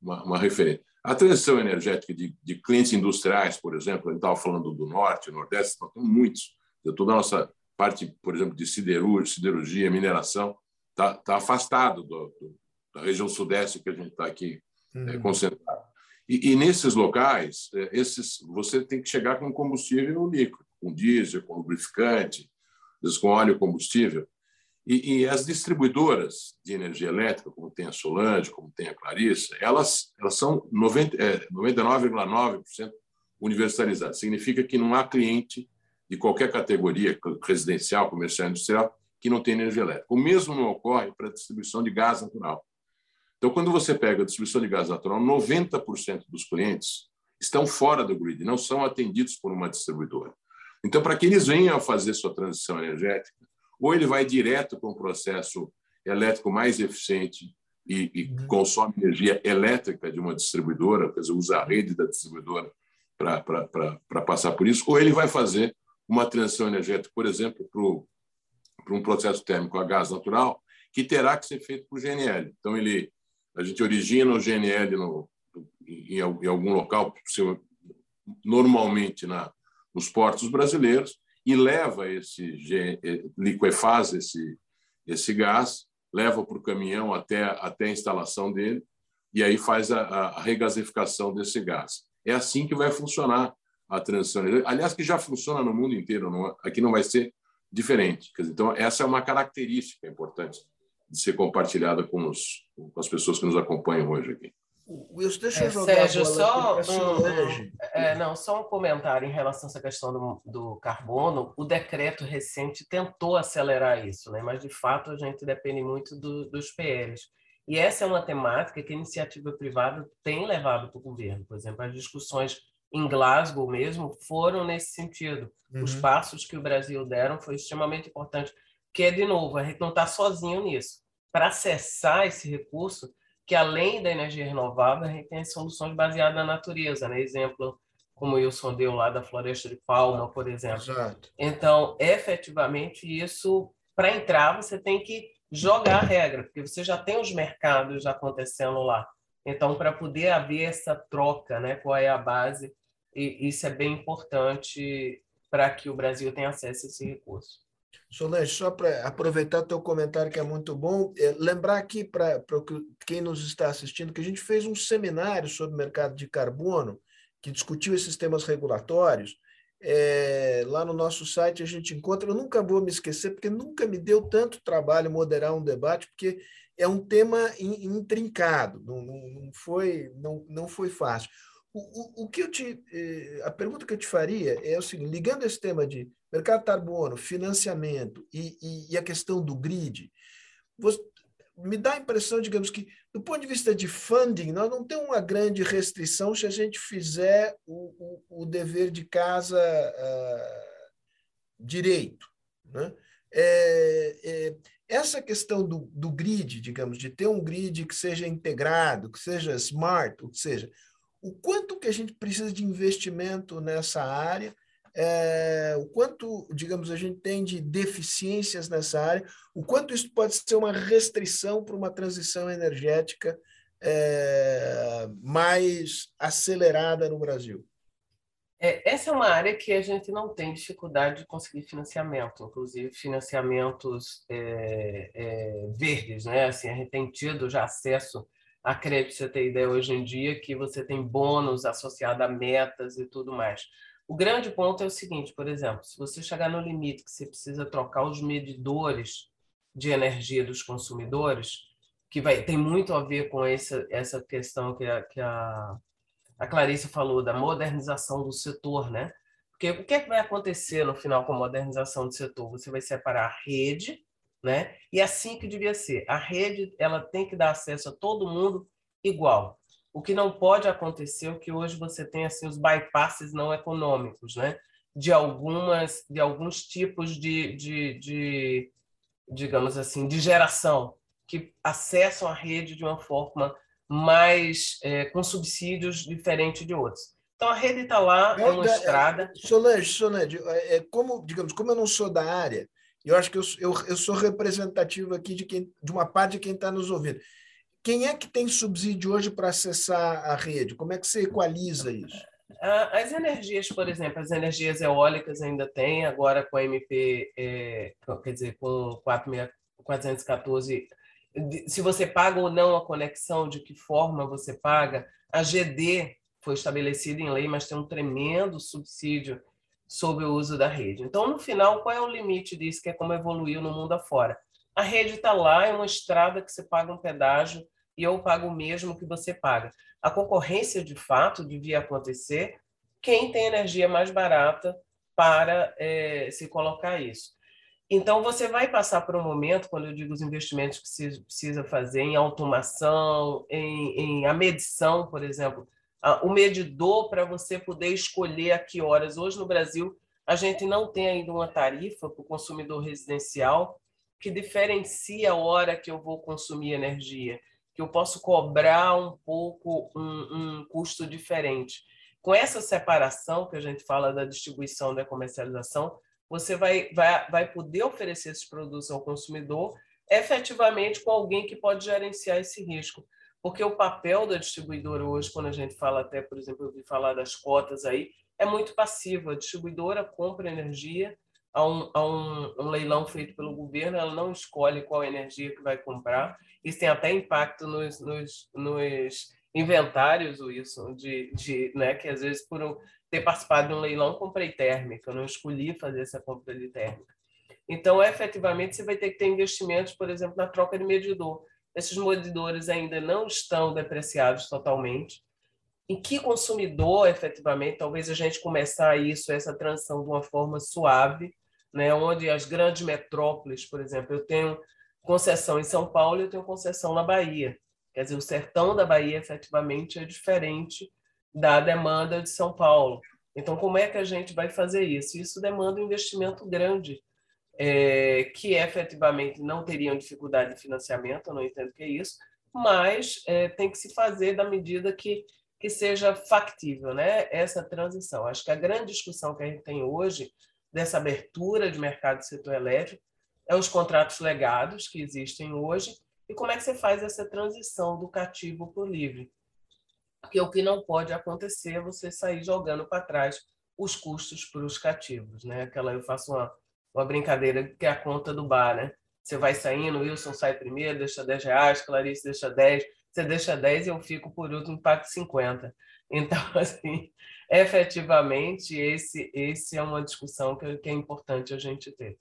uma, uma referência. A transição energética de, de, clientes industriais, por exemplo, a gente estava falando do Norte, Nordeste, nós temos muitos. Toda a nossa parte, por exemplo, de siderurgia, siderurgia mineração, está tá afastado do, do, da região Sudeste que a gente está aqui uhum. é, concentrado. E, e, nesses locais, é, esses, você tem que chegar com combustível líquido, com diesel, com lubrificante, com óleo combustível. E, e, as distribuidoras de energia elétrica, como tem a Solange, como tem a Clarissa, elas, elas são 99,9% é, universalizadas. Significa que não há cliente de qualquer categoria, residencial, comercial, industrial, que não tem energia elétrica. O mesmo não ocorre para a distribuição de gás natural. Então, quando você pega a distribuição de gás natural, 90% dos clientes estão fora do grid, não são atendidos por uma distribuidora. Então, para que eles venham a fazer sua transição energética, ou ele vai direto para um processo elétrico mais eficiente e, e uhum. consome energia elétrica de uma distribuidora, quer dizer, usa a rede da distribuidora para passar por isso, ou ele vai fazer uma transição energética, por exemplo, para um processo térmico a gás natural, que terá que ser feito por GNL. Então, ele a gente origina o GNL no, em, em algum local, normalmente na, nos portos brasileiros, e leva esse eh, liquefaz esse esse gás, leva para o caminhão até até a instalação dele e aí faz a, a regasificação desse gás. É assim que vai funcionar a transição. Aliás, que já funciona no mundo inteiro, não, é? aqui não vai ser diferente. Então, essa é uma característica importante de ser compartilhada com, os, com as pessoas que nos acompanham hoje aqui. Wilson, deixa eu é, jogar Sérgio, só um, é, não, só um comentário em relação a essa questão do, do, carbono. O decreto recente tentou acelerar isso, né? mas de fato a gente depende muito do, dos PLs. E essa é uma temática que a iniciativa privada tem levado para o governo. Por exemplo, as discussões em Glasgow mesmo foram nesse sentido. Uhum. Os passos que o Brasil deram foi extremamente importante porque, de novo, a gente não está sozinho nisso. Para acessar esse recurso, que além da energia renovável, a gente tem soluções baseadas na natureza, né? Exemplo, como o Wilson deu lá da Floresta de Palma, por exemplo. Exato. Então, efetivamente, isso, para entrar, você tem que jogar a regra, porque você já tem os mercados acontecendo lá. Então, para poder haver essa troca, né? qual é a base e isso é bem importante para que o Brasil tenha acesso a esse recurso. Solange, só para aproveitar teu comentário que é muito bom, é, lembrar aqui para quem nos está assistindo que a gente fez um seminário sobre o mercado de carbono que discutiu esses temas regulatórios. É, lá no nosso site a gente encontra, eu nunca vou me esquecer, porque nunca me deu tanto trabalho moderar um debate, porque é um tema intrincado, não, não, foi, não, não foi fácil. O, o, o que eu te, eh, a pergunta que eu te faria é o seguinte: ligando esse tema de mercado de carbono, financiamento e, e, e a questão do grid, você, me dá a impressão, digamos que, do ponto de vista de funding, nós não temos uma grande restrição se a gente fizer o, o, o dever de casa uh, direito. Né? É, é, essa questão do, do grid, digamos, de ter um grid que seja integrado, que seja smart, ou seja, o quanto que a gente precisa de investimento nessa área, é, o quanto, digamos, a gente tem de deficiências nessa área, o quanto isso pode ser uma restrição para uma transição energética é, mais acelerada no Brasil. É, essa é uma área que a gente não tem dificuldade de conseguir financiamento, inclusive financiamentos é, é, verdes, né? Assim, a já acesso a tem ideia hoje em dia que você tem bônus associado a metas e tudo mais. O grande ponto é o seguinte, por exemplo, se você chegar no limite que você precisa trocar os medidores de energia dos consumidores, que vai tem muito a ver com essa, essa questão que a, que a a Clarice falou da modernização do setor, né? Porque o que, é que vai acontecer no final com a modernização do setor? Você vai separar a rede, né? E é assim que devia ser. A rede ela tem que dar acesso a todo mundo igual. O que não pode acontecer é que hoje você tem assim os bypasses não econômicos, né? De algumas, de alguns tipos de, de, de digamos assim, de geração que acessam a rede de uma forma mas é, com subsídios diferentes de outros. Então a rede está lá, é uma estrada. Solange, Solange, é, é, como, digamos, como eu não sou da área, eu acho que eu, eu, eu sou representativo aqui de, quem, de uma parte de quem está nos ouvindo. Quem é que tem subsídio hoje para acessar a rede? Como é que você equaliza isso? As energias, por exemplo, as energias eólicas ainda tem, agora com a MP, é, quer dizer, com 414 se você paga ou não a conexão, de que forma você paga. A GD foi estabelecida em lei, mas tem um tremendo subsídio sobre o uso da rede. Então, no final, qual é o limite disso, que é como evoluiu no mundo afora? A rede está lá, é uma estrada que você paga um pedágio e eu pago o mesmo que você paga. A concorrência, de fato, devia acontecer quem tem energia mais barata para é, se colocar isso. Então, você vai passar por um momento, quando eu digo os investimentos que você precisa fazer em automação, em, em a medição, por exemplo, a, o medidor para você poder escolher a que horas. Hoje, no Brasil, a gente não tem ainda uma tarifa para o consumidor residencial que diferencia a hora que eu vou consumir energia, que eu posso cobrar um pouco um, um custo diferente. Com essa separação que a gente fala da distribuição da comercialização, você vai, vai, vai poder oferecer esses produtos ao consumidor efetivamente com alguém que pode gerenciar esse risco. Porque o papel da distribuidora hoje, quando a gente fala até, por exemplo, eu ouvi falar das cotas aí, é muito passivo. A distribuidora compra energia a um, a um, um leilão feito pelo governo, ela não escolhe qual energia que vai comprar. Isso tem até impacto nos, nos, nos inventários, isso, de, de, né, que às vezes por ter participado de um leilão, comprei térmica, eu não escolhi fazer essa compra de térmica. Então, efetivamente, você vai ter que ter investimentos, por exemplo, na troca de medidor. Esses medidores ainda não estão depreciados totalmente. Em que consumidor, efetivamente, talvez a gente começar isso, essa transição de uma forma suave, né? onde as grandes metrópoles, por exemplo, eu tenho concessão em São Paulo eu tenho concessão na Bahia. Quer dizer, o sertão da Bahia, efetivamente, é diferente da demanda de São Paulo. Então, como é que a gente vai fazer isso? Isso demanda um investimento grande, é, que efetivamente não teriam dificuldade de financiamento, eu não entendo o que é isso, mas é, tem que se fazer da medida que, que seja factível né? essa transição. Acho que a grande discussão que a gente tem hoje, dessa abertura de mercado do setor elétrico, é os contratos legados que existem hoje e como é que você faz essa transição do cativo para o livre Porque o que não pode acontecer é você sair jogando para trás os custos para os cativos. Né? Aquela, eu faço uma, uma brincadeira que é a conta do bar. Né? Você vai saindo, Wilson sai primeiro, deixa 10 reais, Clarice deixa 10, você deixa 10 e eu fico por último, pago 50. Então, [LAUGHS] assim, efetivamente, esse, esse é uma discussão que, que é importante a gente ter.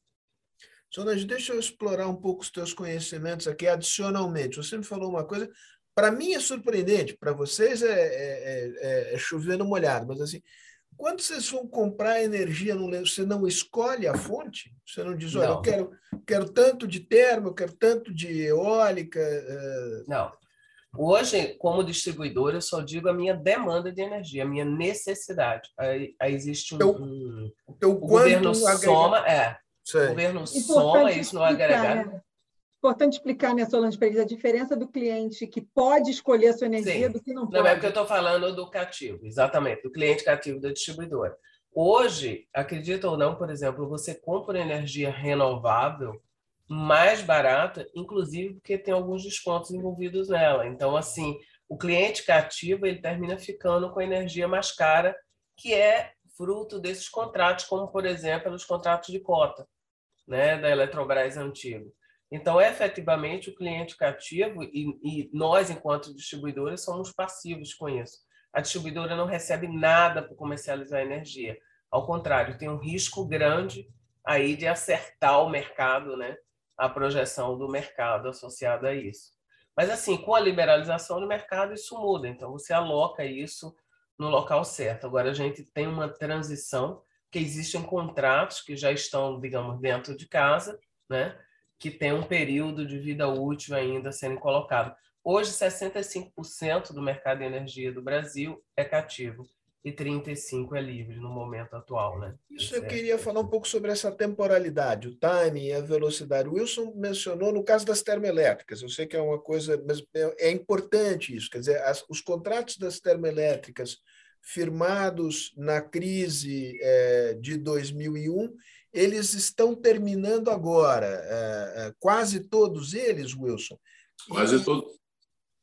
Solange, deixa eu explorar um pouco os teus conhecimentos aqui adicionalmente. Você me falou uma coisa, para mim é surpreendente, para vocês é, é, é, é chover no molhado, mas assim, quando vocês vão comprar energia, você não escolhe a fonte? Você não diz, olha, não. eu quero, quero tanto de termo, eu quero tanto de eólica. É... Não. Hoje, como distribuidor, eu só digo a minha demanda de energia, a minha necessidade. Aí, aí existe um. Então, um então, o governo soma, é, Sei. O governo soma isso no agregado. Importante explicar, né, Solange Pérez, a diferença do cliente que pode escolher a sua energia Sim. do que não pode. Não é porque eu estou falando do cativo, exatamente, do cliente cativo da distribuidora. Hoje, acredita ou não, por exemplo, você compra energia renovável mais barata, inclusive porque tem alguns descontos envolvidos nela. Então, assim, o cliente cativo ele termina ficando com a energia mais cara, que é fruto desses contratos, como, por exemplo, os contratos de cota né, da Eletrobras antigo. Então, efetivamente, o cliente cativo e, e nós, enquanto distribuidores, somos passivos com isso. A distribuidora não recebe nada para comercializar energia. Ao contrário, tem um risco grande aí de acertar o mercado, né? a projeção do mercado associada a isso. Mas, assim, com a liberalização do mercado, isso muda. Então, você aloca isso no local certo. Agora, a gente tem uma transição que existem contratos que já estão, digamos, dentro de casa, né? Que tem um período de vida útil ainda sendo colocado. Hoje, 65% do mercado de energia do Brasil é cativo e 35% é livre no momento atual. Né? Isso eu queria falar um pouco sobre essa temporalidade, o timing e a velocidade. O Wilson mencionou no caso das termoelétricas, eu sei que é uma coisa, mas é, é importante isso, quer dizer, as, os contratos das termoelétricas firmados na crise é, de 2001, eles estão terminando agora, é, é, quase todos eles, Wilson. Quase todos.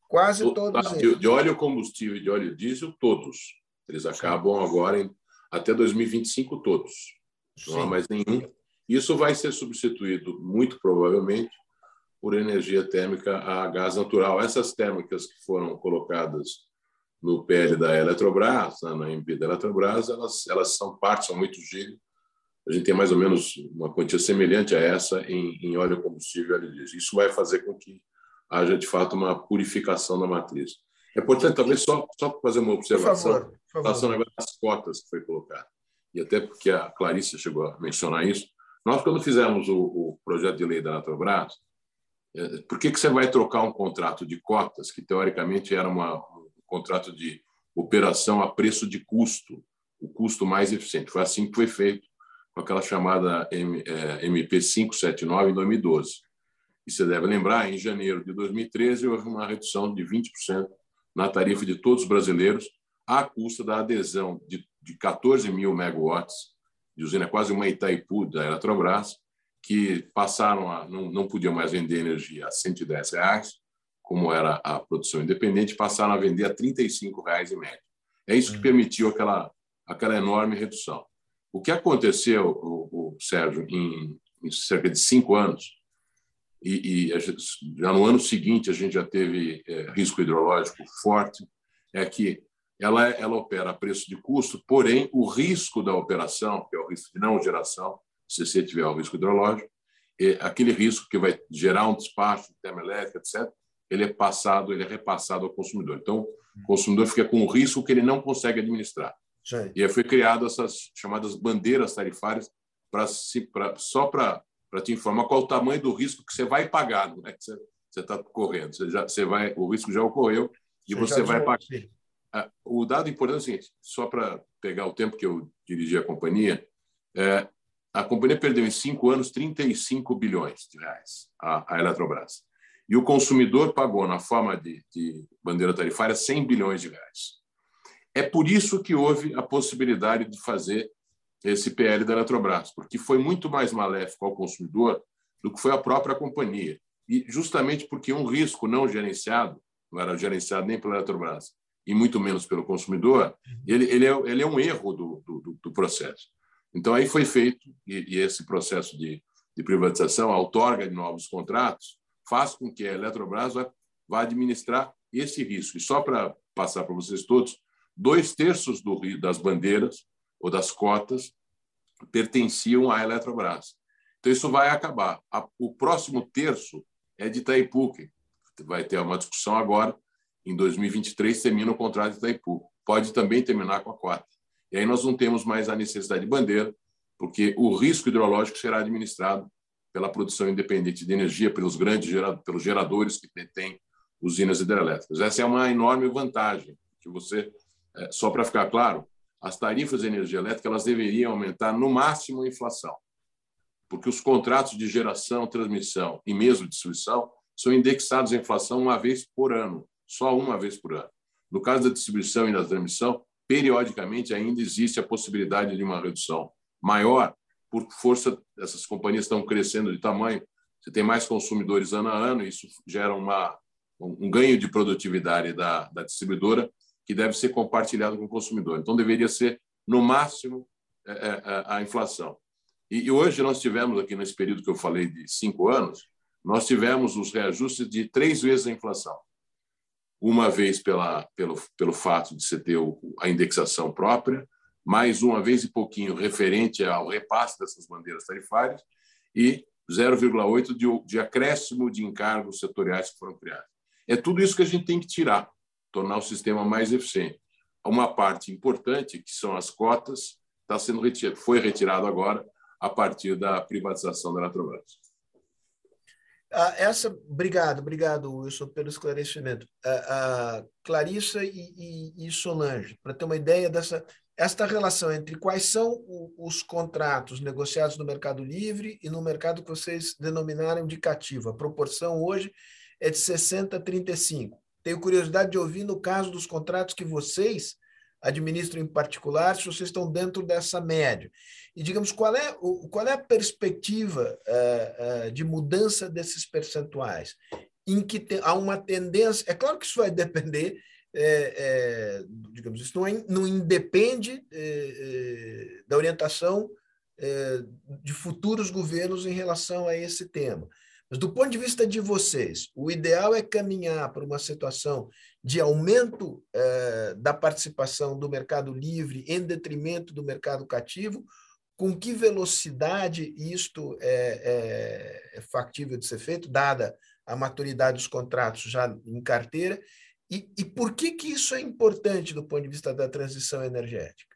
Quase todos tá, eles. De óleo combustível e de óleo diesel, todos. Eles acabam agora em, até 2025 todos. Não Sim. há mais nenhum. Isso vai ser substituído, muito provavelmente, por energia térmica a gás natural. Essas térmicas que foram colocadas no PL da Eletrobras, na MP da Eletrobras, elas, elas são parte, são muito gigas. A gente tem mais ou menos uma quantia semelhante a essa em, em óleo combustível e diesel. Isso vai fazer com que haja, de fato, uma purificação da matriz. É importante, talvez, só, só fazer uma observação em relação às cotas que foi colocado. E até porque a Clarice chegou a mencionar isso. Nós, quando fizemos o, o projeto de lei da Eletrobras, é, por que, que você vai trocar um contrato de cotas, que teoricamente era uma, contrato de operação a preço de custo, o custo mais eficiente. Foi assim que foi feito com aquela chamada MP 579 em 2012. E você deve lembrar, em janeiro de 2013 houve uma redução de 20% na tarifa de todos os brasileiros, à custa da adesão de, de 14 mil megawatts de usina, quase uma Itaipu da Eletrobras, que passaram a não, não podiam mais vender energia a 110 reais, como era a produção independente, passaram a vender a R$ 35,00 em média. É isso que uhum. permitiu aquela, aquela enorme redução. O que aconteceu, o, o Sérgio, em, em, cerca de cinco anos, e, e já no ano seguinte a gente já teve é, risco hidrológico forte, é que ela, ela opera a preço de custo, porém o risco da operação, que é o risco de não geração, se você tiver o risco hidrológico, é aquele risco que vai gerar um despacho de termoelétrica, etc., ele é passado, ele é repassado ao consumidor. Então, o consumidor fica com um risco que ele não consegue administrar. Sim. E aí foi criado essas chamadas bandeiras tarifárias para só para te informar qual o tamanho do risco que você vai pagar, é que você está correndo. Você já, você vai, o risco já ocorreu e você, você vai pagar. Ah, o dado importante é o seguinte, só para pegar o tempo que eu dirigi a companhia, é, a companhia perdeu em cinco anos 35 bilhões de reais, a, a Eletrobras e o consumidor pagou, na forma de, de bandeira tarifária, 100 bilhões de reais. É por isso que houve a possibilidade de fazer esse PL da Eletrobras, porque foi muito mais maléfico ao consumidor do que foi a própria companhia. E justamente porque um risco não gerenciado, não era gerenciado nem pela Eletrobras, e muito menos pelo consumidor, ele, ele, é, ele é um erro do, do, do processo. Então, aí foi feito, e, e esse processo de, de privatização, a outorga de novos contratos, faz com que a Eletrobras vá, vá administrar esse risco. E só para passar para vocês todos, dois terços do, das bandeiras ou das cotas pertenciam à Eletrobras. Então, isso vai acabar. O próximo terço é de Itaipu, que vai ter uma discussão agora. Em 2023 termina o contrato de Itaipu. Pode também terminar com a cota. E aí nós não temos mais a necessidade de bandeira, porque o risco hidrológico será administrado pela produção independente de energia, pelos grandes pelos geradores que detêm usinas hidrelétricas. Essa é uma enorme vantagem que você, só para ficar claro, as tarifas de energia elétrica elas deveriam aumentar no máximo a inflação, porque os contratos de geração, transmissão e mesmo distribuição são indexados à inflação uma vez por ano, só uma vez por ano. No caso da distribuição e da transmissão, periodicamente ainda existe a possibilidade de uma redução maior, por força dessas companhias estão crescendo de tamanho, você tem mais consumidores ano a ano, isso gera uma, um ganho de produtividade da, da distribuidora que deve ser compartilhado com o consumidor. Então, deveria ser, no máximo, é, é, é, a inflação. E hoje nós tivemos, aqui nesse período que eu falei de cinco anos, nós tivemos os reajustes de três vezes a inflação. Uma vez pela, pelo, pelo fato de você ter a indexação própria, mais uma vez e pouquinho referente ao repasse dessas bandeiras tarifárias e 0,8 de, de acréscimo de encargos setoriais que foram criados. É tudo isso que a gente tem que tirar tornar o sistema mais eficiente. Uma parte importante, que são as cotas, está sendo retirado, foi retirado agora a partir da privatização da Eletrobras. Ah, essa, obrigado, obrigado, Wilson, pelo esclarecimento. Ah, ah, Clarissa e, e, e Solange, para ter uma ideia dessa esta relação entre quais são os contratos negociados no mercado livre e no mercado que vocês denominaram de cativo. A proporção hoje é de 60 a 35. Tenho curiosidade de ouvir no caso dos contratos que vocês administram em particular, se vocês estão dentro dessa média. E digamos, qual é, o, qual é a perspectiva uh, uh, de mudança desses percentuais? Em que te, há uma tendência, é claro que isso vai depender, é, é, digamos, isso não, é, não independe da orientação de futuros governos em relação a esse tema. Mas do ponto de vista de vocês, o ideal é caminhar para uma situação de aumento eh, da participação do mercado livre em detrimento do mercado cativo. Com que velocidade isto é, é, é factível de ser feito, dada a maturidade dos contratos já em carteira? E, e por que, que isso é importante do ponto de vista da transição energética?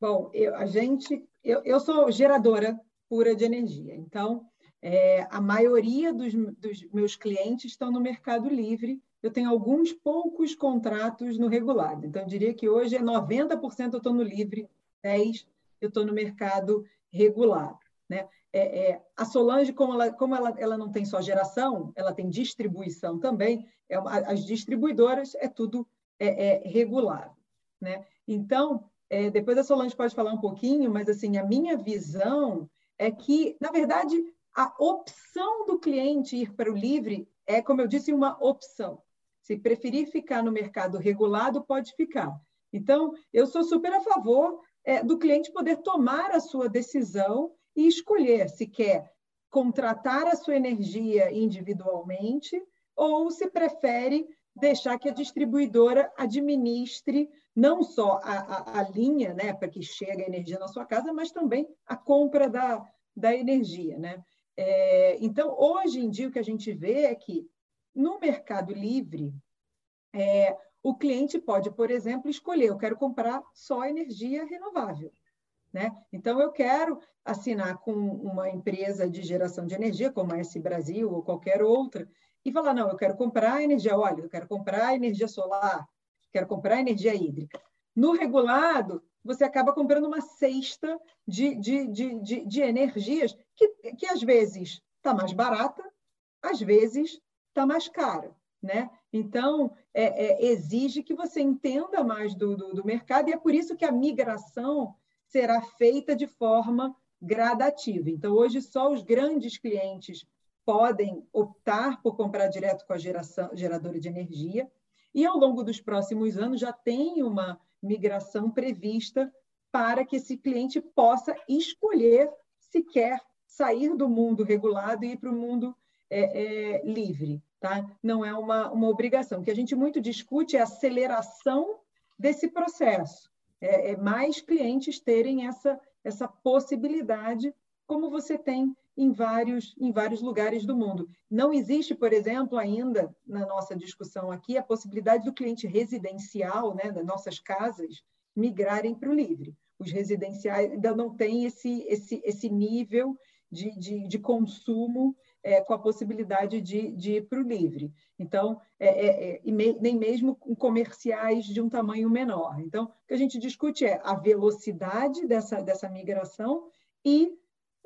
Bom, eu, a gente, eu, eu sou geradora pura de energia, então é, a maioria dos, dos meus clientes estão no Mercado Livre. Eu tenho alguns poucos contratos no regulado. Então, eu diria que hoje é 90% eu estou no livre, 10% eu estou no mercado regulado. Né? É, é, a Solange, como, ela, como ela, ela não tem só geração, ela tem distribuição também, é as distribuidoras é tudo é, é regulado. Né? Então, é, depois a Solange pode falar um pouquinho, mas assim a minha visão é que, na verdade, a opção do cliente ir para o livre é, como eu disse, uma opção. Se preferir ficar no mercado regulado, pode ficar. Então, eu sou super a favor é, do cliente poder tomar a sua decisão e escolher se quer contratar a sua energia individualmente ou se prefere deixar que a distribuidora administre não só a, a, a linha né, para que chegue a energia na sua casa, mas também a compra da, da energia. Né? É, então, hoje em dia, o que a gente vê é que no Mercado Livre, é, o cliente pode, por exemplo, escolher: eu quero comprar só energia renovável. Né? Então, eu quero assinar com uma empresa de geração de energia, como a S Brasil ou qualquer outra, e falar: não, eu quero comprar energia óleo, eu quero comprar energia solar, quero comprar energia hídrica. No regulado, você acaba comprando uma cesta de, de, de, de, de energias que, que às vezes está mais barata, às vezes está mais cara. Né? Então, é, é, exige que você entenda mais do, do, do, mercado, e é por isso que a migração será feita de forma gradativa. Então, hoje, só os grandes clientes podem optar por comprar direto com a geração, geradora de energia, E ao longo dos próximos anos já tem uma migração prevista para que esse cliente possa escolher se quer sair do mundo regulado e ir para o mundo é, é, livre. Tá? Não é uma, uma obrigação. O que a gente muito discute é a aceleração desse processo. É, é mais clientes terem essa, essa possibilidade, como você tem em vários, em vários lugares do mundo. Não existe, por exemplo, ainda na nossa discussão aqui, a possibilidade do cliente residencial, né, das nossas casas, migrarem para o livre. Os residenciais ainda não têm esse, esse, esse nível de, de, de consumo é, com a possibilidade de, de ir para o livre. Então, é, é, é nem mesmo com comerciais de um tamanho menor. Então, o que a gente discute é a velocidade dessa, dessa migração e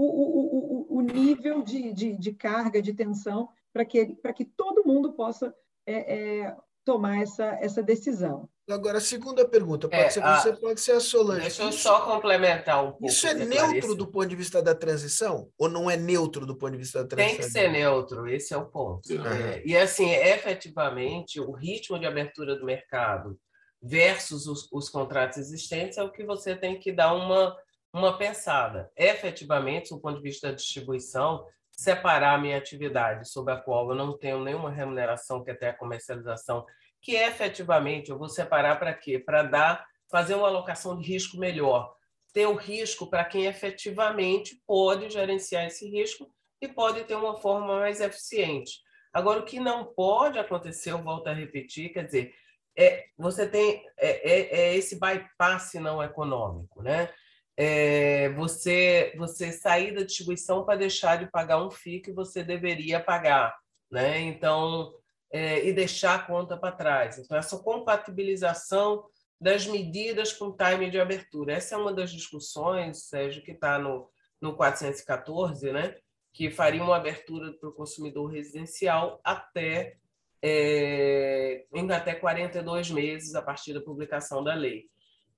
o, o, o, o nível de, de, de, carga, de tensão, para que, que todo mundo possa é, é, tomar essa, essa decisão. Agora, a segunda pergunta, pode é, ser você, a... pode ser a Solange. Deixa eu só complementar um pouco. Isso é neutro do ponto de vista da transição? Ou não é neutro do ponto de vista da transição? Tem que ser neutro, esse é o ponto. Uhum. É, e, assim, efetivamente, o ritmo de abertura do mercado versus os, os contratos existentes é o que você tem que dar uma, uma pensada. Efetivamente, do ponto de vista da distribuição, separar a minha atividade sobre a qual eu não tenho nenhuma remuneração, que é até a comercialização, que efetivamente eu vou separar para quê? Para dar, fazer uma alocação de risco melhor. Ter o risco para quem efetivamente pode gerenciar esse risco e pode ter uma forma mais eficiente. Agora, o que não pode acontecer, eu volto a repetir, quer dizer, é, você tem é, é, é esse bypass não econômico, né? É, você você sair da distribuição para deixar de pagar um FII que você deveria pagar, né? Então é, e deixar a conta para trás. Então, essa compatibilização das medidas com time de abertura. Essa é uma das discussões, Sérgio, que está no, no 414, né? que faria uma abertura para o consumidor residencial até, é, em até 42 meses a partir da publicação da lei.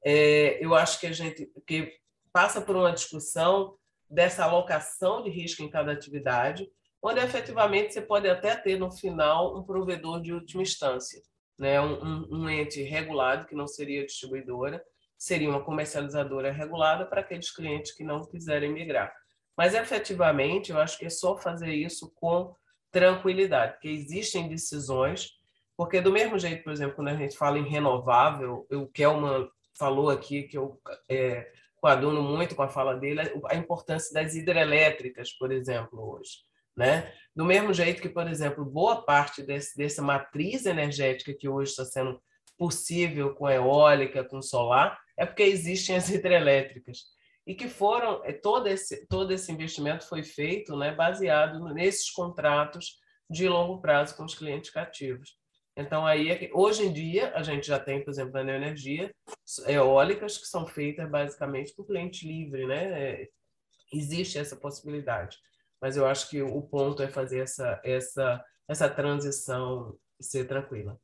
É, eu acho que a gente que passa por uma discussão dessa alocação de risco em cada atividade, onde efetivamente você pode até ter no final um provedor de última instância, né? um, um, ente regulado, que não seria distribuidora, seria uma comercializadora regulada para aqueles clientes que não quiserem migrar. Mas efetivamente, eu acho que é só fazer isso com tranquilidade, porque existem decisões, porque do mesmo jeito, por exemplo, quando a gente fala em renovável, o Kelman falou aqui que eu é, coaduno muito com a fala dele, a importância das hidrelétricas, por exemplo, hoje. Né? Do mesmo jeito que, por exemplo, boa parte desse, dessa matriz energética que hoje está sendo possível com eólica, com solar, é porque existem as hidrelétricas. E que foram, é, todo esse, todo esse investimento foi feito né, baseado nesses contratos de longo prazo com os clientes cativos. Então, aí, é hoje em dia, a gente já tem, por exemplo, na Neoenergia, eólicas que são feitas basicamente por cliente livre, né? É, existe essa possibilidade mas eu acho que o ponto é fazer essa, essa, essa transição ser tranquila.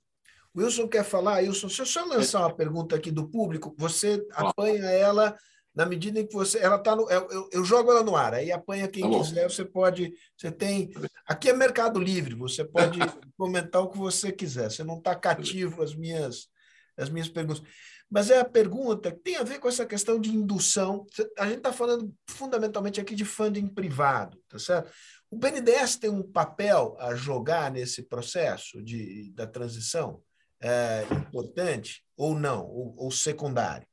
Wilson quer falar? Wilson, deixa eu só lançar uma pergunta aqui do público. Você apanha ela na medida em que você. Ela tá no. Eu, eu jogo ela no ar, aí apanha quem quiser. Você pode. Você tem. Aqui é Mercado Livre, você pode [LAUGHS] comentar o que você quiser. Você não está cativo às minhas, às minhas perguntas. Mas é a pergunta que tem a ver com essa questão de indução. A gente está falando fundamentalmente aqui de funding privado, tá certo? O BNDES tem um papel a jogar nesse processo de, da transição é, importante ou não, ou, ou secundário?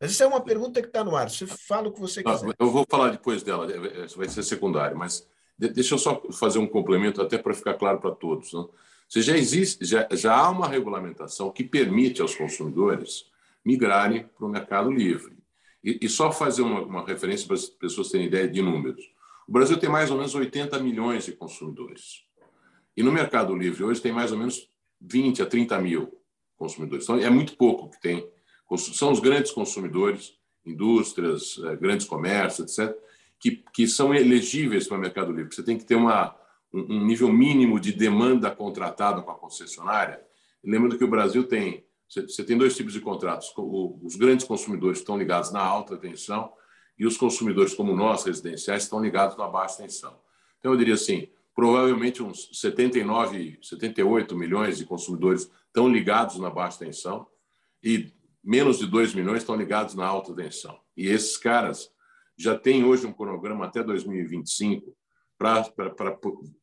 Mas isso é uma pergunta que está no ar. Você fala o que você quiser. Eu vou falar depois dela, é, é, vai ser secundário, mas deixa eu só fazer um complemento, até para ficar claro para todos. Né? Se já existe, já, já há uma regulamentação que permite aos consumidores migrarem para o mercado livre. E, e só fazer uma, uma, referência para as pessoas terem ideia de números. O Brasil tem mais ou menos 80 milhões de consumidores. E no mercado livre hoje tem mais ou menos 20 a 30 mil consumidores. Então é muito pouco que tem. São os grandes consumidores, indústrias, eh, grandes comércios, etc., que, que são elegíveis para o mercado livre. Você tem que ter uma, um nível mínimo de demanda contratada com a concessionária. Lembrando que o Brasil tem você tem dois tipos de contratos. Os grandes consumidores estão ligados na alta tensão e os consumidores, como nós, residenciais, estão ligados na baixa tensão. Então, eu diria assim, provavelmente uns 79, 78 milhões de consumidores estão ligados na baixa tensão e menos de 2 milhões estão ligados na alta tensão. E esses caras já têm hoje um cronograma até 2025 para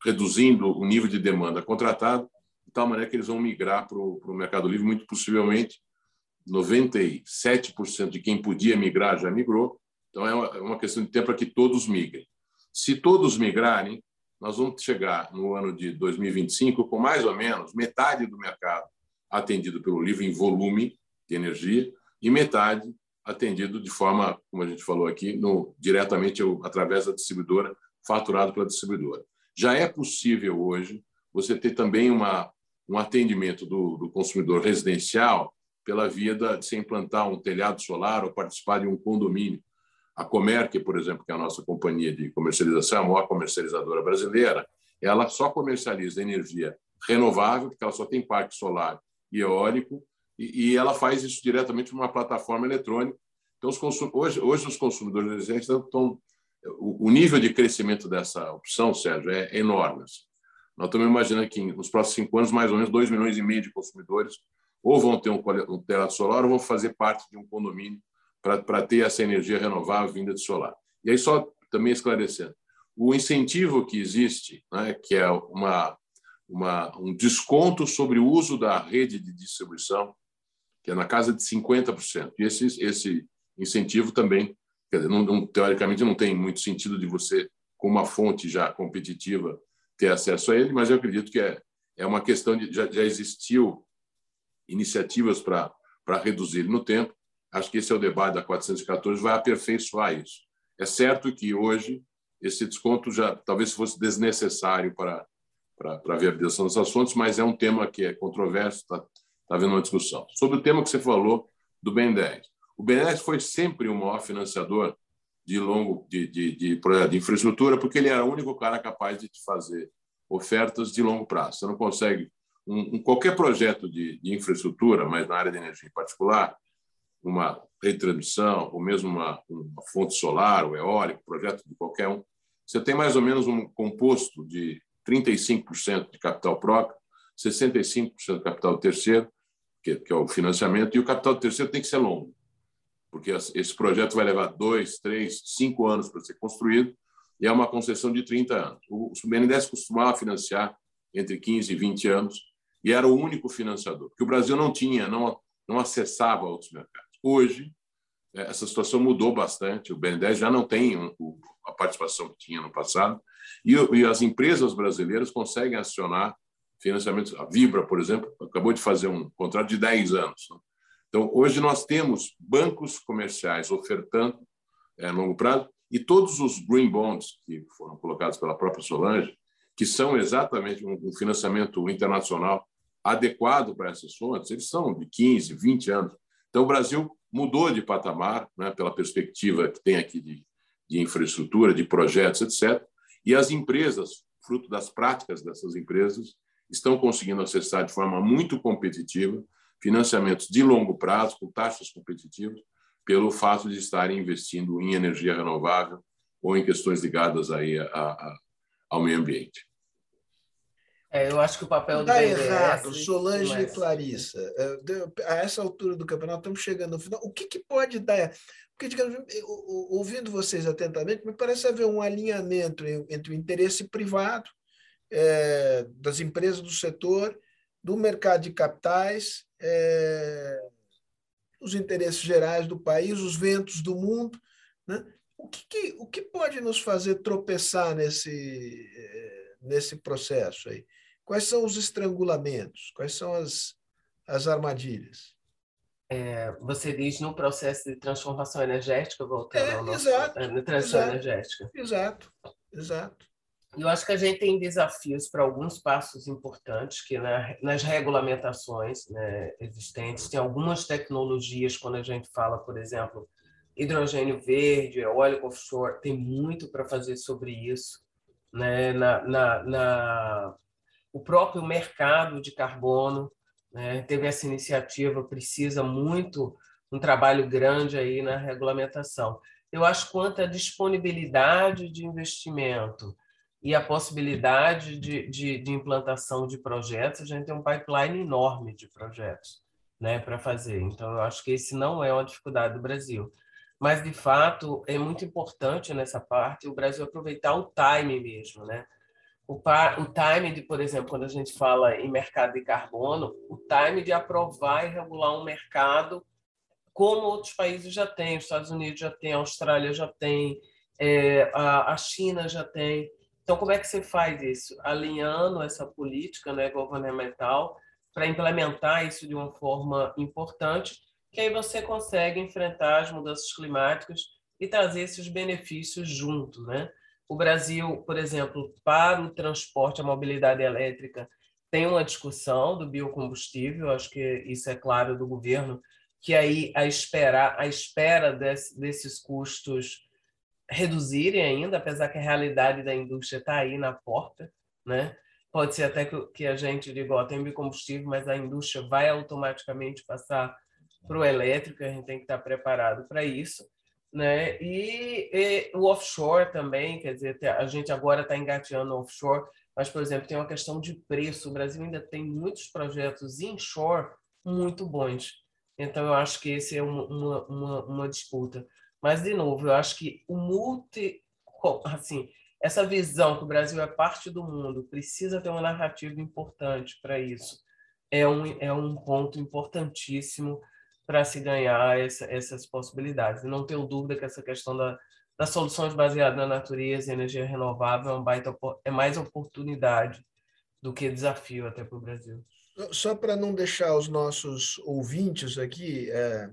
reduzindo o nível de demanda contratado, de tal maneira que eles vão migrar para o Mercado Livre, muito possivelmente 97% de quem podia migrar já migrou, então é uma, é uma questão de tempo para que todos migrem. Se todos migrarem, nós vamos chegar no ano de 2025 com mais ou menos metade do mercado atendido pelo livro em volume de energia e metade atendido de forma, como a gente falou aqui, no, diretamente através da distribuidora, faturado pela distribuidora. Já é possível hoje você ter também uma, um atendimento do, do consumidor residencial pela via da, de se implantar um telhado solar ou participar de um condomínio. A Comerc, por exemplo, que é a nossa companhia de comercialização, a maior comercializadora brasileira, ela só comercializa energia renovável, porque ela só tem parque solar e eólico, e, e ela faz isso diretamente numa plataforma eletrônica. Então, os consum... hoje, hoje, os consumidores residentes estão. O, nível de crescimento dessa opção, Sérgio, é enorme. Assim. Nós estamos imaginando que nos próximos cinco anos, mais ou menos 2 milhões e meio de consumidores ou vão ter um, um telhado solar ou vão fazer parte de um condomínio para ter essa energia renovável vinda de solar. E aí, só também esclarecendo, o incentivo que existe, né, que é uma, uma, um desconto sobre o uso da rede de distribuição, que é na casa de 50%. E esse, esse incentivo também, dizer, não, não, teoricamente, não tem muito sentido de você, com uma fonte já competitiva, ter acesso a ele, mas eu acredito que é, é uma questão de. Já, já existiu iniciativas para reduzir no tempo. Acho que esse é o debate da 414, vai aperfeiçoar isso. É certo que hoje esse desconto já talvez fosse desnecessário para, para, para a viabilização das fontes, mas é um tema que é controverso, está tá havendo uma discussão. Sobre o tema que você falou do BN10. O BN10 foi sempre o maior financiador de longo de, de, de, de infraestrutura, porque ele era o único cara capaz de te fazer ofertas de longo prazo. Você não consegue um, um, qualquer projeto de, de, infraestrutura, mas na área de energia em particular, uma retransmissão, ou mesmo uma, uma fonte solar, ou eólico, projeto de qualquer um, você tem mais ou menos um composto de 35% de capital próprio, 65% de capital terceiro, que, que, é o financiamento, e o capital terceiro tem que ser longo, porque esse projeto vai levar dois, três, cinco anos para ser construído, e é uma concessão de 30 anos. O BNDES costumava financiar entre 15 e 20 anos, e era o único financiador, porque o Brasil não tinha, não, não acessava outros mercados. Hoje, é, essa situação mudou bastante, o BNDES já não tem a participação que tinha no passado, e, e as empresas brasileiras conseguem acionar financiamentos. A Vibra, por exemplo, acabou de fazer um contrato de 10 anos. Né? Então, hoje nós temos bancos comerciais ofertando é, longo prazo e todos os green bonds que foram colocados pela própria Solange, que são exatamente um financiamento internacional adequado para essas fontes, eles são de 15, 20 anos. Então, o Brasil mudou de patamar, né, pela perspectiva que tem aqui de, de infraestrutura, de projetos, etc. E as empresas, fruto das práticas dessas empresas, estão conseguindo acessar de forma muito competitiva financiamentos de longo prazo, com taxas competitivas, pelo fato de estarem investindo em energia renovável ou em questões ligadas aí a, a, ao meio ambiente. É, eu acho que o papel Está errado, Solange mas... e Clarissa. É, a essa altura do campeonato, estamos chegando no final. O que, que pode dar? Porque, digamos, ouvindo vocês atentamente, me parece haver um alinhamento entre o interesse privado é, das empresas do setor, do mercado de capitais, é, os interesses gerais do país, os ventos do mundo. Né? O, que, que, o que pode nos fazer tropeçar nesse, é, nesse processo aí? Quais são os estrangulamentos? Quais são as, as armadilhas? É, você diz no processo de transformação energética, voltando é, ao nosso, exato, é, na transição exato, energética. Exato, exato. Eu acho que a gente tem desafios para alguns passos importantes que na, nas regulamentações né, existentes tem algumas tecnologias quando a gente fala, por exemplo, hidrogênio verde, eólico offshore, tem muito para fazer sobre isso. Né, na, na, na o próprio mercado de carbono né, teve essa iniciativa, precisa muito um trabalho grande aí na regulamentação. Eu acho quanto à disponibilidade de investimento e a possibilidade de, de, de, implantação de projetos, a gente tem um pipeline enorme de projetos né, para fazer. Então, eu acho que esse não é uma dificuldade do Brasil. Mas, de fato, é muito importante nessa parte o Brasil aproveitar o time mesmo. Né? O, o time de, por exemplo, quando a gente fala em mercado de carbono, o time de aprovar e regular um mercado como outros países já têm, os Estados Unidos já têm, a Austrália já tem, é, a, a China já tem. Então, como é que você faz isso? Alinhando essa política né, governamental para implementar isso de uma forma importante, que aí você consegue enfrentar as mudanças climáticas e trazer esses benefícios junto. Né? O Brasil, por exemplo, para o transporte, a mobilidade elétrica, tem uma discussão do biocombustível, acho que isso é claro do governo, que aí a espera, a espera desse, desses custos reduzirem ainda, apesar que a realidade da indústria está aí na porta, né? Pode ser até que, a gente diga, ó, tem biocombustível, mas a indústria vai automaticamente passar para o elétrico, a gente tem que estar preparado para isso, né? E, e, o offshore também, quer dizer, a gente agora está engateando offshore, mas, por exemplo, tem uma questão de preço. O Brasil ainda tem muitos projetos inshore muito bons. Então, eu acho que esse é uma, uma, uma disputa. Mas, de novo, eu acho que o multi. Assim, essa visão que o Brasil é parte do mundo precisa ter uma narrativa importante para isso. É um, é um ponto importantíssimo para se ganhar essa, essas possibilidades. E não tenho dúvida que essa questão da, das soluções baseadas na natureza e energia renovável é, um baita, é mais oportunidade do que desafio até para o Brasil. Só para não deixar os nossos ouvintes aqui é,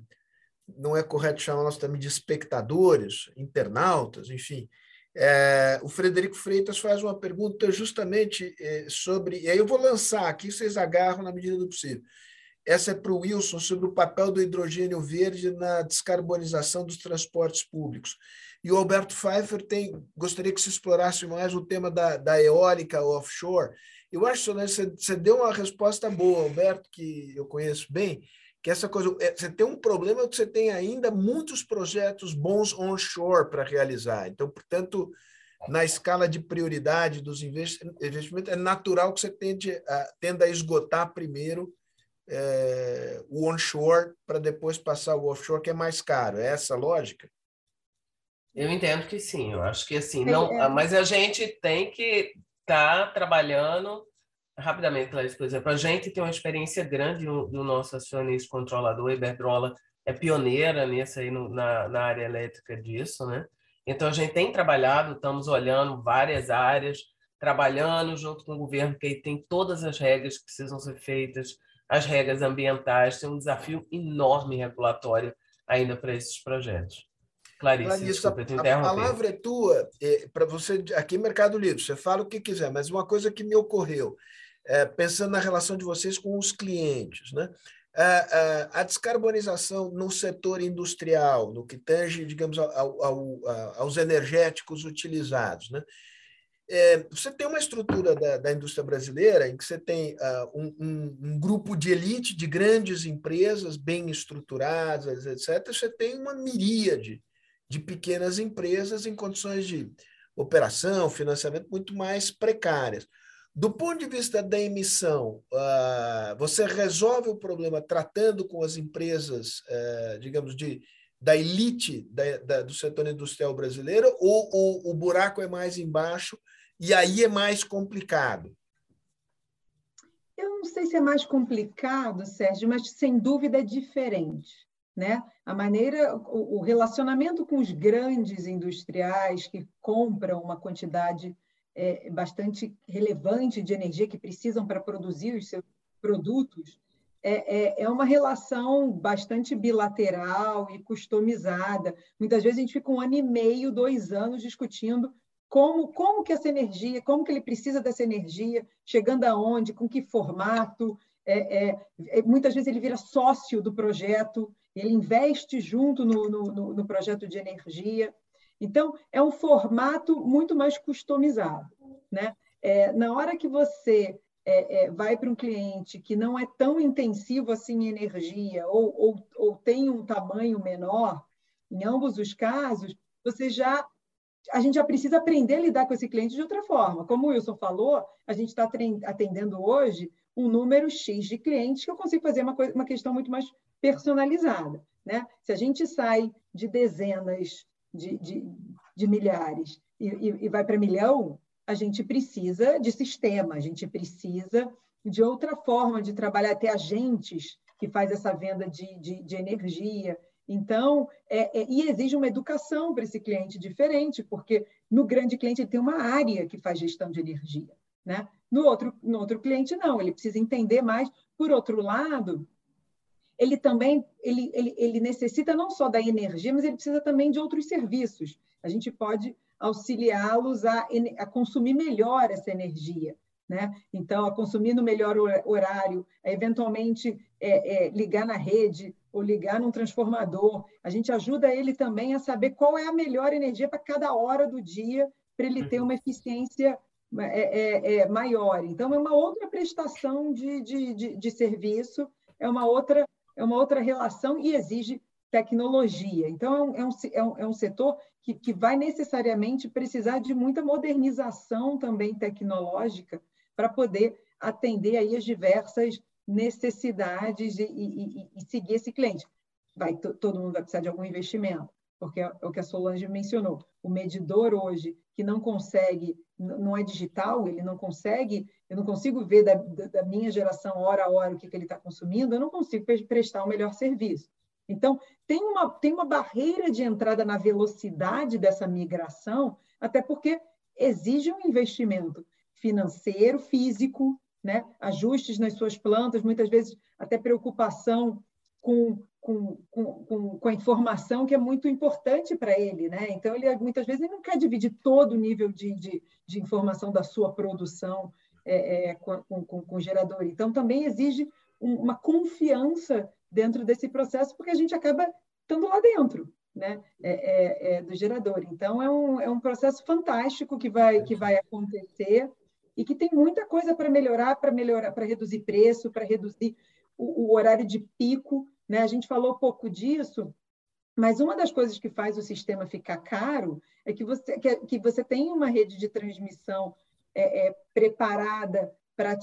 não é correto chamar nós também de espectadores, internautas, enfim. É, o Frederico Freitas faz uma pergunta justamente é, sobre. E aí eu vou lançar aqui, vocês agarram na medida do possível. Essa é para o Wilson, sobre o papel do hidrogênio verde na descarbonização dos transportes públicos. E o Alberto Pfeiffer tem, gostaria que se explorasse mais o tema da, da eólica offshore. Eu acho você, você deu uma resposta boa, Alberto, que eu conheço bem, que essa coisa, é, você tem um problema que você tem ainda muitos projetos bons onshore para realizar. Então, portanto, na escala de prioridade dos investimentos, é natural que você tende a, tenda a esgotar primeiro é, o onshore para depois passar o offshore, que é mais caro. É essa a lógica? Eu entendo que sim. Eu acho que assim, não, é. mas a gente tem que estar tá trabalhando rapidamente, Clarice, por exemplo, a gente tem uma experiência grande no nosso acionista controlador, a Iberdrola é pioneira nisso aí no, na, na área elétrica disso, né? Então, a gente tem trabalhado, estamos olhando várias áreas, trabalhando junto com o governo, que aí tem todas as regras que precisam ser feitas, as regras ambientais, tem um desafio enorme regulatório ainda para esses projetos. Clarice, Clarice desculpa, a, a palavra é tua, é, para você, aqui Mercado Livre, você fala o que quiser, mas uma coisa que me ocorreu, é, pensando na relação de vocês com os clientes. Né? A, a, a descarbonização no setor industrial, no que tange, digamos, ao, ao, aos energéticos utilizados. Né? É, você tem uma estrutura da, da, indústria brasileira em que você tem uh, um, um, um, grupo de elite de grandes empresas bem estruturadas, etc. Você tem uma miríade de pequenas empresas em condições de operação, financiamento muito mais precárias. Do ponto de vista da emissão, uh, você resolve o problema tratando com as empresas, uh, digamos, de, da elite da, da, do setor industrial brasileiro, ou, ou o buraco é mais embaixo e aí é mais complicado? Eu não sei se é mais complicado, Sérgio, mas sem dúvida é diferente. Né? A maneira, o relacionamento com os grandes industriais que compram uma quantidade é, bastante relevante de energia que precisam para produzir os seus produtos, é, é, é, uma relação bastante bilateral e customizada. Muitas vezes a gente fica um ano e meio, dois anos discutindo como, como que essa energia, como que ele precisa dessa energia, chegando aonde, com que formato. É, é, é muitas vezes ele vira sócio do projeto, ele investe junto no, no, no projeto de energia. Então, é um formato muito mais customizado. Né? É, na hora que você é, é, vai para um cliente que não é tão intensivo assim em energia ou, ou, ou tem um tamanho menor, em ambos os casos, você já a gente já precisa aprender a lidar com esse cliente de outra forma. Como o Wilson falou, a gente está atendendo hoje um número X de clientes que eu consigo fazer uma, coisa, uma questão muito mais personalizada. Né? Se a gente sai de dezenas de, de, de milhares e, e, e vai para milhão, a gente precisa de sistema, a gente precisa de outra forma de trabalhar, ter agentes que faz essa venda de, de, de energia. Então, é, é, e exige uma educação para esse cliente diferente, porque no grande cliente ele tem uma área que faz gestão de energia. Né? No, outro, no outro cliente, não, ele precisa entender mais. Por outro lado, ele também ele, ele, ele necessita não só da energia, mas ele precisa também de outros serviços. A gente pode auxiliá-los a, a consumir melhor essa energia. Né? Então, a consumir no melhor horário, a eventualmente é, é, ligar na rede ou ligar num transformador. A gente ajuda ele também a saber qual é a melhor energia para cada hora do dia, para ele ter uma eficiência é, é, é, maior. Então, é uma outra prestação de, de, de, de serviço, é uma outra é uma outra relação e exige tecnologia. Então, é um, é um, é um setor que, que vai necessariamente precisar de muita modernização também tecnológica para poder atender aí as diversas necessidades e, e, e seguir esse cliente. Vai, todo mundo vai precisar de algum investimento, porque é, é o que a Solange mencionou. O medidor hoje, que não consegue, não é digital, ele não consegue, eu não consigo ver da, da minha geração, hora a hora, o que, que ele está consumindo, eu não consigo prestar o melhor serviço. Então, tem uma, tem uma barreira de entrada na velocidade dessa migração, até porque exige um investimento financeiro, físico, né? ajustes nas suas plantas, muitas vezes até preocupação com, com, com, com, a informação que é muito importante para ele. Né? Então, ele muitas vezes ele não quer dividir todo o nível de, de, de informação da sua produção é, é, com, com, com o gerador. Então, também exige uma confiança dentro desse processo, porque a gente acaba estando lá dentro né, é, é, é, do gerador. Então, é um, é um processo fantástico que vai, que vai acontecer e que tem muita coisa para melhorar, para melhorar, para reduzir preço, para reduzir o, o, horário de pico. Né? A gente falou pouco disso, mas uma das coisas que faz o sistema ficar caro é que você, que, que você tem uma rede de transmissão é, é, preparada para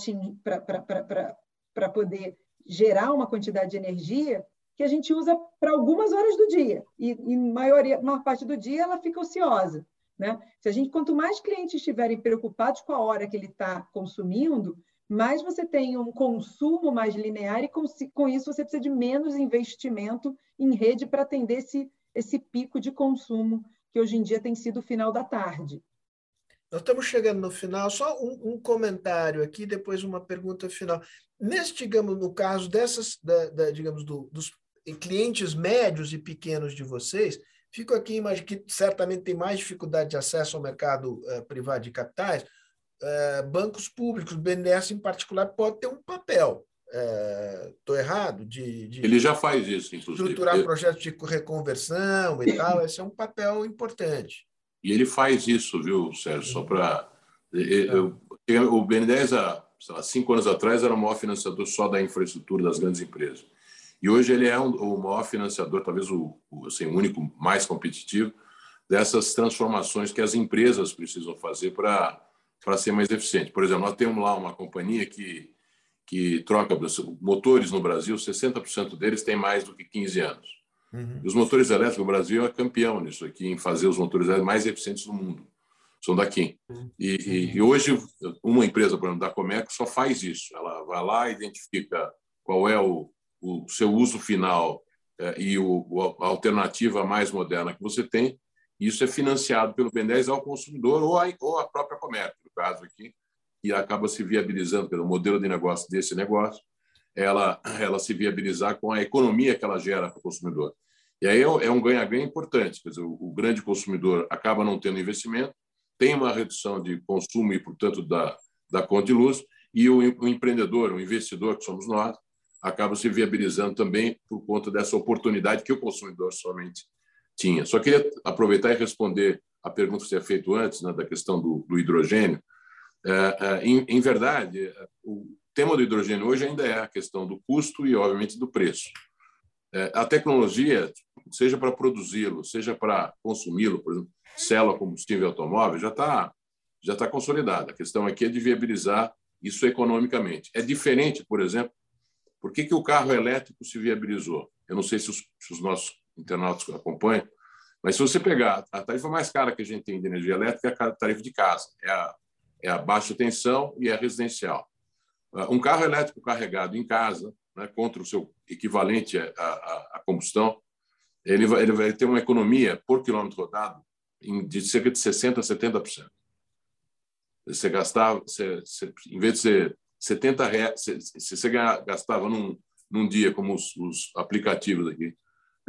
poder gerar uma quantidade de energia que a gente usa para algumas horas do dia e em maioria, maior parte do dia ela fica ociosa, né? Se a gente quanto mais clientes estiverem preocupados com a hora que ele está consumindo, mais você tem um consumo mais linear e com, com isso você precisa de menos investimento em rede para atender esse, esse pico de consumo que hoje em dia tem sido o final da tarde. Nós estamos chegando no final, só um, um, comentário aqui, depois uma pergunta final. Nesse, digamos, no caso dessas, da, da, digamos, do, dos clientes médios e pequenos de vocês, fico aqui imaginando que certamente tem mais dificuldade de acesso ao mercado uh, privado de capitais, uh, bancos públicos, o BNDES em particular, pode ter um papel. Estou uh, errado? De, de, Ele já faz isso, inclusive. Estruturar projetos de reconversão e tal, esse é um papel importante. E ele faz isso, viu, Sérgio? Só para. O BNDES, há lá, cinco anos atrás, era o maior financiador só da infraestrutura das grandes empresas. E hoje ele é um, o maior financiador, talvez o, o, assim, o único mais competitivo, dessas transformações que as empresas precisam fazer para ser mais eficiente. Por exemplo, nós temos lá uma companhia que, que troca motores no Brasil, 60% deles têm mais do que 15 anos. Uhum. Os motores elétricos, o Brasil é campeão nisso aqui, em fazer os motores elétricos mais eficientes do mundo. São daqui. Uhum. E, e, e, hoje, uma empresa, por exemplo, da Comeco, só faz isso. Ela vai lá, identifica qual é o, o seu uso final é, e o, a alternativa mais moderna que você tem. Isso é financiado pelo BNDES ao consumidor ou a, ou a própria Comeco, no caso aqui, e acaba se viabilizando pelo modelo de negócio desse negócio ela, ela se viabilizar com a economia que ela gera para o consumidor. E aí é, é um ganha-ganha importante. Quer dizer, o grande consumidor acaba não tendo investimento, tem uma redução de consumo e, portanto, da, da conta de luz, e o, o empreendedor, o investidor, que somos nós, acaba se viabilizando também por conta dessa oportunidade que o consumidor somente tinha. Só queria aproveitar e responder a pergunta que você feito antes, né, da questão do, do hidrogênio. É, é, em, em, verdade, o, tema do hidrogênio hoje ainda é a questão do custo e, obviamente, do preço. É, a tecnologia, seja para produzi-lo, seja para consumi-lo, por exemplo, célula combustível automóvel, já está já tá consolidada. A questão aqui é de viabilizar isso economicamente. É diferente, por exemplo, por que, que o carro elétrico se viabilizou? Eu não sei se os, se os nossos internautas acompanham, mas se você pegar a tarifa mais cara que a gente tem de energia elétrica é a tarifa de casa, é a, é a baixa tensão e a residencial. Ah, um carro elétrico carregado em casa, né, contra o seu equivalente à, combustão, ele vai, ele vai ter uma economia por quilômetro rodado de cerca de 60% a 70%. Você gastava, você, você, em vez de ser 70 reais, se você gastava num, num dia, como os, os, aplicativos aqui,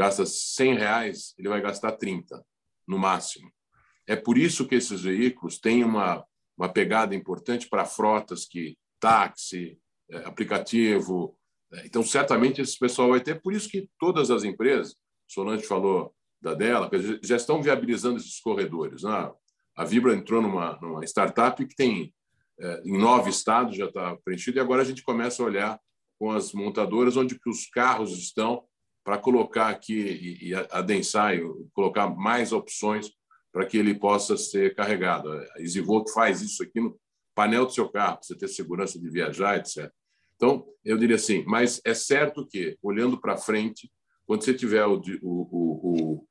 gasta 100 reais, ele vai gastar 30, no máximo. É por isso que esses veículos têm uma, uma pegada importante para frotas que táxi, é, aplicativo. É, então, certamente, esse pessoal vai ter. Por isso que todas as empresas, Solange falou da dela, já estão viabilizando esses corredores. Né? A Vibra entrou numa, numa startup que tem é, em nove estados já está preenchido e agora a gente começa a olhar com as montadoras onde que os carros estão para colocar aqui e, e adensar e colocar mais opções para que ele possa ser carregado. A EasyVolt faz isso aqui no painel do seu carro, para você ter segurança de viajar, etc. Então, eu diria assim, mas é certo que, olhando para frente, quando você tiver o, o, o,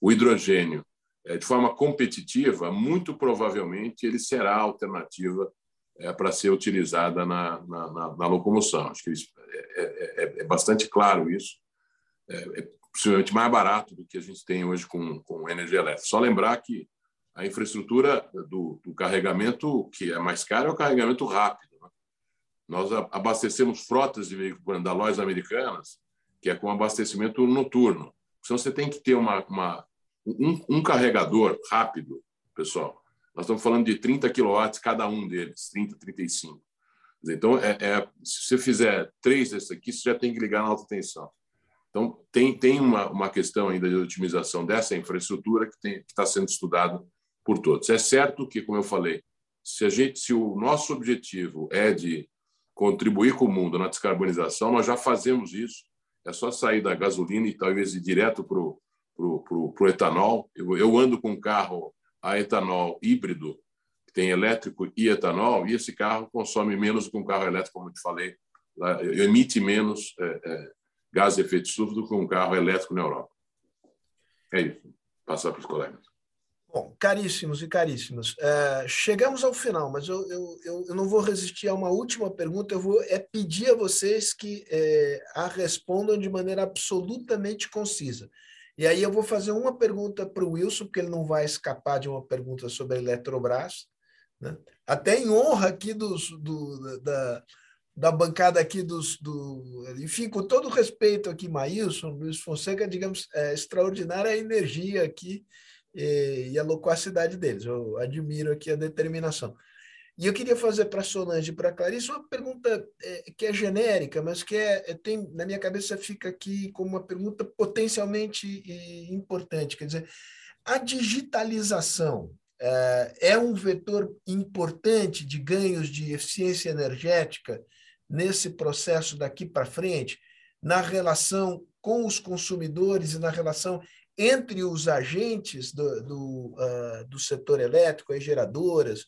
o hidrogênio é, de forma competitiva, muito provavelmente ele será a alternativa é, para ser utilizada na, na, na, na locomoção. Acho que isso, é, é, é, é bastante claro isso. É, é, possivelmente mais barato do que a gente tem hoje com, com energia elétrica. Só lembrar que a infraestrutura do, do carregamento que é mais caro é o carregamento rápido. Né? Nós abastecemos frotas de veículos da lojas americanas, que é com abastecimento noturno. Então, você tem que ter uma, uma um, um, carregador rápido, pessoal. Nós estamos falando de 30 kW cada um deles, 30, 35. Então, é, é, se você fizer três desses aqui, você já tem que ligar na alta tensão. Então, tem, tem uma, uma questão ainda de otimização dessa infraestrutura que está sendo estudado por todos. É certo que, como eu falei, se, a gente, se o nosso objetivo é de contribuir com o mundo na descarbonização, nós já fazemos isso. É só sair da gasolina e talvez ir direto para o etanol. Eu, eu ando com um carro a etanol híbrido, que tem elétrico e etanol, e esse carro consome menos que um carro elétrico, como eu te falei, emite menos é, é, gás de efeito estufa do que um carro elétrico na Europa. É isso. Passar para os colegas. Bom, caríssimos e caríssimas, é, chegamos ao final, mas eu, eu, eu não vou resistir a uma última pergunta. Eu vou é pedir a vocês que é, a respondam de maneira absolutamente concisa. E aí eu vou fazer uma pergunta para o Wilson, porque ele não vai escapar de uma pergunta sobre a Eletrobras, né? até em honra aqui dos, do, da, da bancada aqui dos, do, enfim, com todo respeito aqui, Maílson, Luiz Fonseca, digamos, é extraordinária a energia aqui e, e a loquacidade deles. Eu admiro aqui a determinação. E eu queria fazer para Solange e para Clarice uma pergunta é, que é genérica, mas que é, é, tem, na minha cabeça fica aqui como uma pergunta potencialmente importante. Quer dizer, a digitalização é, é um vetor importante de ganhos de eficiência energética nesse processo daqui para frente, na relação com os consumidores e na relação entre os agentes do, do, uh, do setor elétrico, as geradoras,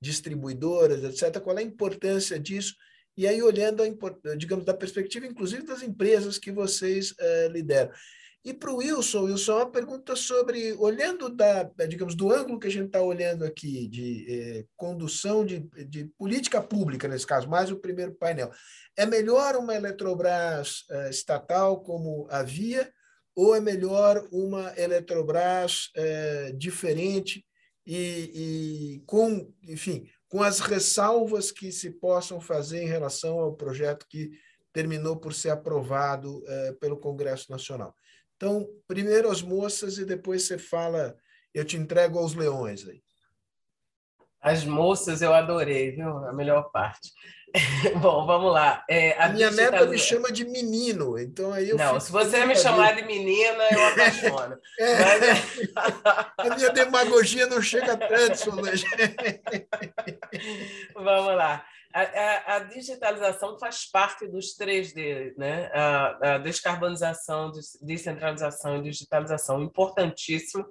distribuidoras, etc., qual é a importância disso? E aí, olhando, a, digamos, da perspectiva, inclusive, das empresas que vocês uh, lideram. E para o Wilson, Wilson, uma pergunta sobre, olhando da, digamos, do ângulo que a gente está olhando aqui, de eh, condução de, de política pública, nesse caso, mais o primeiro painel, é melhor uma Eletrobras eh, estatal como a Via ou é melhor uma Eletrobras é, diferente e, e, com, enfim, com as ressalvas que se possam fazer em relação ao projeto que terminou por ser aprovado é, pelo Congresso Nacional. Então, primeiro as moças e depois você fala, eu te entrego aos leões aí. As moças eu adorei, viu? A melhor parte. [LAUGHS] Bom, vamos lá. É, a, minha neta me chama de menino, então aí eu. Não, se você me chamar de menina, eu apaixono. [LAUGHS] é, Mas... [LAUGHS] a minha demagogia não chega tanto, Solange. vamos lá. A, a, digitalização faz parte dos três d né? A, a descarbonização, descentralização e digitalização, importantíssimo,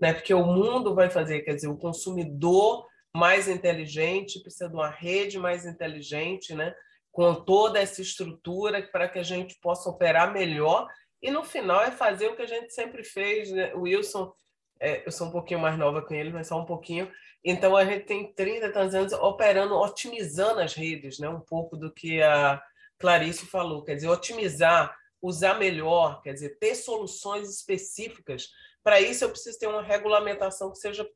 né? Porque o mundo vai fazer, quer dizer, o consumidor mais inteligente precisa de uma rede mais inteligente, né? Com toda essa estrutura para que a gente possa operar melhor e no final é fazer o que a gente sempre fez, né? Wilson, é, eu sou um pouquinho mais nova com ele, mas só um pouquinho então, a gente tem 30 tantos anos operando, otimizando as redes, né? um pouco do que a Clarice falou, quer dizer, otimizar, usar melhor, quer dizer, ter soluções específicas. Para isso, eu preciso ter uma regulamentação que seja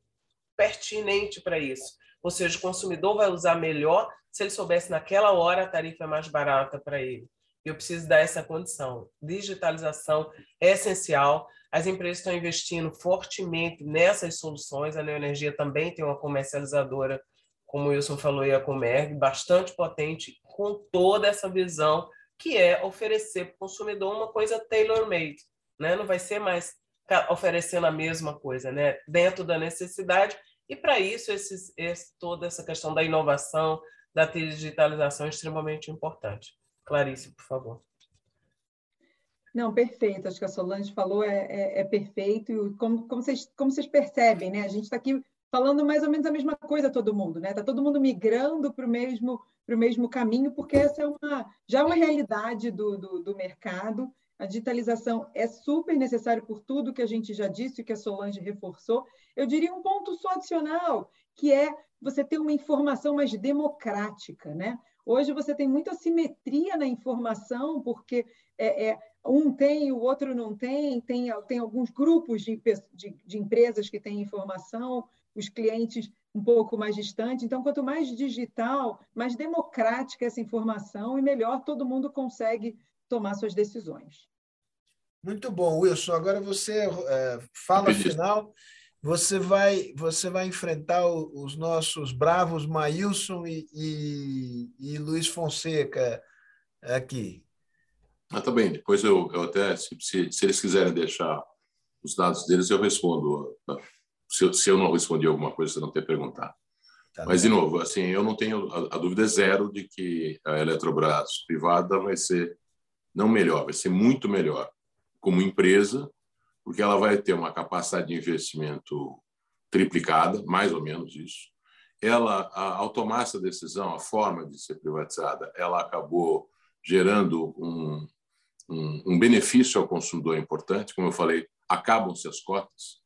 pertinente para isso. Ou seja, o consumidor vai usar melhor se ele soubesse naquela hora a tarifa é mais barata para ele. Eu preciso dar essa condição. Digitalização é essencial. As empresas estão investindo fortemente nessas soluções. A Neoenergia também tem uma comercializadora, como o Wilson falou, e a Comerg, bastante potente, com toda essa visão que é oferecer para o consumidor uma coisa tailor-made. Né? Não vai ser mais oferecendo a mesma coisa, né? dentro da necessidade. E para isso, esses, esse, toda essa questão da inovação, da digitalização é extremamente importante. Clarice, por favor. Não, perfeito. Acho que a Solange falou é, é, é perfeito. E como, como, vocês, como vocês percebem, né? A gente está aqui falando mais ou menos a mesma coisa todo mundo, né? Está todo mundo migrando para o mesmo, pro mesmo caminho, porque essa é uma, já é uma realidade do, do, do mercado. A digitalização é super necessária por tudo que a gente já disse, que a Solange reforçou. Eu diria um ponto só adicional, que é você ter uma informação mais democrática, né? Hoje você tem muita simetria na informação, porque é, é, um tem, o outro não tem, tem, tem alguns grupos de, de, de empresas que têm informação, os clientes um pouco mais distantes. Então, quanto mais digital, mais democrática essa informação e melhor todo mundo consegue tomar suas decisões. Muito bom, Wilson. Agora você é, fala final. Você vai, você vai enfrentar os nossos bravos Maílson e, e, e Luiz Fonseca aqui. Ah, tá bem. Depois eu, eu até, se, se, se, eles quiserem deixar os dados deles, eu respondo. Tá? Se eu, se eu não respondi alguma coisa, você não ter perguntado. Tá Mas, de novo, assim, eu não tenho a, a, dúvida é zero de que a Eletrobras privada vai ser não melhor, vai ser muito melhor como empresa, porque ela vai ter uma capacidade de investimento triplicada, mais ou menos isso. Ela, ao tomar essa decisão, a forma de ser privatizada, ela acabou gerando um, um, um benefício ao consumidor importante. Como eu falei, acabam-se as cotas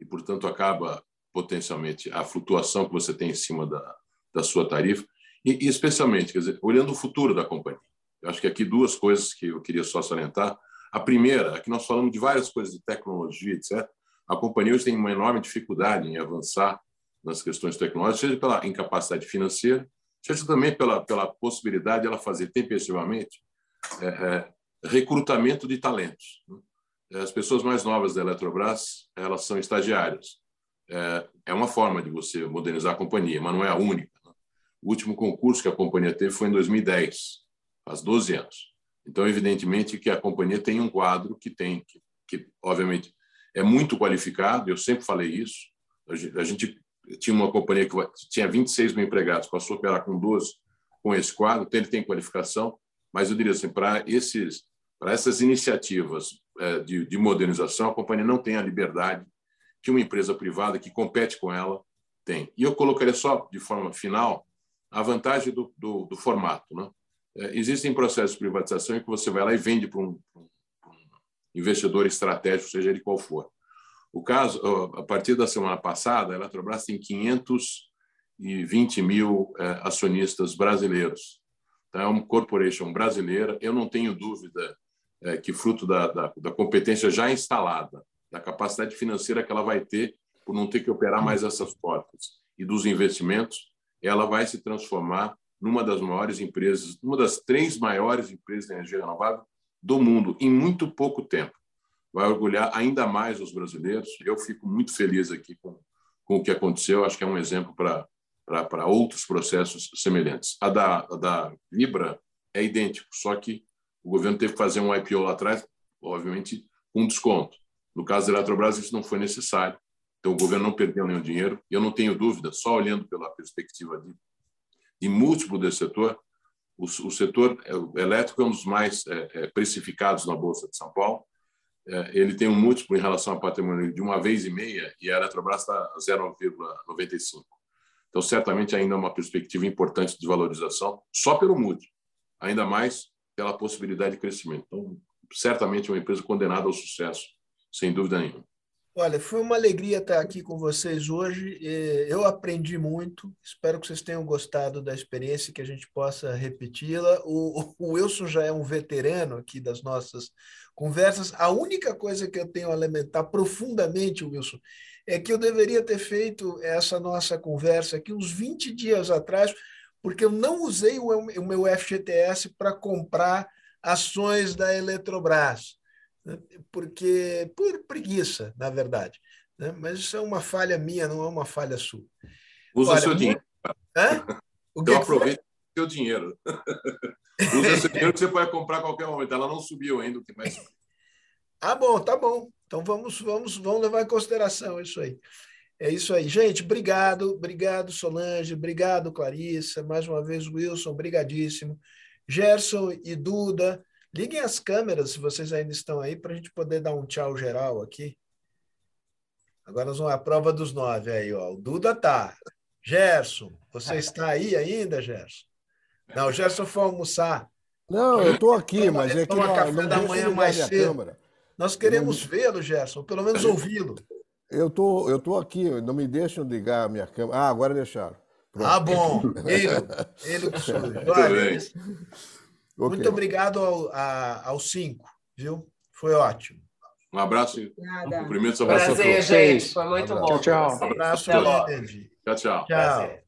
e, portanto, acaba potencialmente a flutuação que você tem em cima da, da sua tarifa. E, e, especialmente, quer dizer, olhando o futuro da companhia. Eu acho que aqui duas coisas que eu queria só salientar. A primeira que nós falamos de várias coisas de tecnologia, etc. A companhia hoje tem uma enorme dificuldade em avançar nas questões tecnológicas, seja pela incapacidade financeira, seja também pela, pela possibilidade de ela fazer tempestivamente é, é, recrutamento de talentos. Né? As pessoas mais novas da Eletrobras, elas são estagiárias. É, é uma forma de você modernizar a companhia, mas não é a única. Né? O último concurso que a companhia teve foi em 2010, faz 12 anos. Então, evidentemente que a companhia tem um quadro que tem, que, que obviamente é muito qualificado, eu sempre falei isso. A gente tinha uma companhia que tinha 26 mil empregados, passou a operar com 12 com esse quadro, então ele tem qualificação, mas eu diria assim, para esses para essas iniciativas é, de, de modernização, a companhia não tem a liberdade que uma empresa privada que compete com ela tem. E eu colocaria só, de forma final, a vantagem do, do, do formato. Né? É, existem processos de privatização em que você vai lá e vende para um, um, investidor estratégico, seja ele qual for. O caso, a partir da semana passada, a Eletrobras tem 520 mil é, acionistas brasileiros. Então, é uma corporation brasileira. Eu não tenho dúvida é, que fruto da, da, da, competência já instalada, da capacidade financeira que ela vai ter por não ter que operar mais essas portas e dos investimentos, ela vai se transformar numa das maiores empresas, uma das três maiores empresas de energia renovável do mundo em muito pouco tempo. Vai orgulhar ainda mais os brasileiros. Eu fico muito feliz aqui com, com o que aconteceu. Acho que é um exemplo para outros processos semelhantes. A da, a da Libra é idêntico, só que o governo teve que fazer um IPO lá atrás, obviamente, com desconto. No caso da Eletrobras, isso não foi necessário. Então, o governo não perdeu nenhum dinheiro. E eu não tenho dúvida, só olhando pela perspectiva de, e múltiplo desse setor. O, o setor elétrico é um dos mais é, precificados na Bolsa de São Paulo. É, ele tem um múltiplo em relação ao patrimônio de uma vez e meia e a Eletrobras está 0,95. Então, certamente ainda é uma perspectiva importante de valorização, só pelo múltiplo, ainda mais pela possibilidade de crescimento. Então, certamente é uma empresa condenada ao sucesso, sem dúvida nenhuma. Olha, foi uma alegria estar aqui com vocês hoje. Eu aprendi muito. Espero que vocês tenham gostado da experiência que a gente possa repeti-la. O, o Wilson já é um veterano aqui das nossas conversas. A única coisa que eu tenho a lamentar profundamente, Wilson, é que eu deveria ter feito essa nossa conversa aqui uns 20 dias atrás, porque eu não usei o meu FGTS para comprar ações da Eletrobras né? porque por preguiça, na verdade. Né? Mas isso é uma falha minha, não é uma falha sua. Usa Olha, seu dinheiro. Hã? [LAUGHS] O então aproveita o seu dinheiro. [LAUGHS] Usa seu dinheiro que você pode comprar a qualquer momento. Ela não subiu ainda, o que mais Ah, bom, tá bom. Então vamos, vamos, vamos levar em consideração isso aí. É isso aí. Gente, obrigado. Obrigado, Solange. Obrigado, Clarissa. Mais uma vez, Wilson, obrigadíssimo. Gerson e Duda, Liguem as câmeras, se vocês ainda estão aí, para a gente poder dar um tchau geral aqui. Agora nós vamos à prova dos nove aí, ó. O Duda tá. Gerson, você está aí ainda, Gerson? Não, o Gerson foi almoçar. Não, eu estou aqui, mas é que não, café não da manhã mais cedo. Câmera. Nós queremos vê-lo, Gerson, pelo menos ouvi-lo. Eu tô, eu tô aqui, não me deixam ligar a minha câmera. Ah, agora deixaram. Pronto. Ah, bom. [LAUGHS] Ele, ele que sou. Olha, Okay. Muito obrigado ao, a, aos cinco, viu? Foi ótimo. Um abraço e um cumprimento sobre Prazer, gente. Foi muito um bom. Tchau, tchau. Um abraço, Tchau, tchau. Tchau. tchau.